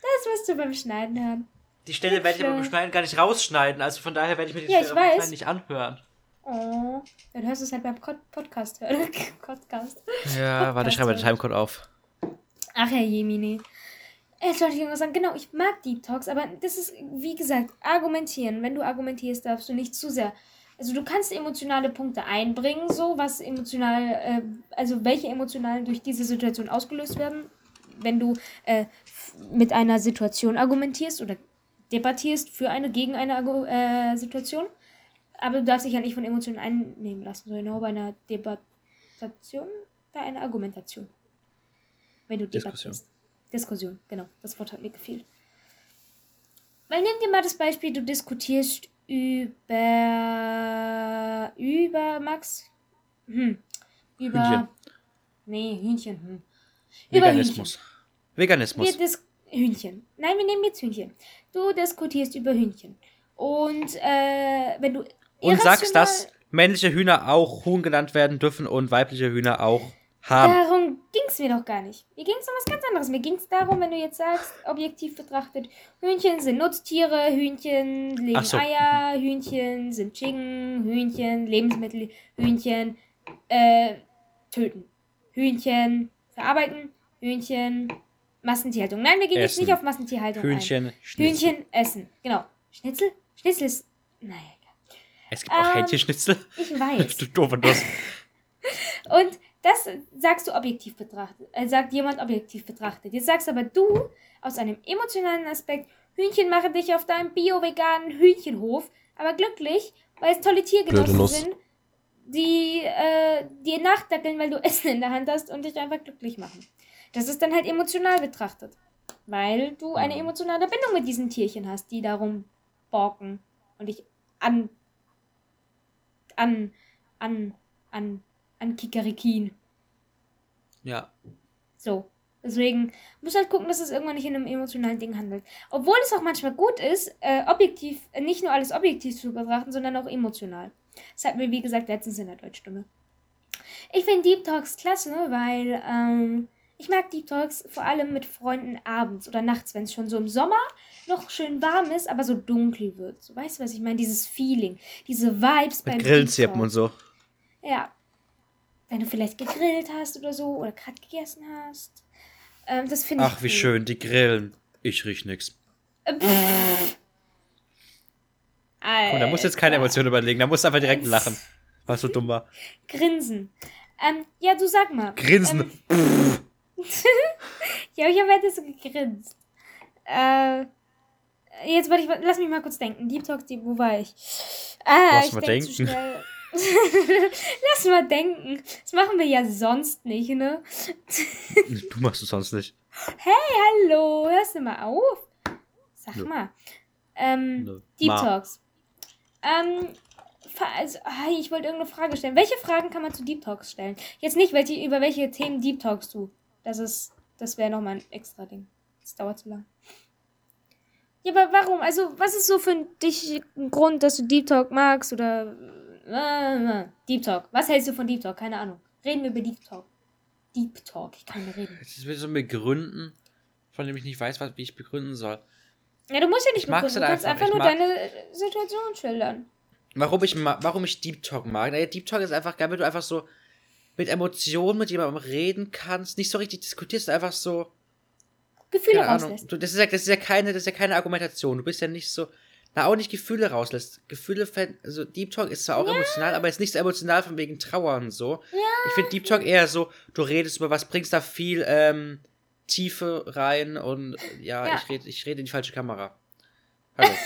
Das wirst du beim Schneiden hören. Die Stelle werde ich aber beim Schneiden gar nicht rausschneiden. Also von daher werde ich mir die Ja, Stelle beim. Schneiden nicht anhören. Oh, dann hörst du es halt beim Pod- Podcast hören. Podcast. Ja, warte, ich schreibe mal den Timecode auf. Ach ja, Jemini. Jetzt wollte ich irgendwas sagen. Genau, ich mag Deep Talks, aber das ist, wie gesagt, argumentieren. Wenn du argumentierst, darfst du nicht zu sehr. Also du kannst emotionale Punkte einbringen, so was emotional, äh, also welche emotionalen durch diese Situation ausgelöst werden. Wenn du äh, mit einer Situation argumentierst oder debattierst für eine, gegen eine äh, Situation. Aber du darfst dich ja nicht von Emotionen einnehmen lassen, sondern nur bei einer Debattation, bei einer Argumentation. Wenn du Diskussion. debattierst. Diskussion, genau. Das Wort hat mir gefehlt. Weil nimm dir mal das Beispiel, du diskutierst über. über Max. Hm. Über. Hühnchen. Nee, Hühnchen. Hm. Über Veganismus. Veganismus. wir Hühnchen. Nein, wir nehmen jetzt Hühnchen. Du diskutierst über Hühnchen. Und äh, wenn du. Und sagst, dass männliche Hühner auch Huhn genannt werden dürfen und weibliche Hühner auch haben. Darum ging es mir doch gar nicht. Mir ging es um was ganz anderes. Mir ging es darum, wenn du jetzt sagst, objektiv betrachtet, Hühnchen sind Nutztiere, Hühnchen legen so. Eier, Hühnchen sind Chicken, Hühnchen, Lebensmittel, Hühnchen, äh, töten. Hühnchen verarbeiten, Hühnchen, Massentierhaltung. Nein, wir gehen jetzt Essen. nicht auf Massentierhaltung ein. Hühnchen, Schnitzel. Hühnchen essen. Genau. Schnitzel? Schnitzel ist. Naja, Es gibt auch Ähm, Hähnchenschnitzel. ich weiß. Du doofer Nuss. Und das sagst du objektiv betrachtet, äh, sagt jemand objektiv betrachtet. Jetzt sagst aber du aus einem emotionalen Aspekt, Hühnchen machen dich auf deinem bio-veganen Hühnchenhof, aber glücklich, weil es tolle Tiergenossen sind, die äh, dir nachdackeln, weil du Essen in der Hand hast und dich einfach glücklich machen. Das ist dann halt emotional betrachtet. Weil du eine emotionale Bindung mit diesen Tierchen hast, die darum borken und dich an. an. an. an. An Kikarikin. Ja. So. Deswegen muss halt gucken, dass es irgendwann nicht in einem emotionalen Ding handelt. Obwohl es auch manchmal gut ist, äh, objektiv, äh, nicht nur alles objektiv zu betrachten, sondern auch emotional. Das hatten wir, wie gesagt, letztens in der Deutschstimme. Ich finde Deep Talks klasse, weil ähm, ich mag Deep Talks vor allem mit Freunden abends oder nachts, wenn es schon so im Sommer noch schön warm ist, aber so dunkel wird. So, weißt du, was ich meine? Dieses Feeling, diese Vibes beim Mit Deep Grillenzirpen und so. Ja. Wenn du vielleicht gegrillt hast oder so oder gerade gegessen hast. Ähm, das finde ich Ach, wie cool. schön, die grillen. Ich riech nix. Und da musst du jetzt keine. Emotionen überlegen, da musst du einfach direkt lachen. Was so dumm war. Grinsen. Ähm, ja, du sag mal. Grinsen. Ähm, ja, ich habe halt so gegrinst. Äh, jetzt wollte ich, lass mich mal kurz denken. Deep Talk, Deep, wo war ich? Ah, Lass ich mal denk zu denken. lass mal denken. Das machen wir ja sonst nicht, ne? Du machst es sonst nicht. Hallo, hörst du mal auf? Sag Nö. mal. Ähm, Nö. Deep Ma. Talks. Ähm, also, ich wollte irgendeine Frage stellen. Welche Fragen kann man zu Deep Talks stellen? Jetzt nicht, welche, über welche Themen Deep Talks du. Das ist, das wäre nochmal ein extra Ding. Das dauert zu lang. Ja, aber warum? Also, was ist so für dich ein Grund, dass du Deep Talk magst oder Deep Talk. Was hältst du von Deep Talk? Keine Ahnung. Reden wir über Deep Talk. Deep Talk. Ich kann nicht reden. Es ist so mit Gründen, von dem ich nicht weiß, was, wie ich begründen soll. Ja, du musst ja nicht Ich begründen. Du halt kannst einfach. einfach nur mag- deine äh, Situation schildern. Warum ich, warum ich Deep Talk mag? Naja, Deep Talk ist einfach geil, wenn du einfach so mit Emotionen mit jemandem reden kannst, nicht so richtig diskutierst, einfach so. Gefühle rauslässt. Du, das, ist ja, das, ist ja keine, das ist ja keine Argumentation. Du bist ja nicht so. Na, auch nicht Gefühle rauslässt. Gefühle, also Deep Talk ist zwar auch emotional, aber ist nicht so emotional von wegen Trauer und so. Ich finde Deep Talk eher so, du redest über was, bringst da viel ähm, Tiefe rein und ja, Ja. ich rede ich red in die falsche Kamera. Hallo.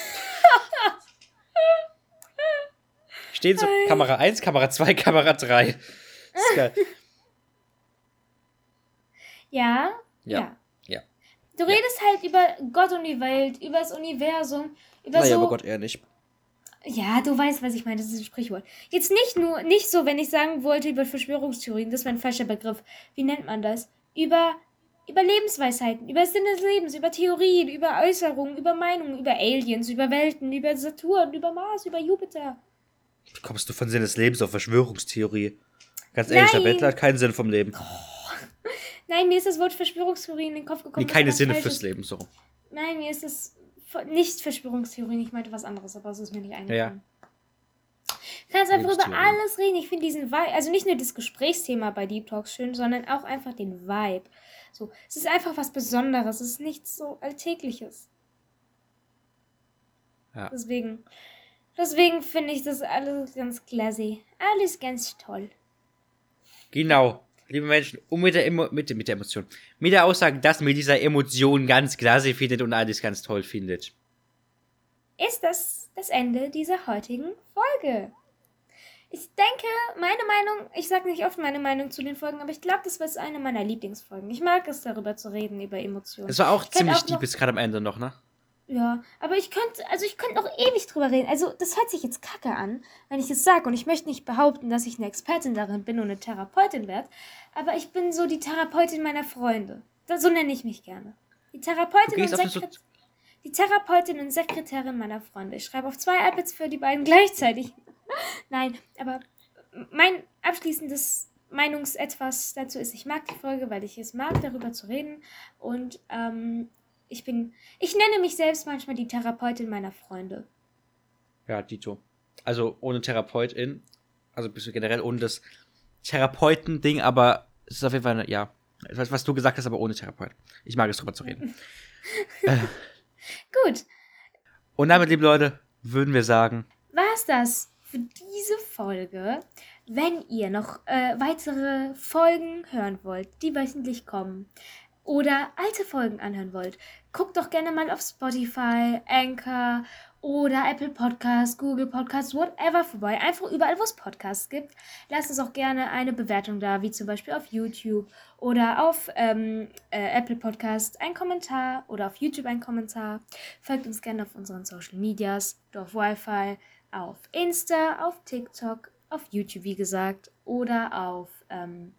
Stehen so Kamera 1, Kamera 2, Kamera 3. Ist geil. Ja, Ja. ja. Ja. Du redest halt über Gott und die Welt, über das Universum, über Naja, so. aber Gott eher nicht. Ja, du weißt, was ich meine. Das ist ein Sprichwort. Jetzt nicht nur, nicht so, wenn ich sagen wollte über Verschwörungstheorien, das wäre ein falscher Begriff. Wie nennt man das? Über, über Lebensweisheiten, über Sinn des Lebens, über Theorien, über Äußerungen, über Meinungen, über Aliens, über Welten, über Saturn, über Mars, über Jupiter. Wie kommst du von Sinn des Lebens auf Verschwörungstheorie? Ganz ehrlich, der Nein. Bettler hat keinen Sinn vom Leben. Nein, mir ist das Wort Verschwörungstheorie in den Kopf gekommen. Nee, keine Sinne fürs Leben, so. Nein, mir ist es ver- nicht Verschwörungstheorien. Ich meinte was anderes, aber es ist mir nicht eingefallen. Du kannst einfach über alles reden. Ich finde diesen Vibe, also nicht nur das Gesprächsthema bei Deep Talks schön, sondern auch einfach den Vibe. So, es ist einfach was Besonderes. Es ist nichts so Alltägliches. Ja. Deswegen, deswegen finde ich das alles ganz classy. Alles ganz toll. Genau. Liebe Menschen, und mit der, Emo mit, der- mit der Emotion. Mit der Aussage, dass man dieser Emotion ganz klasse findet und alles ganz toll findet. ist das das Ende dieser heutigen Folge. Ich denke, meine Meinung, ich sage nicht oft meine Meinung zu den Folgen, aber ich glaube, das war jetzt eine meiner Lieblingsfolgen. Ich mag es, darüber zu reden, über Emotionen. Es war auch Ich ziemlich auch deep bis gerade am Ende noch, ne? Ja, aber ich könnte, also ich könnte noch ewig drüber reden. Also, das hört sich jetzt kacke an, wenn ich es sage. Und ich möchte nicht behaupten, dass ich eine Expertin darin bin und eine Therapeutin werde. Aber ich bin so die Therapeutin meiner Freunde. So nenne ich mich gerne. Die Therapeutin, und Sekret die Therapeutin und Sekretärin meiner Freunde. Ich schreibe auf zwei iPads für die beiden gleichzeitig. Nein, aber mein abschließendes Meinungsetwas dazu ist, ich mag die Folge, weil ich es mag, darüber zu reden. Und ähm, ich bin, ich nenne mich selbst manchmal die Therapeutin meiner Freunde. Ja, Dito. Also ohne Therapeutin. Also bist du generell ohne das Therapeuten-Ding, aber es ist auf jeden Fall, eine, ja. Was, was du gesagt hast, aber ohne Therapeut. Ich mag es drüber zu reden. Gut, Und damit, liebe Leute, würden wir sagen, war's das für diese Folge. Wenn ihr noch äh, weitere Folgen hören wollt, die wöchentlich kommen, oder alte Folgen anhören wollt, guckt doch gerne mal auf Spotify, Anchor oder Apple Podcasts, Google Podcasts, whatever vorbei. Einfach überall, wo es Podcasts gibt. Lasst uns auch gerne eine Bewertung da, wie zum Beispiel auf YouTube oder auf ähm, äh, Apple Podcast ein Kommentar oder auf YouTube ein Kommentar. Folgt uns gerne auf unseren Social Medias, auf Wi-Fi, auf Insta, auf TikTok, auf YouTube, wie gesagt, oder auf, ähm,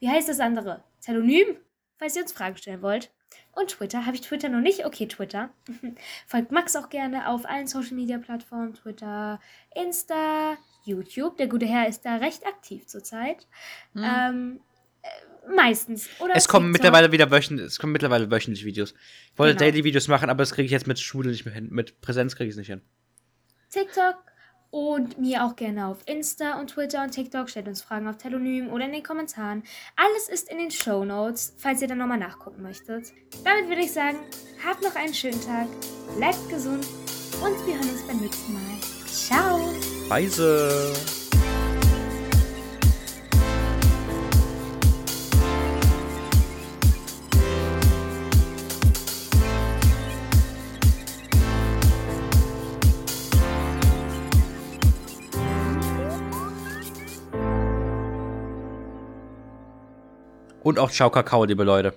wie heißt das andere? Telonym, falls ihr uns Fragen stellen wollt. Und Twitter. Habe ich Twitter noch nicht? Okay, Twitter. Folgt Max auch gerne auf allen Social Media Plattformen: Twitter, Insta, YouTube. Der gute Herr ist da recht aktiv zurzeit. Ähm, äh, meistens. Oder es kommen mittlerweile wieder wöchentlich, es kommen mittlerweile wöchentlich Videos. Ich wollte Genau. Daily-Videos machen, aber das kriege ich jetzt mit Schule nicht mehr hin. Mit Präsenz kriege ich es nicht hin. TikTok und mir auch gerne auf Insta und Twitter und TikTok. Stellt uns Fragen auf Telonym oder in den Kommentaren. Alles ist in den Show Notes, falls ihr dann nochmal nachgucken möchtet. Damit würde ich sagen, habt noch einen schönen Tag, bleibt gesund und wir hören uns beim nächsten Mal. Ciao! Weise. Und auch Ciao Kakao, liebe Leute.